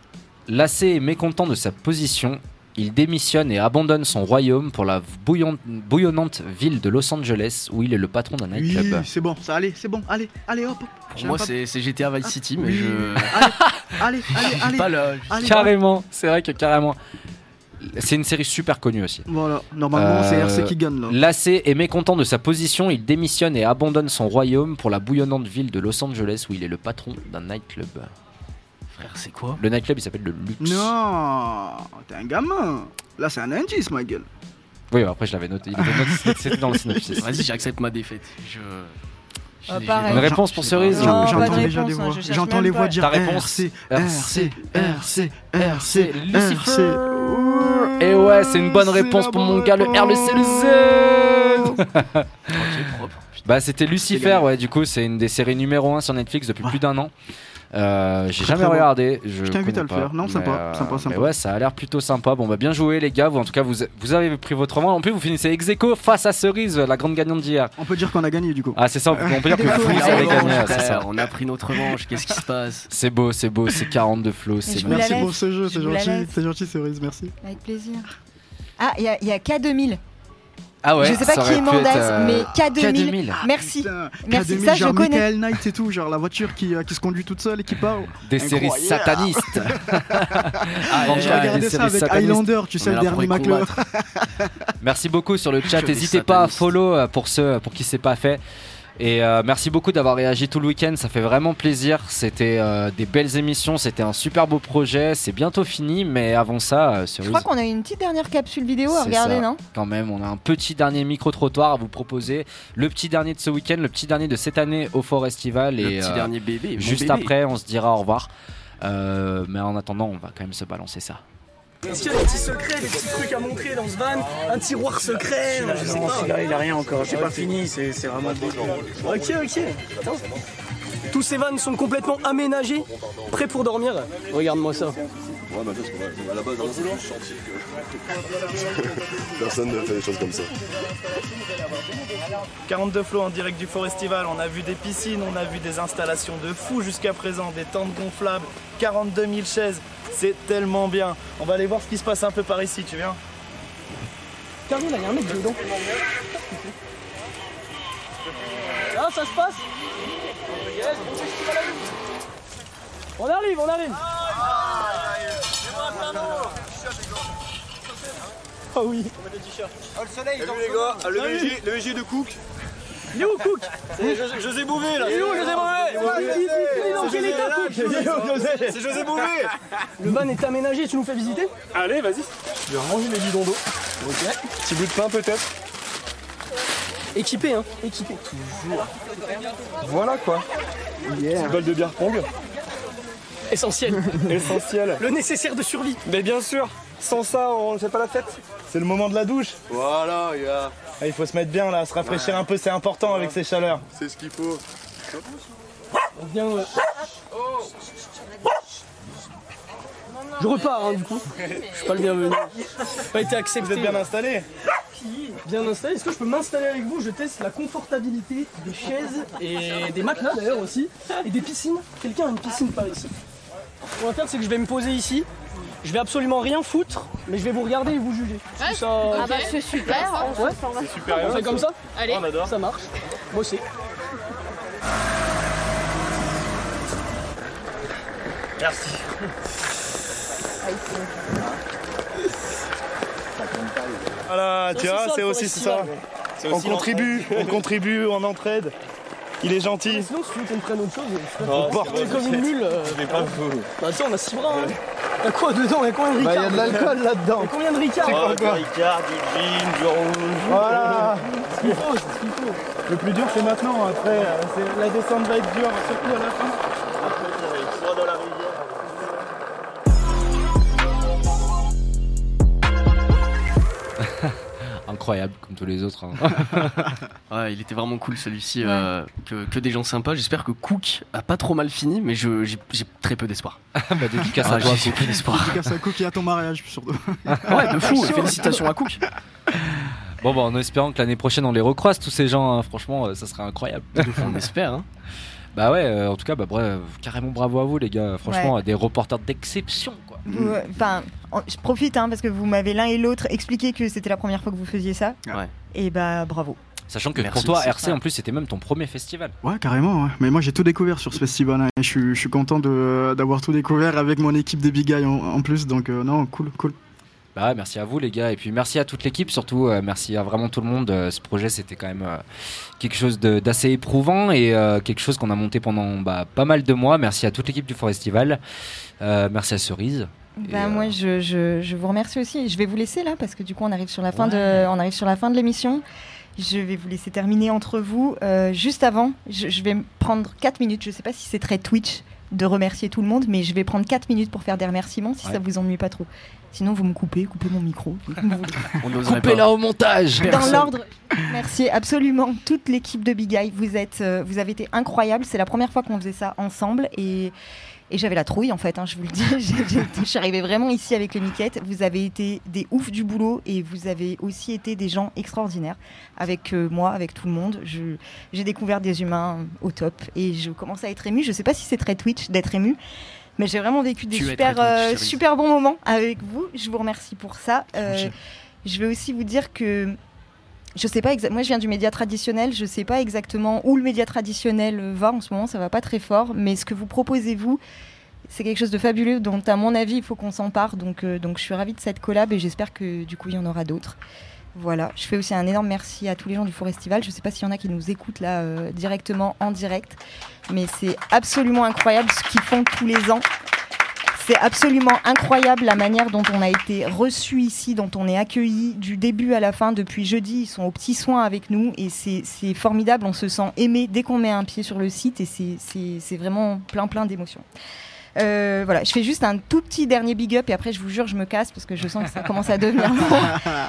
Lassé et mécontent de sa position, il démissionne et abandonne son royaume pour la bouillon- bouillonnante ville de Los Angeles où il est le patron d'un Oui, nightclub. c'est bon, ça allez, c'est bon, allez, allez, hop. hop. Pour moi, c'est GTA Vice City, mais Oui. je. Allez, allez, J'ai allez. pas le. allez. Carrément, c'est vrai que carrément. C'est une série super connue aussi. Voilà, normalement c'est Euh, RC qui gagne là. Lassé et mécontent de sa position, il démissionne et abandonne son royaume pour la bouillonnante ville de Los Angeles où il est le patron d'un nightclub. Frère, c'est quoi Le nightclub il s'appelle le Luxe. Non, t'es un gamin. Là c'est un indice, ma gueule. Oui, après je l'avais noté. Il était noté- C'était dans le synopsis. Vas-y, j'accepte ma défaite. Je. Ah, Une réponse pour. Cerise Non, J'entends déjà hein, voix. J'entends les voix dire Ta réponse RC, RC, RC, RC, Lucifer. Et ouais, c'est une bonne réponse pour mon gars, le R, le C, le Z. Bah c'était Lucifer, ouais, du coup c'est une des séries numéro 1 sur Netflix depuis plus d'un an. Euh, j'ai jamais très bon. regardé. Je, Je t'invite à le pas, faire. Non, sympa, euh, sympa, sympa. Mais ouais, ça a l'air plutôt sympa. Bon bah bien joué les gars. Vous en tout cas vous, vous avez pris votre revanche. En plus vous finissez ex aequo face à Cerise, la grande gagnante d'hier. On peut dire qu'on a gagné du coup. Ah c'est ça. On peut, on peut dire que vous revanche, avez gagné. ça. On a pris notre revanche. Qu'est-ce qui se passe? C'est beau, c'est beau, c'est 42 flots, c'est Merci pour ce jeu, Je c'est gentil, c'est gentil Cerise, merci. Avec plaisir. Ah, il y a, il y a K2000. Ah ouais. je sais pas qui mandasse, être, euh, mais K2000. K2000. Merci. Putain, Merci, K2000, ça, je genre connais. Michael Knight et tout, genre la voiture qui, euh, qui se conduit toute seule et qui part. Des séries satanistes. Ah, Bon, J'ai regardé des ça séries avec satanistes. Highlander, tu sais, est le dernier. Euh, Merci beaucoup sur le chat. N'hésitez pas à follow euh, pour ceux pour qui c'est pas fait. Et euh, merci beaucoup d'avoir réagi tout le week-end. Ça fait vraiment plaisir. C'était euh, des belles émissions. C'était un super beau projet. C'est bientôt fini, mais avant ça, euh, Je crois qu'on a une petite dernière capsule vidéo à regarder, ça. non? quand même, on a un petit dernier micro trottoir à vous proposer. Le petit dernier de ce week-end, le petit dernier de cette année au Forestival. Le et petit euh, dernier bébé. juste bébé. après, on se dira au revoir. Euh, mais en attendant, on va quand même se balancer ça. Est-ce qu'il y a des petits secrets, des petits trucs à montrer dans ce van Un tiroir secret Je sais pas. il a rien encore, j'ai pas fini, c'est vraiment Ok, ok. Attends. Tous ces vannes sont complètement aménagés, prêts pour dormir? Regarde-moi ça. Ouais, bah, parce qu'à la base, dans le chantier que. Personne ne fait des choses comme ça. 42 flots en direct du Forestival, on a vu des piscines, on a vu des installations de fous jusqu'à présent, des tentes gonflables, 42 000 chaises, c'est tellement bien. On va aller voir ce qui se passe un peu par ici, tu viens Carré, là, il y a un mec dedans. Ah, ça se passe On arrive, on arrive. Ah oui. Oh, le soleil, Salut les gars, Ah, le VG, le VG de Cook. Il est où Cook C'est José, Bouvet là. Il est où José Bouvet Il est dans quel état Cook C'est José Bouvet. Le van est aménagé, tu nous fais visiter Allez, vas-y. Je vais ranger les bidons d'eau. Ok. Petit bout de pain peut-être. Équipé hein. Équipé. Toujours. Voilà quoi. Petite balle de bière pong. Essentiel. Essentiel. Le nécessaire de survie. Mais bien sûr. Sans ça, on ne fait pas la fête. C'est le moment de la douche. Voilà, gars. Ah, il faut se mettre bien là, se rafraîchir un peu, c'est important avec ces chaleurs. C'est ce qu'il faut. Bien, ouais. Je repars hein, du coup. Je suis pas le bienvenu. Pas été accepté. Vous êtes bien installé Bien installé. Est-ce que je peux m'installer avec vous? Je teste la confortabilité des chaises et des matelas d'ailleurs aussi. Et des piscines. Quelqu'un a une piscine par ici. Ce qu'on va faire, c'est que je vais me poser ici. Je vais absolument rien foutre, mais je vais vous regarder et vous juger. Ça... Ah bah c'est super, on Ouais. se forme. super, on fait comme ça Allez. On adore. Ça marche. Aussi. Merci. Voilà, tu C'est aussi vois, ça, c'est aussi ça. C'est On contribue, on contribue, on entraide. Il est gentil. Sinon, si tu veux qu'on prenne autre chose, porter bon, comme une mule. euh. Je pas vous- Bah, sais, on a 6 bras. Hein. Y'a quoi dedans? Y'a combien de Bah, Ricard y a de l'alcool là-dedans. Y'a combien de Ricard? C'est quoi, Oh, quoi Du Ricard, du gin, du rouge. Voilà. C'est ce qu'il faut, c'est ce qu'il faut. Le plus dur c'est maintenant, après euh, c'est- la descente va être dure, surtout à la fin. Incroyable, comme tous les autres. hein. Ouais, il était vraiment cool celui-ci. Ouais. euh, que, que des gens sympas. J'espère que Cook a pas trop mal fini, mais je- j'ai j'ai très peu d'espoir. bah, dédicace Ah, à toi, j'ai Cook. peu d'espoir. Dédicace à Cook et à ton mariage, surtout. Ouais, de fou. Félicitations à Cook. Bon, bah, en espérant que l'année prochaine on les recroise, tous ces gens, hein. franchement, euh, ça serait incroyable. On espère, hein. Bah ouais, euh, en tout cas, bah, bref, carrément bravo à vous, les gars. Franchement, Ouais. des reporters d'exception, Enfin, en- je profite hein, parce que vous m'avez l'un et l'autre expliqué que c'était la première fois que vous faisiez ça. Ouais. Et bah bravo. Sachant que Merci. pour toi, RC, ça. en plus, c'était même ton premier festival. Ouais, carrément. ouais. Mais moi, j'ai tout découvert sur ce festival. hein, et je, suis, je suis content de- d'avoir tout découvert avec mon équipe des Big Guys en, en plus. Donc, euh, non, cool, cool. Bah ouais, merci à vous les gars et puis merci à toute l'équipe surtout euh, merci à vraiment tout le monde Euh, ce projet c'était quand même euh, quelque chose de- d'assez éprouvant et euh, quelque chose qu'on a monté pendant bah, pas mal de mois merci à toute l'équipe du Forestival Euh, merci à Cerise Bah, moi, je, je- je vous remercie aussi. Je vais vous laisser là parce que du coup, on arrive sur la fin de, on arrive sur la fin de l'émission. Je vais vous laisser terminer entre vous. Euh, juste avant, je, je vais prendre 4 minutes. Je sais pas si c'est très Twitch de remercier tout le monde, mais je vais prendre 4 minutes pour faire des remerciements si Ouais. ça vous ennuie pas trop. Sinon, vous me coupez, coupez mon micro. Coupez-la au montage Dans l'ordre, merci absolument toute l'équipe de Big Eye. Vous êtes, euh, vous avez été incroyables. C'est la première fois qu'on faisait ça ensemble et, et j'avais la trouille en fait. hein, je vous le dis, je suis arrivée vraiment ici avec les miquettes. Vous avez été des oufs du boulot et vous avez aussi été des gens extraordinaires avec euh, moi, avec tout le monde. J'ai découvert des humains au top et je commence à être émue. Je sais pas si c'est très Twitch d'être émue. Mais j'ai vraiment vécu des Tu super, Twitch, euh, super bons moments avec vous. Je vous remercie pour ça. Euh, je vais aussi vous dire que je sais pas. Moi, je viens du média traditionnel. Je sais pas exactement où le média traditionnel euh, va en ce moment. Ça va pas très fort. Mais ce que vous proposez vous, c'est quelque chose de fabuleux. dont, à mon avis, il faut qu'on s'empare. Donc, euh, donc, je suis ravie de cette collab et j'espère que du coup, il y en aura d'autres. Voilà. Je fais aussi un énorme merci à tous les gens du Forestival. Je sais pas s'il y en a qui nous écoutent là euh, directement en direct, mais c'est absolument incroyable ce qu'ils font tous les ans. C'est absolument incroyable la manière dont on a été reçu ici, dont on est accueilli du début à la fin. Depuis jeudi, ils sont aux petits soins avec nous et c'est formidable. On se sent aimé dès qu'on met un pied sur le site et c'est- vraiment plein plein d'émotions. Euh, voilà, je fais juste un tout petit dernier big up et après je vous jure je me casse parce que je sens que ça commence à devenir long.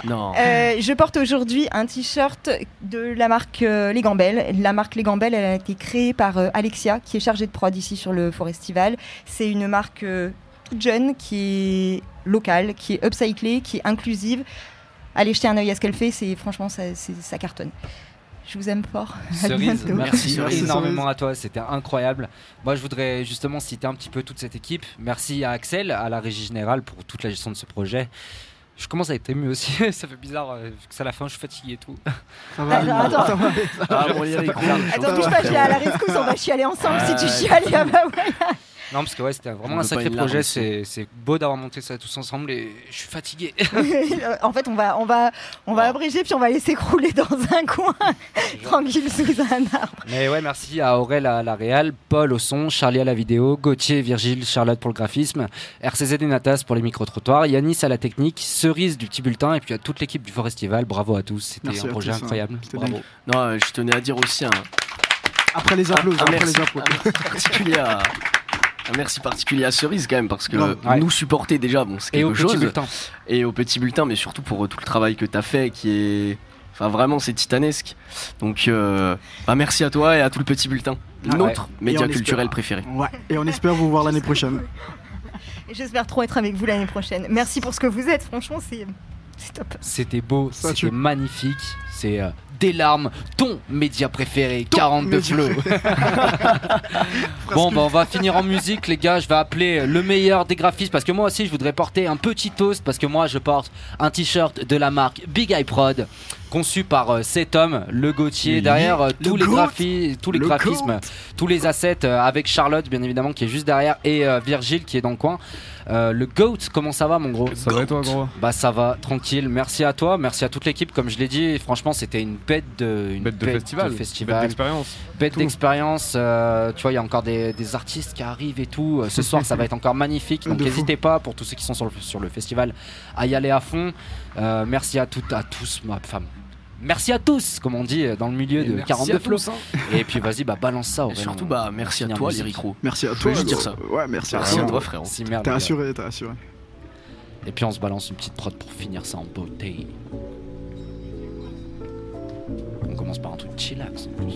Non. Euh, je porte aujourd'hui un t-shirt de la marque euh, Les Gambelles. La marque Les Gambelles, elle a été créée par euh, Alexia, qui est chargée de prod ici sur le Forestival. C'est une marque euh, toute jeune, qui est locale, qui est upcyclée, qui est inclusive. Allez jeter un œil à ce qu'elle fait, c'est franchement ça, c'est- ça cartonne. Je vous aime fort. Cerise, merci, Merci, énormément Cerise. à toi, c'était incroyable. Moi, je voudrais justement citer un petit peu toute cette équipe. Merci à Axel, à la régie générale pour toute la gestion de ce projet. Je commence à être ému aussi, ça fait bizarre, euh, vu que c'est la fin, je suis fatigué et tout. Ça va, Attends, attends. Ah, bon, il y a les couilles. Attends, touche pas, je l'ai à la rescousse, on va chialer ensemble si tu chiales. ah bah ouais. Non, parce que ouais, c'était vraiment un sacré projet. C'est c'est beau d'avoir monté ça tous ensemble et je suis fatigué. en fait, on va, on va, on va abréger puis on va les s'écrouler dans un coin, tranquille sous un arbre. Mais ouais, merci à Aurel à la réal, Paul au son, Charlie à la vidéo, Gauthier, Virgile, Charlotte pour le graphisme, RCZ et Natas pour les micro-trottoirs, Yanis à la technique, Cerise du petit bulletin et puis à toute l'équipe du Forestival. Bravo à tous, c'était Merci un projet tous, hein. incroyable. C'était Bravo. Non, euh, je tenais à dire aussi un, Après les applaudissements, après les applaudissements. particulier à. Un merci particulier à Cerise quand même parce que. Ouais. nous supporter déjà bon c'est Et au quelque petit chose bulletin. et au petit bulletin mais surtout pour euh, tout le travail que tu as fait qui est enfin vraiment c'est titanesque donc euh, bah, merci à toi et à tout le petit bulletin Ah, notre média espère- culturel préféré Ouais, et on espère vous voir l'année prochaine. Et J'espère trop être avec vous l'année prochaine. Merci pour ce que vous êtes, franchement, c'est c'est top. C'était beau, c'était magnifique. C'est euh, Des larmes, ton média préféré, 42 média flow. bon, bah on va finir en musique, les gars. Je vais appeler le meilleur des graphistes parce que moi aussi, je voudrais porter un petit toast parce que moi, je porte un t-shirt de la marque Big Eye Prod. Conçu par euh, cet homme, le Gauthier, Oui. derrière euh, Le tous les tous les Le graphismes, tous les assets euh, avec Charlotte bien évidemment qui est juste derrière et euh, Virgile qui est dans le coin. Euh, le GOAT, comment ça va mon gros Ça va et toi, gros Bah ça va, tranquille. Merci à toi, merci à toute l'équipe. Comme je l'ai dit, franchement c'était une bête de, une Bête de festival, bête d'expérience. bête Tout. d'expérience. euh, tu vois, il y a encore des, des artistes qui arrivent et tout. Euh, Ce soir, ça va être encore magnifique. Donc n'hésitez pas pour tous ceux qui sont sur le, sur le festival à y aller à fond. Euh, merci à toutes, à tous, ma femme. Merci à tous, comme on dit dans le milieu Et de merci 42 à flots. hein. Et puis vas-y, bah balance ça. Et surtout, bah, merci à toi, musique. Lyric Roux. Merci à Je toi. gros. dire ça. Ouais, merci, Merci à à toi. frérot. Si, gars. assuré, t'es assuré. Et puis on se balance une petite prod pour finir ça en beauté. On commence par un truc chillax en plus.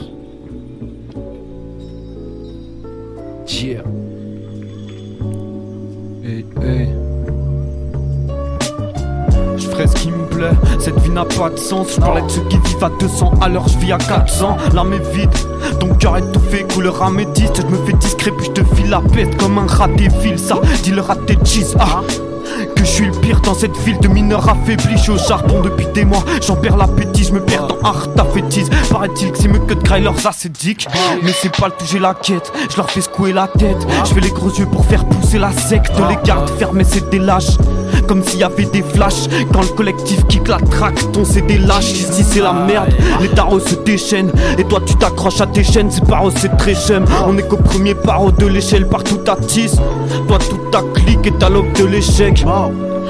Yeah. Hey, hey. Je ferai ce qui me plaît, cette vie n'a pas de sens. Je parlais de ceux qui vivent à 200, alors je vis à 400. L'âme est vide, ton cœur étouffé, couleur améthyste. Je me fais discret, puis je te file la pète comme un rat défile. Ça, dis le rat des cheese. Ah, que je suis le pire dans cette ville de mineurs affaiblis. Je au charbon depuis des mois, j'en perds l'appétit. Je me perds dans art fétise. Paraît-il que c'est mieux que de grailler leurs ascétiques. Mais c'est pas le j'ai la quête. Je leur fais secouer la tête. Je fais les gros yeux pour faire pousser la secte. Les gardes fermés, c'est des lâches. Comme s'il y avait des flashs. Quand le collectif kick la traque, ton c'est des lâches. Ici c'est la merde. Les tarots se déchaînent. Et toi tu t'accroches à tes chaînes. C'est paro, c'est très chum. On est qu'au premier paro de l'échelle. Partout ta tisse. Toi toute ta clique et ta lobe de l'échec.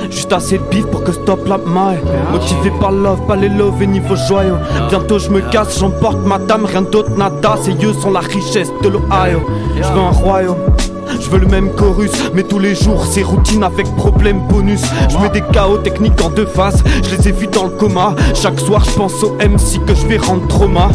Juste assez de bif pour que stop la maille. Motivé par love, pas les love et niveau joyeux. Bientôt je me casse, j'emporte madame, rien d'autre nada. Ces yeux sont la richesse de l'Ohio. Je veux un royaume. Je veux le même chorus, mais tous les jours c'est routine avec problème bonus. Je mets des chaos techniques en deux phases, je les ai vus dans le coma. Chaque soir je pense au MC que je vais rendre trauma.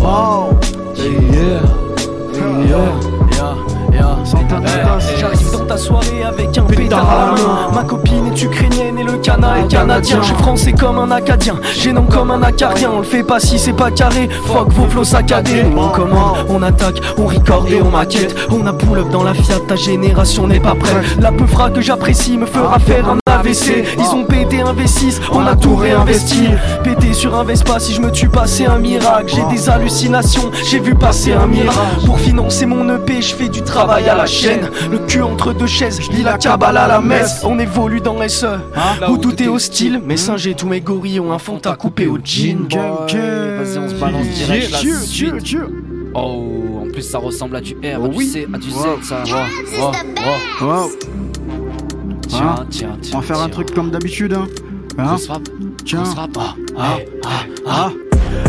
Ta soirée avec un pétard Ma copine est ukrainienne et le cana est canadien. Je suis français comme un acadien, gênant comme un acarien On le fait pas si c'est pas carré, fuck vos flots saccadés. On commande, on attaque, on record et on maquette. On a pull up dans la Fiat, ta génération n'est pas prête. La peufra que j'apprécie me fera faire un AVC Ils ont pété un V6, on a tout réinvesti Pété sur un Vespa, si je me tue pas c'est un miracle J'ai des hallucinations, j'ai vu passer un mirage Pour financer mon EP, je fais du travail à la chaîne Le cul entre deux chaises, je lis la cabale à la messe On évolue dans SE, où tout est hostile Mes singes et tous mes gorilles ont un fond à couper au jean Vas-y, on se balance direct la Dieu, suite. Dieu, Dieu. Oh, en plus ça ressemble à du R, à du Oui. C, à du Z, Wow. ça. Wow, Wow. Tiens, Hein tiens, tiens. On va faire un truc comme d'habitude. Hein. Hein Tiens. grosse frappe. Ah, Ah, ah.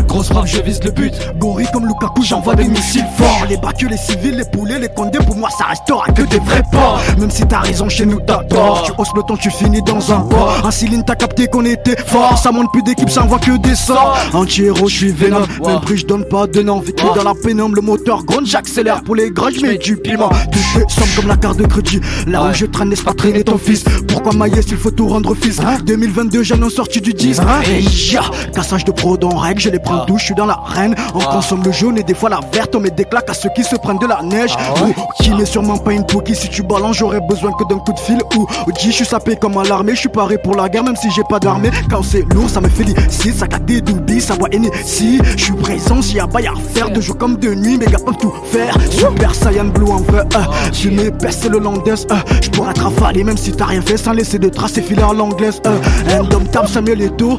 Grosse frappe, je vise le but Gorille comme Lukaku, j'envoie des missiles forts. Les battus, les civils, les poulets, les condés, pour moi ça restera que des vrais porcs. Même si t'as raison, chez nous t'as tort. Tu hausses le ton, tu finis dans un port. Un cylindre, t'as capté qu'on était fort. Ça monte plus d'équipe, ça envoie que des sorts. Anti-héros, je suis vénome. Même prix, je donne pas de nom. Vécu dans la pénombre, le moteur gronde, j'accélère. Pour les gras, je mets du piment. Touché, somme comme la carte de crédit. Là où je traîne, laisse pas traîner ton fils. Pourquoi Maïs, il faut tout rendre fils. 2022, j'annonce sorti du 10. Et ya, cassage de pro en règle, les prends douche, je suis dans la reine. On consomme le jaune et des fois la verte, on met des claques à ceux qui se prennent de la neige. Ou qui n'est sûrement pas une pookie. Si tu balances, j'aurais besoin que d'un coup de fil. Ou G, je suis sapé comme à l'armée, je suis paré pour la guerre, même si j'ai pas d'armée. Quand c'est lourd, ça me félicite, ça caté d'oubli, ça voit si Je suis présent, s'il y a pas à faire, de jour comme de nuit, mais gars peuvent tout faire. Super Saiyan Blue en vrai, euh, tu me percé le landaise, euh, je pourrais te ravaler, même si t'as rien fait sans laisser de traces et filer à l'anglaise. Euh, indomptable Samuel Eto'o,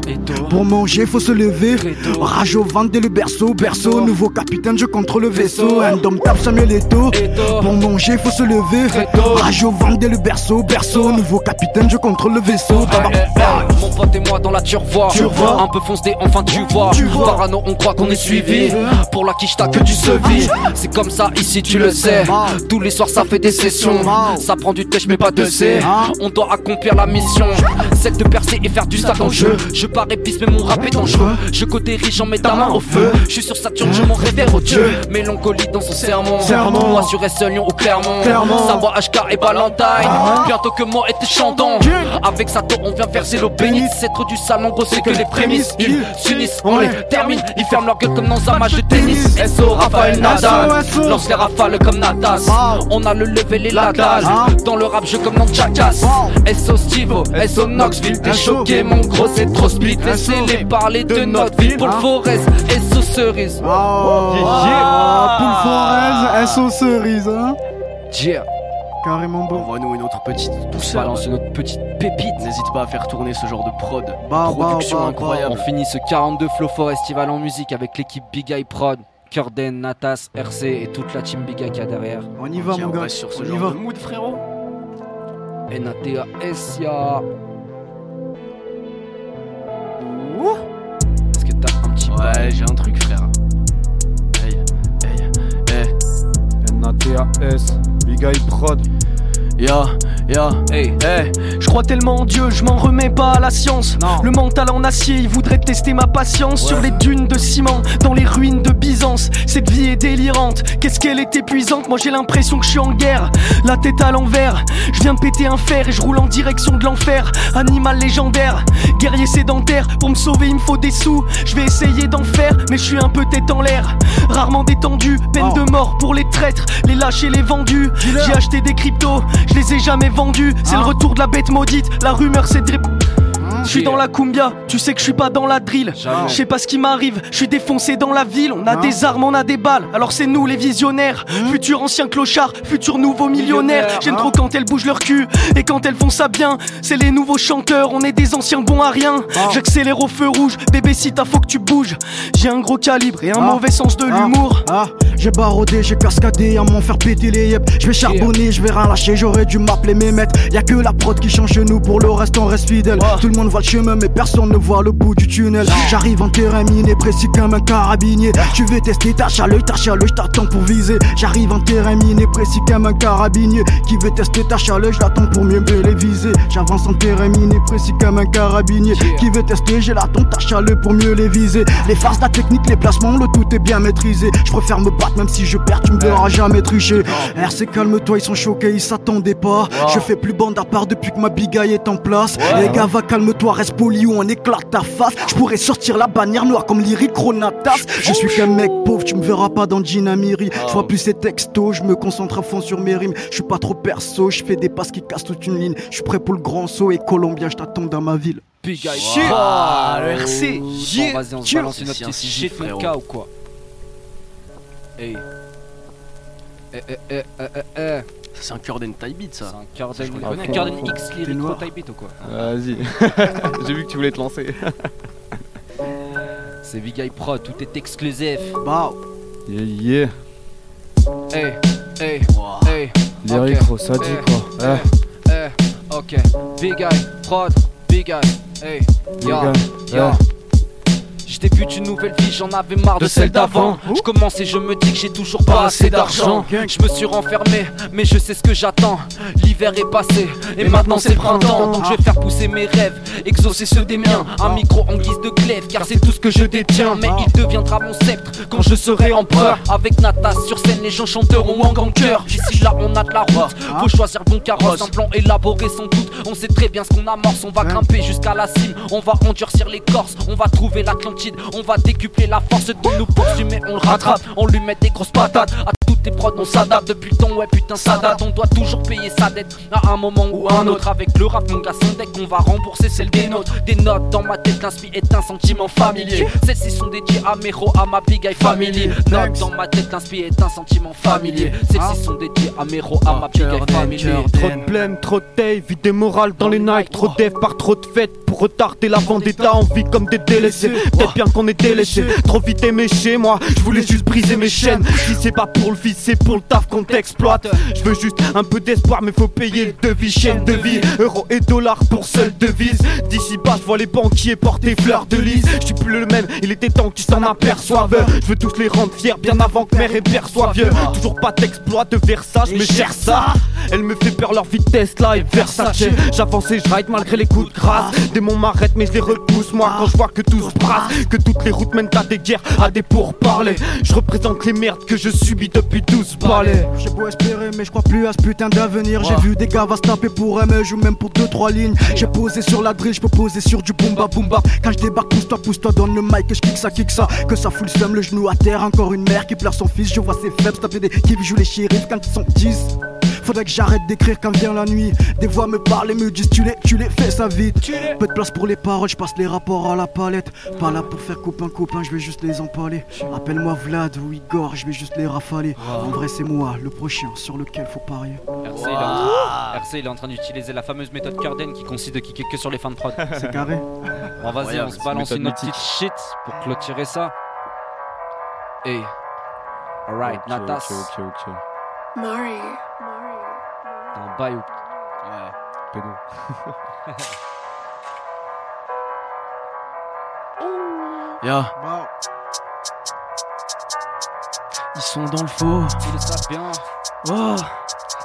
pour manger, faut se lever. Rage au ventre dès le berceau, berceau, nouveau capitaine, je contrôle le vaisseau. Indomptable Samuel Eto'o, pour manger, faut se lever. Rage au ventre dès le berceau, berceau, nouveau capitaine, je contrôle le vaisseau. Mon pote et moi dans la turvoie. Tu vois. Un peu foncé, enfin tu vois Tu vois. Parano, on croit qu'on est suivi. Pour la quiche t'as que du sevi C'est comme ça ici tu le sais. Tous les soirs ça fait des sessions. Ça prend du tèche mais pas de C. On doit accomplir la mission. Celle de percer et faire du sac en jeu. Je parais pisse mais mon rap est dangereux Je côté riche j'en mets ta main au feu Je suis sur Saturne je m'en révère au dieu Mélancolie dans son sermon Sermon. Moi sur SE Lyon ou Clermont voit HK et Valentine Bientôt que moi et tes chantons Avec Sato on vient verser l'eau bénite. C'est trop du sale, en gros, c'est que les prémices. Ils s'unissent, on les termine. Ils ferment leur gueule comme dans un match de tennis. SO, Raphaël Nadal. Lance les rafales comme Natas. On a le level et la dalle. Dans le rap, jeu comme dans Jackass. SO Stivo, SO Knoxville. T'es choqué, mon gros, c'est trop split. Laissez-les parler de notre ville. Pour le Forest, SO Cerise. Ah, Poule Forez, SO cerise, hein Yeah. Carrément bon. Envoie-nous une autre petite On douceur. balance une autre petite pépite. N'hésite pas à faire tourner ce genre de prod. Bah, Production bah, bah, incroyable. On finit ce 42 Flow Festival en musique avec l'équipe Big Eye Prod, Kurden, Natas, RC et toute la team Big Eye qu'il y a derrière. On y va, mon on gars. sur ce On y genre va. de mood, frérot. NATA Essia. Est-ce Ouais, j'ai un truc, frère. Hey, hey, hey. NATAS, Big Eye Prod. Ya, ya, hey, hey. Je crois tellement en Dieu, je m'en remets pas à la science. Le mental en acier, il voudrait tester ma patience sur les dunes de ciment, dans les ruines de Byzance. Cette vie est délirante, qu'est-ce qu'elle est épuisante? Moi j'ai l'impression que je suis en guerre, la tête à l'envers. Je viens de péter un fer et je roule en direction de l'enfer. Animal légendaire, guerrier sédentaire. Pour me sauver, il me faut des sous. Je vais essayer d'en faire, mais je suis un peu tête en l'air. Rarement détendu, peine de mort pour les traîtres, les lâches et les vendus. J'ai acheté des cryptos, je les ai jamais vendus. C'est le retour de la bête maudite, la rumeur c'est drip. Je suis dans la cumbia, tu sais que je suis pas dans la drill. Je sais pas ce qui m'arrive, je suis défoncé dans la ville. On a des armes, on a des balles, alors c'est nous les visionnaires. Futur ancien clochard, futur nouveau millionnaire. J'aime trop quand elles bougent leur cul et quand elles font ça bien. C'est les nouveaux chanteurs, on est des anciens bons à rien. J'accélère au feu rouge, bébé si t'as faut que tu bouges. J'ai un gros calibre et un mauvais sens de l'humour. Ah, j'ai barodé, j'ai cascadé à m'en faire péter les yep. Je vais charbonner, je vais rien lâcher, j'aurais dû m'appeler mes maîtres. Y'a que la prod qui change chez nous, pour le reste on reste fidèle. Tout le monde voit le chemin, mais personne ne voit le bout du tunnel. J'arrive en terrain miné, précis comme un carabinier. Tu veux tester ta chaleur, ta chaleur, je t'attends pour viser. J'arrive en terrain miné, précis comme un carabinier. Qui veut tester ta chaleur, je l'attends pour mieux me les viser. J'avance en terrain miné, précis comme un carabinier. Qui veut tester, j'ai l'attends ta chaleur pour mieux les viser. Les phases, la technique, les placements, le tout est bien maîtrisé. Je préfère me battre même si je perds, tu me verras jamais tricher. RC, calme-toi, ils sont choqués, ils s'attendaient pas. Je fais plus bande à part depuis que ma bigaille est en place. Les gars, va calme-toi, reste poli ou on éclate ta face. Je pourrais sortir la bannière noire comme lyrique Chronatas. Je suis qu'un mec pauvre, tu me verras pas dans Ginamiri. Je vois plus ces textos, je me concentre à fond sur mes rimes. Je suis pas trop perso, je fais des passes qui cassent toute une ligne. Je suis prêt pour le grand saut et Colombien, je t'attends dans ma ville. Big. Prod. Ah, le RC. Bon, Yeah. Vas-y, on se Cheers. balance une autre cas ou quoi Hey. Eh, eh, eh, eh, eh, eh. C'est un Kurden type beat, ça. C'est un on connaît connais. Kurden X T'es lyric noir. pro type beat ou quoi Vas-y. J'ai vu que tu voulais te lancer. C'est Big Eye Pro, tout est exclusif. Bah, Yeah, yeah. Hey, hey, Wow. hey. Lyric, ok, gros, ça dit eh, quoi. eh, Eh. eh, ok. Big Eye Prod, Big Eye, hey, ya. eh. Je débute une nouvelle vie, j'en avais marre de, celle d'avant. Je commence et je me dis que j'ai toujours pas assez d'argent. Je me suis renfermé, mais je sais ce que j'attends. L'hiver est passé et maintenant c'est printemps. Donc je vais faire pousser mes rêves, exaucer ceux des miens. Un micro en guise de glaive, car c'est tout ce que je détiens. Mais il deviendra mon sceptre quand je serai empereur. Avec Natas sur scène, les gens chanteront en gang cœur. D'ici là, on a de la route. Faut choisir bon carrosse, un plan élaboré sans doute. On sait très bien ce qu'on amorce. On va grimper jusqu'à la cime, on va endurcir l'écorce. On va trouver on va décupler la force de nous poursuit, mais on le rattrape. On lui met des grosses patates. À toutes les prods, on s'adapte depuis le temps. Ouais, putain, ça date. On doit toujours payer sa dette à un moment ou à un autre. Avec le rap, mon gars, son deck, on va rembourser celle des nôtres. Des notes dans ma tête, l'inspi est un sentiment familier. Celles-ci sont dédiées à mes à ma big eye family. Notes dans ma tête, l'inspi est un sentiment familier. Celles-ci sont dédiées à mes à ma big eye family. Trop de blême, trop de taille, vie démorale dans les Nike, trop dev par trop de fêtes pour retarder la vendetta, on vit comme des délaissés. Peut-être bien qu'on est délaissés, trop vite aimé chez moi, je voulais juste briser mes chaînes. Si c'est pas pour le fils, c'est pour le taf qu'on t'exploite. Je veux juste un peu d'espoir, mais faut payer le devis, chaîne de vie. Euros et dollars pour seule devise. D'ici bas, je vois les banquiers porter fleurs de lys. Je suis plus le même, il était temps que tu s'en aperçoives. Je veux tous les rendre fiers, bien avant que mère et père soient vieux. Toujours pas d'exploit de Versace, mais cher ça. Elle me fait peur leur vitesse là et Versace. J'avance et je ride malgré les coups de grâce. Démons m'arrêtent, mais je les repousse. Moi, quand je vois que tout se brasse, que toutes les routes mènent à des guerres, à des pourparlers. Je représente les merdes que je subis depuis 12 balais. J'ai beau espérer, mais je crois plus à ce putain d'avenir. J'ai vu des gars va se taper pour mais ou même pour 2-3 lignes. J'ai posé sur la drill, je peux poser sur du boomba boomba. Quand je débarque, pousse-toi, pousse-toi, donne le mic et je kick ça, kick ça. Que ça fout le seum, le genou à terre. Encore une mère qui pleure son fils, je vois ses faibles taper des qui jouent les shérifs quand ils sont 10. Faudrait que j'arrête d'écrire quand vient la nuit. Des voix me parlent et me disent tu les, tu les fais ça vite. Peu de place pour les paroles, je passe les rapports à la palette. Pas là pour faire copain copain, je vais juste les empaler. Appelle-moi Vlad ou Igor, je vais juste les rafaler. En vrai c'est moi, le prochain sur lequel faut parier. RC, il est en train, RC, il est en train d'utiliser la fameuse méthode Curden qui consiste de kicker que sur les fins de prod. C'est carré. Bon, vas-y, on se balance une petite shit pour clôturer ça. Et. Alright, Ok, Natas. Ok, ok, ok. Mari. T'as un bail ou. Ouais. Pédo. Ya. Ils sont dans le faux. Ils le savent bien. Oh.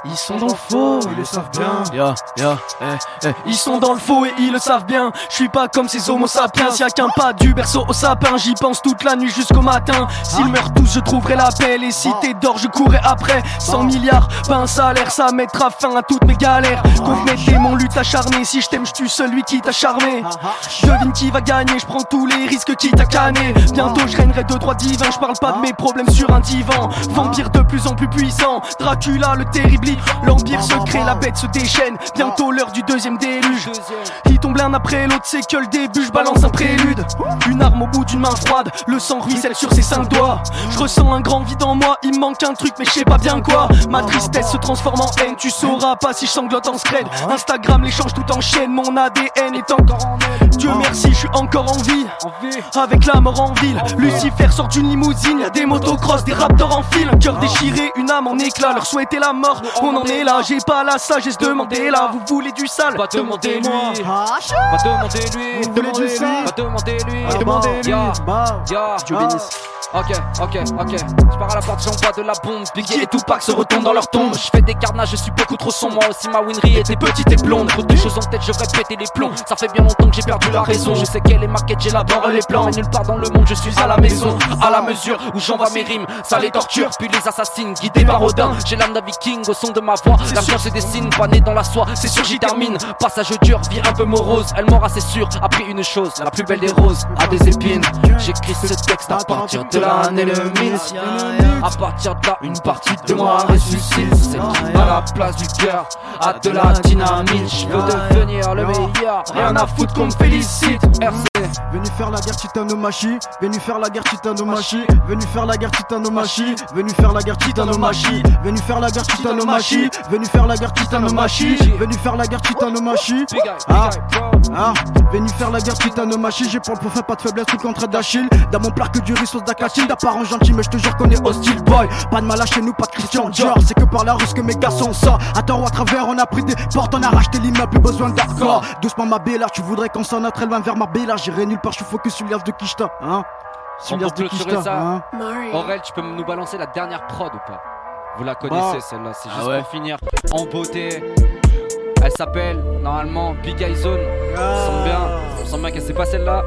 Ils sont dans le faux, Ils le savent bien. Eh, eh. Ils sont dans le faux et ils le savent bien. Je suis pas comme ces homo sapiens. Y'a qu'un pas du berceau au sapin. J'y pense toute la nuit jusqu'au matin. S'ils meurent tous, je trouverai la paix. Et si t'es d'or, je courrai après. 100 milliards, pas un salaire, ça mettra fin à toutes mes galères. Contre mes démons, lutte acharnée. Si je t'aime, je tue celui qui t'a charmé. Devine qui va gagner, je prends tous les risques qui t'a canné. Bientôt, je règnerai de droit divin. Je parle pas de mes problèmes sur un divan. Vampire de plus en plus puissant. Dracula, le terrible. L'empire se crée, la bête se déchaîne. Bientôt l'heure du deuxième déluge. Il tombe l'un après l'autre, c'est que le début, je balance un prélude. Une arme au bout d'une main froide, le sang ruisselle sur ses cinq doigts. Je ressens un grand vide en moi, il manque un truc, mais je sais pas bien quoi. Ma tristesse se transforme en haine, tu sauras pas si je sanglote en scred. Instagram l'échange tout en chaîne, mon ADN est encore en elle. Dieu merci, je suis encore en vie. Avec la mort en ville, Lucifer sort d'une limousine, des motocross, des raptors en fil, un cœur déchiré, une âme en éclat, leur souhaiter la mort. On en est là, j'ai pas la sagesse, demandez là, vous voulez du sale, Va demander lui. Ah, Va demander lui. Vous voulez du Va demander lui. Ah, demandez-lui. Ya. Bah. Ya. Dieu bénisse. Ok, ok, ok. Je pars à la porte, j'envoie de la bombe. Biggie et Tupac se retournent dans leur tombe. Je fais des carnages, je suis beaucoup trop sombre. Moi aussi, ma winnery était petite et blonde. Trop de choses en tête, je vais péter les plombs. Ça fait bien longtemps que j'ai perdu la raison. Je sais qu'elle est marquette, j'élabore les plans. Mais nulle part dans le monde, je suis à la maison. À la mesure où j'envoie mes rimes, ça les torture. Puis les assassines, guidés par Odin. J'ai l'âme d'un viking au son de ma voix. L'argent se dessine, pas né dans la soie. C'est sûr, j'y termine. Passage dur, vie un peu morose. Elle m'aura, c'est sûr, appris une chose. La plus belle des roses a des épines. J'écris ce texte à partir de l'année le mille. À partir de là, une partie de moi ressuscite. Celle qui à la place du cœur a de la dynamite. Je veux devenir le meilleur. Rien à foutre qu'on me félicite. RC. Venu faire la guerre titanomachie, venu faire la guerre titanomachie, venu faire la guerre titanomachie, venu faire la guerre titanomachie, venu faire la guerre titanomachie, venu faire la guerre titanomachie, venu faire la guerre titanomachie. Ah, ah, venu faire la guerre titanomachie, j'ai pas le profet, pas de faiblesse, tout le contraire d'Achille. Dans mon plat que du riz sauce d'acatine, d'apparence gentil, mais je te jure qu'on est hostile boy. Pas de mal à chez nous, pas de Christian Dior, c'est que par la rue que mes gars sont ça. À tort ou à travers, on a pris des portes, on a racheté l'immeuble, plus besoin d'accord. Doucement ma bella, tu voudrais qu'on s'en très loin vers ma bella, j'irai nulle part, je suis focus sur l'IAF de Kishta, hein. Sur peut de Kishta, ça. hein. Aurel, tu peux nous balancer la dernière prod ou pas? Vous la connaissez Bah. celle-là, c'est Ah juste ouais. pour finir en beauté. Elle s'appelle normalement Big Eye Zone. On sent bien, on sent bien que c'est pas celle-là.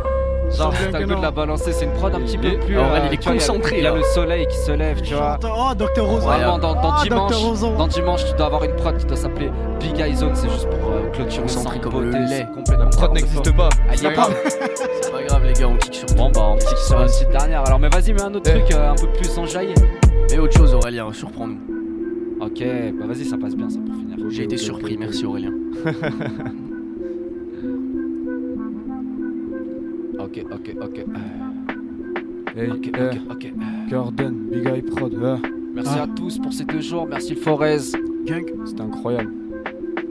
Genre, t'as le goût de la balancer, c'est une prod un petit peu plus. Aurel, euh, il est y a- concentré, Il y a là. le soleil qui se lève, tu vois. Oh, Docteur Rosa. Vraiment, dans, dans Ah, dimanche, Dr. Dans dimanche, tu dois avoir une prod qui doit s'appeler Big Eye Zone. C'est juste pour euh, clôturer sans beauté. le c'est lait. complètement Prod n'existe pas. C'est pas. grave. C'est pas grave, les gars, on kick sur Bon, bah, on petit sur une petite dernière. Alors, mais vas-y, mets un autre Eh. truc euh, un peu plus enjaillé. Et autre chose, Aurélien, surprends-nous. Ok, bah vas-y, ça passe bien, ça pour finir. J'ai été surpris, merci Aurélien. Ok, ok, ok. Hey, Ok, eh, ok, ok. Gordon, Big Eye Prod, Merci Ah. à tous pour ces deux jours. Merci le Forez. Gang. c'était incroyable.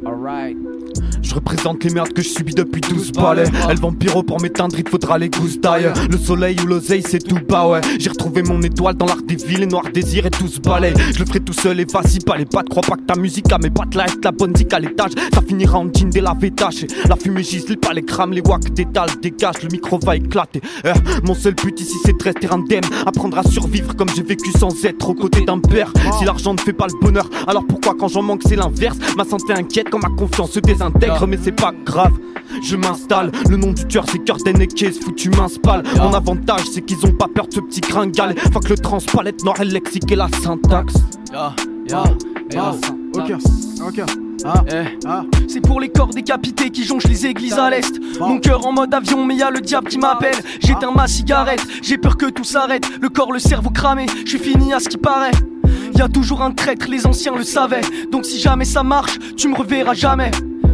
Alright. Je représente les merdes que je subis depuis 12 balais. Elles vont pyro pour m'éteindre, il faudra les gousses d'ailleurs. Le soleil ou l'oseille, c'est tout bas, ouais. J'ai retrouvé mon étoile dans l'art des villes, les noirs désirs et tout ce balai. Je le ferai tout seul et facile, pas les pattes. Crois pas que ta musique à mes pattes là est la bonne zik à l'étage. Ça finira en jean la taché. La fumée gisle, pas les crams, les wacks d'étal dégage, le micro va éclater. Eh, mon seul but ici c'est de rester indemne. Apprendre à survivre comme j'ai vécu sans être aux côtés d'un père. Si l'argent ne fait pas le bonheur, alors pourquoi quand j'en manque c'est l'inverse? Ma santé inquiète quand ma confiance se désindique. Mais c'est pas grave. Je m'installe, le nom du tueur c'est Curden et Case, foutu mince pâle. Mon avantage c'est qu'ils ont pas peur de ce petit gringal. Faut que le transpalette, nord, le lexique et la syntaxe. Ya, ya, ya. Ok, ok. Ah, ah. C'est pour les corps décapités qui jonchent les églises à l'est. Mon cœur en mode avion, mais y a le diable qui m'appelle. J'éteins ma cigarette, j'ai peur que tout s'arrête. Le corps, le cerveau cramé, je suis fini à ce qui paraît. Y a toujours un traître, les anciens le savaient. Donc si jamais ça marche, tu me reverras jamais.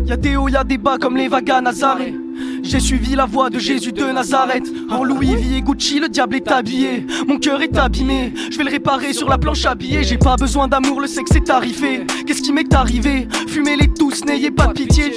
Y a des hauts, y a des bas comme les vagues à Nazareth. J'ai suivi la voie de Jésus de Nazareth. En Louis V et Gucci, le diable est habillé. Mon cœur est abîmé. Je vais le réparer sur la planche billets. J'ai pas besoin d'amour, le sexe est arrivé. Qu'est-ce qui m'est arrivé? Fumez-les tous, n'ayez pas de pitié.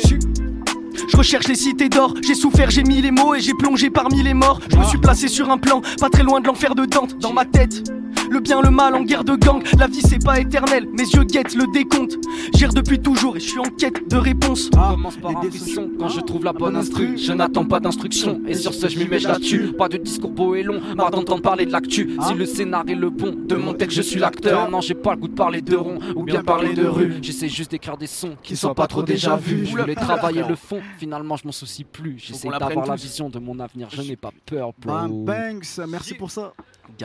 Je recherche les cités d'or, j'ai souffert, j'ai mis les mots et j'ai plongé parmi les morts. Je me suis placé sur un plan, pas très loin de l'enfer de Dante, dans ma tête. Le bien, le mal en guerre de gang, la vie c'est pas éternel, mes yeux guettent le décompte. Gère depuis toujours et je suis en quête de réponse. commence par un frisson quand je trouve la bonne instru. Je n'attends pas d'instruction et sur ce je m'y mets, je la tue. Pas de discours beau et long, marre d'entendre parler de l'actu. Si le scénar est le bon, de mon texte je suis l'acteur. Non, j'ai pas le goût de parler de rond ou bien parler de rue. J'essaie juste d'écrire des sons qui soient pas trop déjà vus. Je voulais travailler le fond, finalement je m'en soucie plus. J'essaie d'avoir la vision de mon avenir, je n'ai pas peur, bro. Banks, merci pour ça.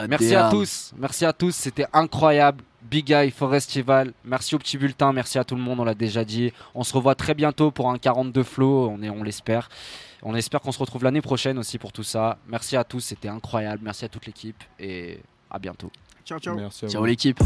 Merci à tous, merci à tous, c'était incroyable. Big Eye Forestival, merci au petit bulletin, merci à tout le monde, on l'a déjà dit. On se revoit très bientôt pour un 42 flow, on, est, on l'espère. On espère qu'on se retrouve l'année prochaine aussi pour tout ça. Merci à tous, c'était incroyable, merci à toute l'équipe et à bientôt. Ciao, ciao. Merci à Ciao l'équipe.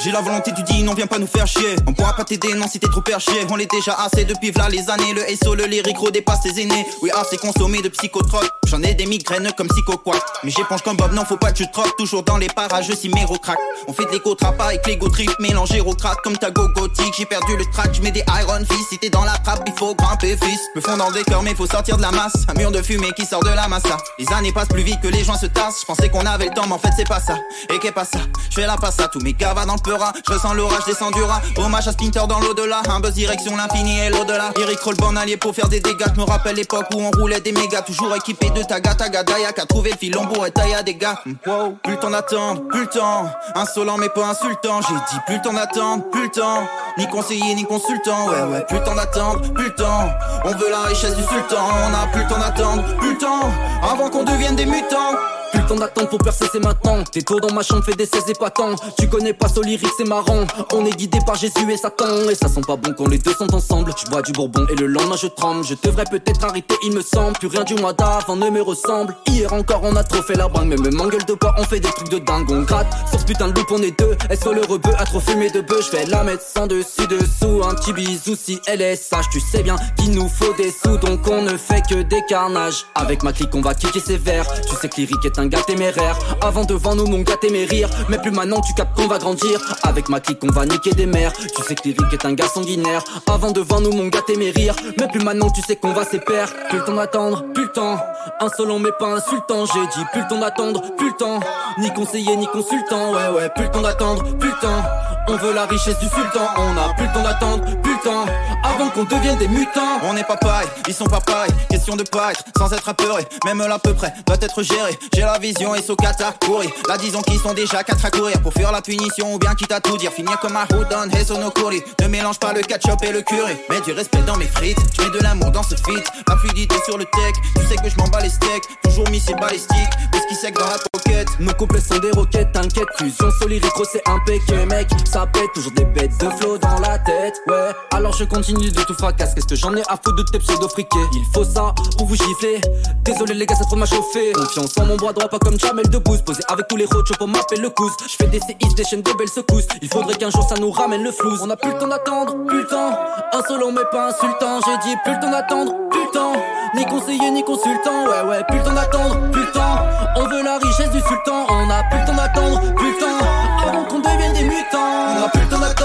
J'ai la volonté du dit, non viens pas nous faire chier. On pourra pas t'aider, non si t'es trop perché. On l'est déjà assez depuis là les années. Le SO, le lyrique dépasse ses aînés. Oui assez consommé de psychotrope. J'en ai des migraines comme psychoquac. Mais j'éponge comme Bob, non faut pas que tu troques Toujours dans les parages, si crack On fait de trapa avec l'égo trip Mélangé au crack. Comme ta go gothique J'ai perdu le track, je mets des Iron Fist. Si t'es dans la trappe, il faut grimper fils Me fond dans le décor mais faut sortir de la masse. Un mur de fumée qui sort de la massa. Les années passent plus vite que les joints se tassent. Je pensais qu'on avait le temps mais en fait c'est pas ça. Et qu'est pas ça? Je fais la passe à tous mes gars va dans le Je ressens l'orage descend du rat. Hommage à Splinter dans l'au-delà. Un buzz direction l'infini et l'au-delà. Eric roll born allié pour faire des dégâts. Je me rappelle l'époque où on roulait des mégas. Toujours équipé de taga taga dayak A trouvé le être taille des gars. Plus le temps d'attendre, plus le temps. Insolent mais pas insultant. J'ai dit plus le temps d'attendre, plus le temps. Ni conseiller ni consultant. Ouais ouais plus le temps d'attendre, plus le temps. On veut la richesse du sultan. On a plus le temps d'attendre, plus le temps. Avant qu'on devienne des mutants Plus le temps d'attendre pour percer, c'est maintenant. T'es tôt dans ma chambre, fais des 16 épatants. Tu connais pas ce lyrique, c'est marrant. On est guidé par Jésus et Satan. Et ça sent pas bon quand les deux sont ensemble. Je bois du bourbon et le lendemain je tremble. Je devrais peut-être arrêter, il me semble. Plus rien du mois d'avant ne me ressemble. Hier encore, on a trop fait la bringue. Mais même en gueule de bois, on fait des trucs de dingue. On gratte sur ce putain de loup, on est deux. Est-ce que le rebeu a trop fumé de bœuf? Je vais la mettre sans dessus dessous. Un petit bisou si elle est sage. Tu sais bien qu'il nous faut des sous. Donc on ne fait que des carnages. Avec ma clique, on va kicker sévère. Tu sais que Lyric est un gars téméraire. Avant devant nous, mon gars t'aimais rire. Mais plus maintenant, tu captes qu'on va grandir. Avec ma clique, on va niquer des mères. Tu sais que Lyric est un gars sanguinaire. Avant devant nous, mon gars t'aimais rire. Mais plus maintenant, tu sais qu'on va s'épaire. Plus le temps d'attendre, plus le temps. Insolent mais pas insultant. J'ai dit plus le temps d'attendre, plus le temps. Ni conseiller, ni consultant. Ouais, ouais, plus le temps d'attendre, plus le temps. On veut la richesse du sultan. On a plus le temps d'attendre, plus Avant qu'on devienne des mutants. On n'est pas pareil, ils sont pas pareils. Question de paraître sans être apeuré. Même là, à peu près, doit être géré. J'ai la vision et Sokata courir. Là, disons qu'ils sont déjà quatre à courir pour fuir la punition ou bien quitte à tout dire. Finir comme un Houdon et Sonokuri. Ne mélange pas le ketchup et le curry. Mets du respect dans mes frites. Je mets de l'amour dans ce feat. La fluidité sur le tech. Tu sais que je m'en bats les steaks. Toujours missile balistique. Whisky sec dans la pocket. Nos couplets sont des roquettes, t'inquiète, fusion solirico c'est impeccable mec Ça pète, toujours des bêtes de flow dans la tête, ouais Alors je continue de tout fracasse, qu'est-ce que j'en ai à foutre de tes pseudo friqués Il faut ça pour vous gifler, désolé les gars ça trop m'a chauffé. Confiance en mon bras droit pas comme Jamel de Boost Posé avec tous les roads pour m'appeler le cousse Je fais des séismes, des chaînes de belles secousses. Il faudrait qu'un jour ça nous ramène le flou On a plus le temps d'attendre, plus le temps. Insolent mais pas insultant, j'ai dit plus le temps d'attendre, plus le temps. Ni conseiller ni consultant, ouais ouais plus le temps d'attendre, plus le temps. On veut la richesse du sultan, on a plus le temps d'attendre, plus le temps. Avant qu'on devienne des mutants. On a plus le temps d'attendre,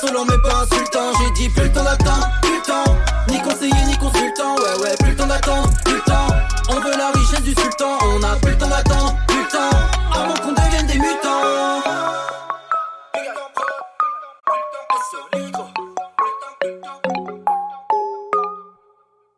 solo mais pas insultant. J'ai dit plus le temps d'attendre, le Ni conseiller ni consultant, ouais ouais plus le temps d'attendre, le On veut la richesse du sultan, on a plus le temps d'attendre.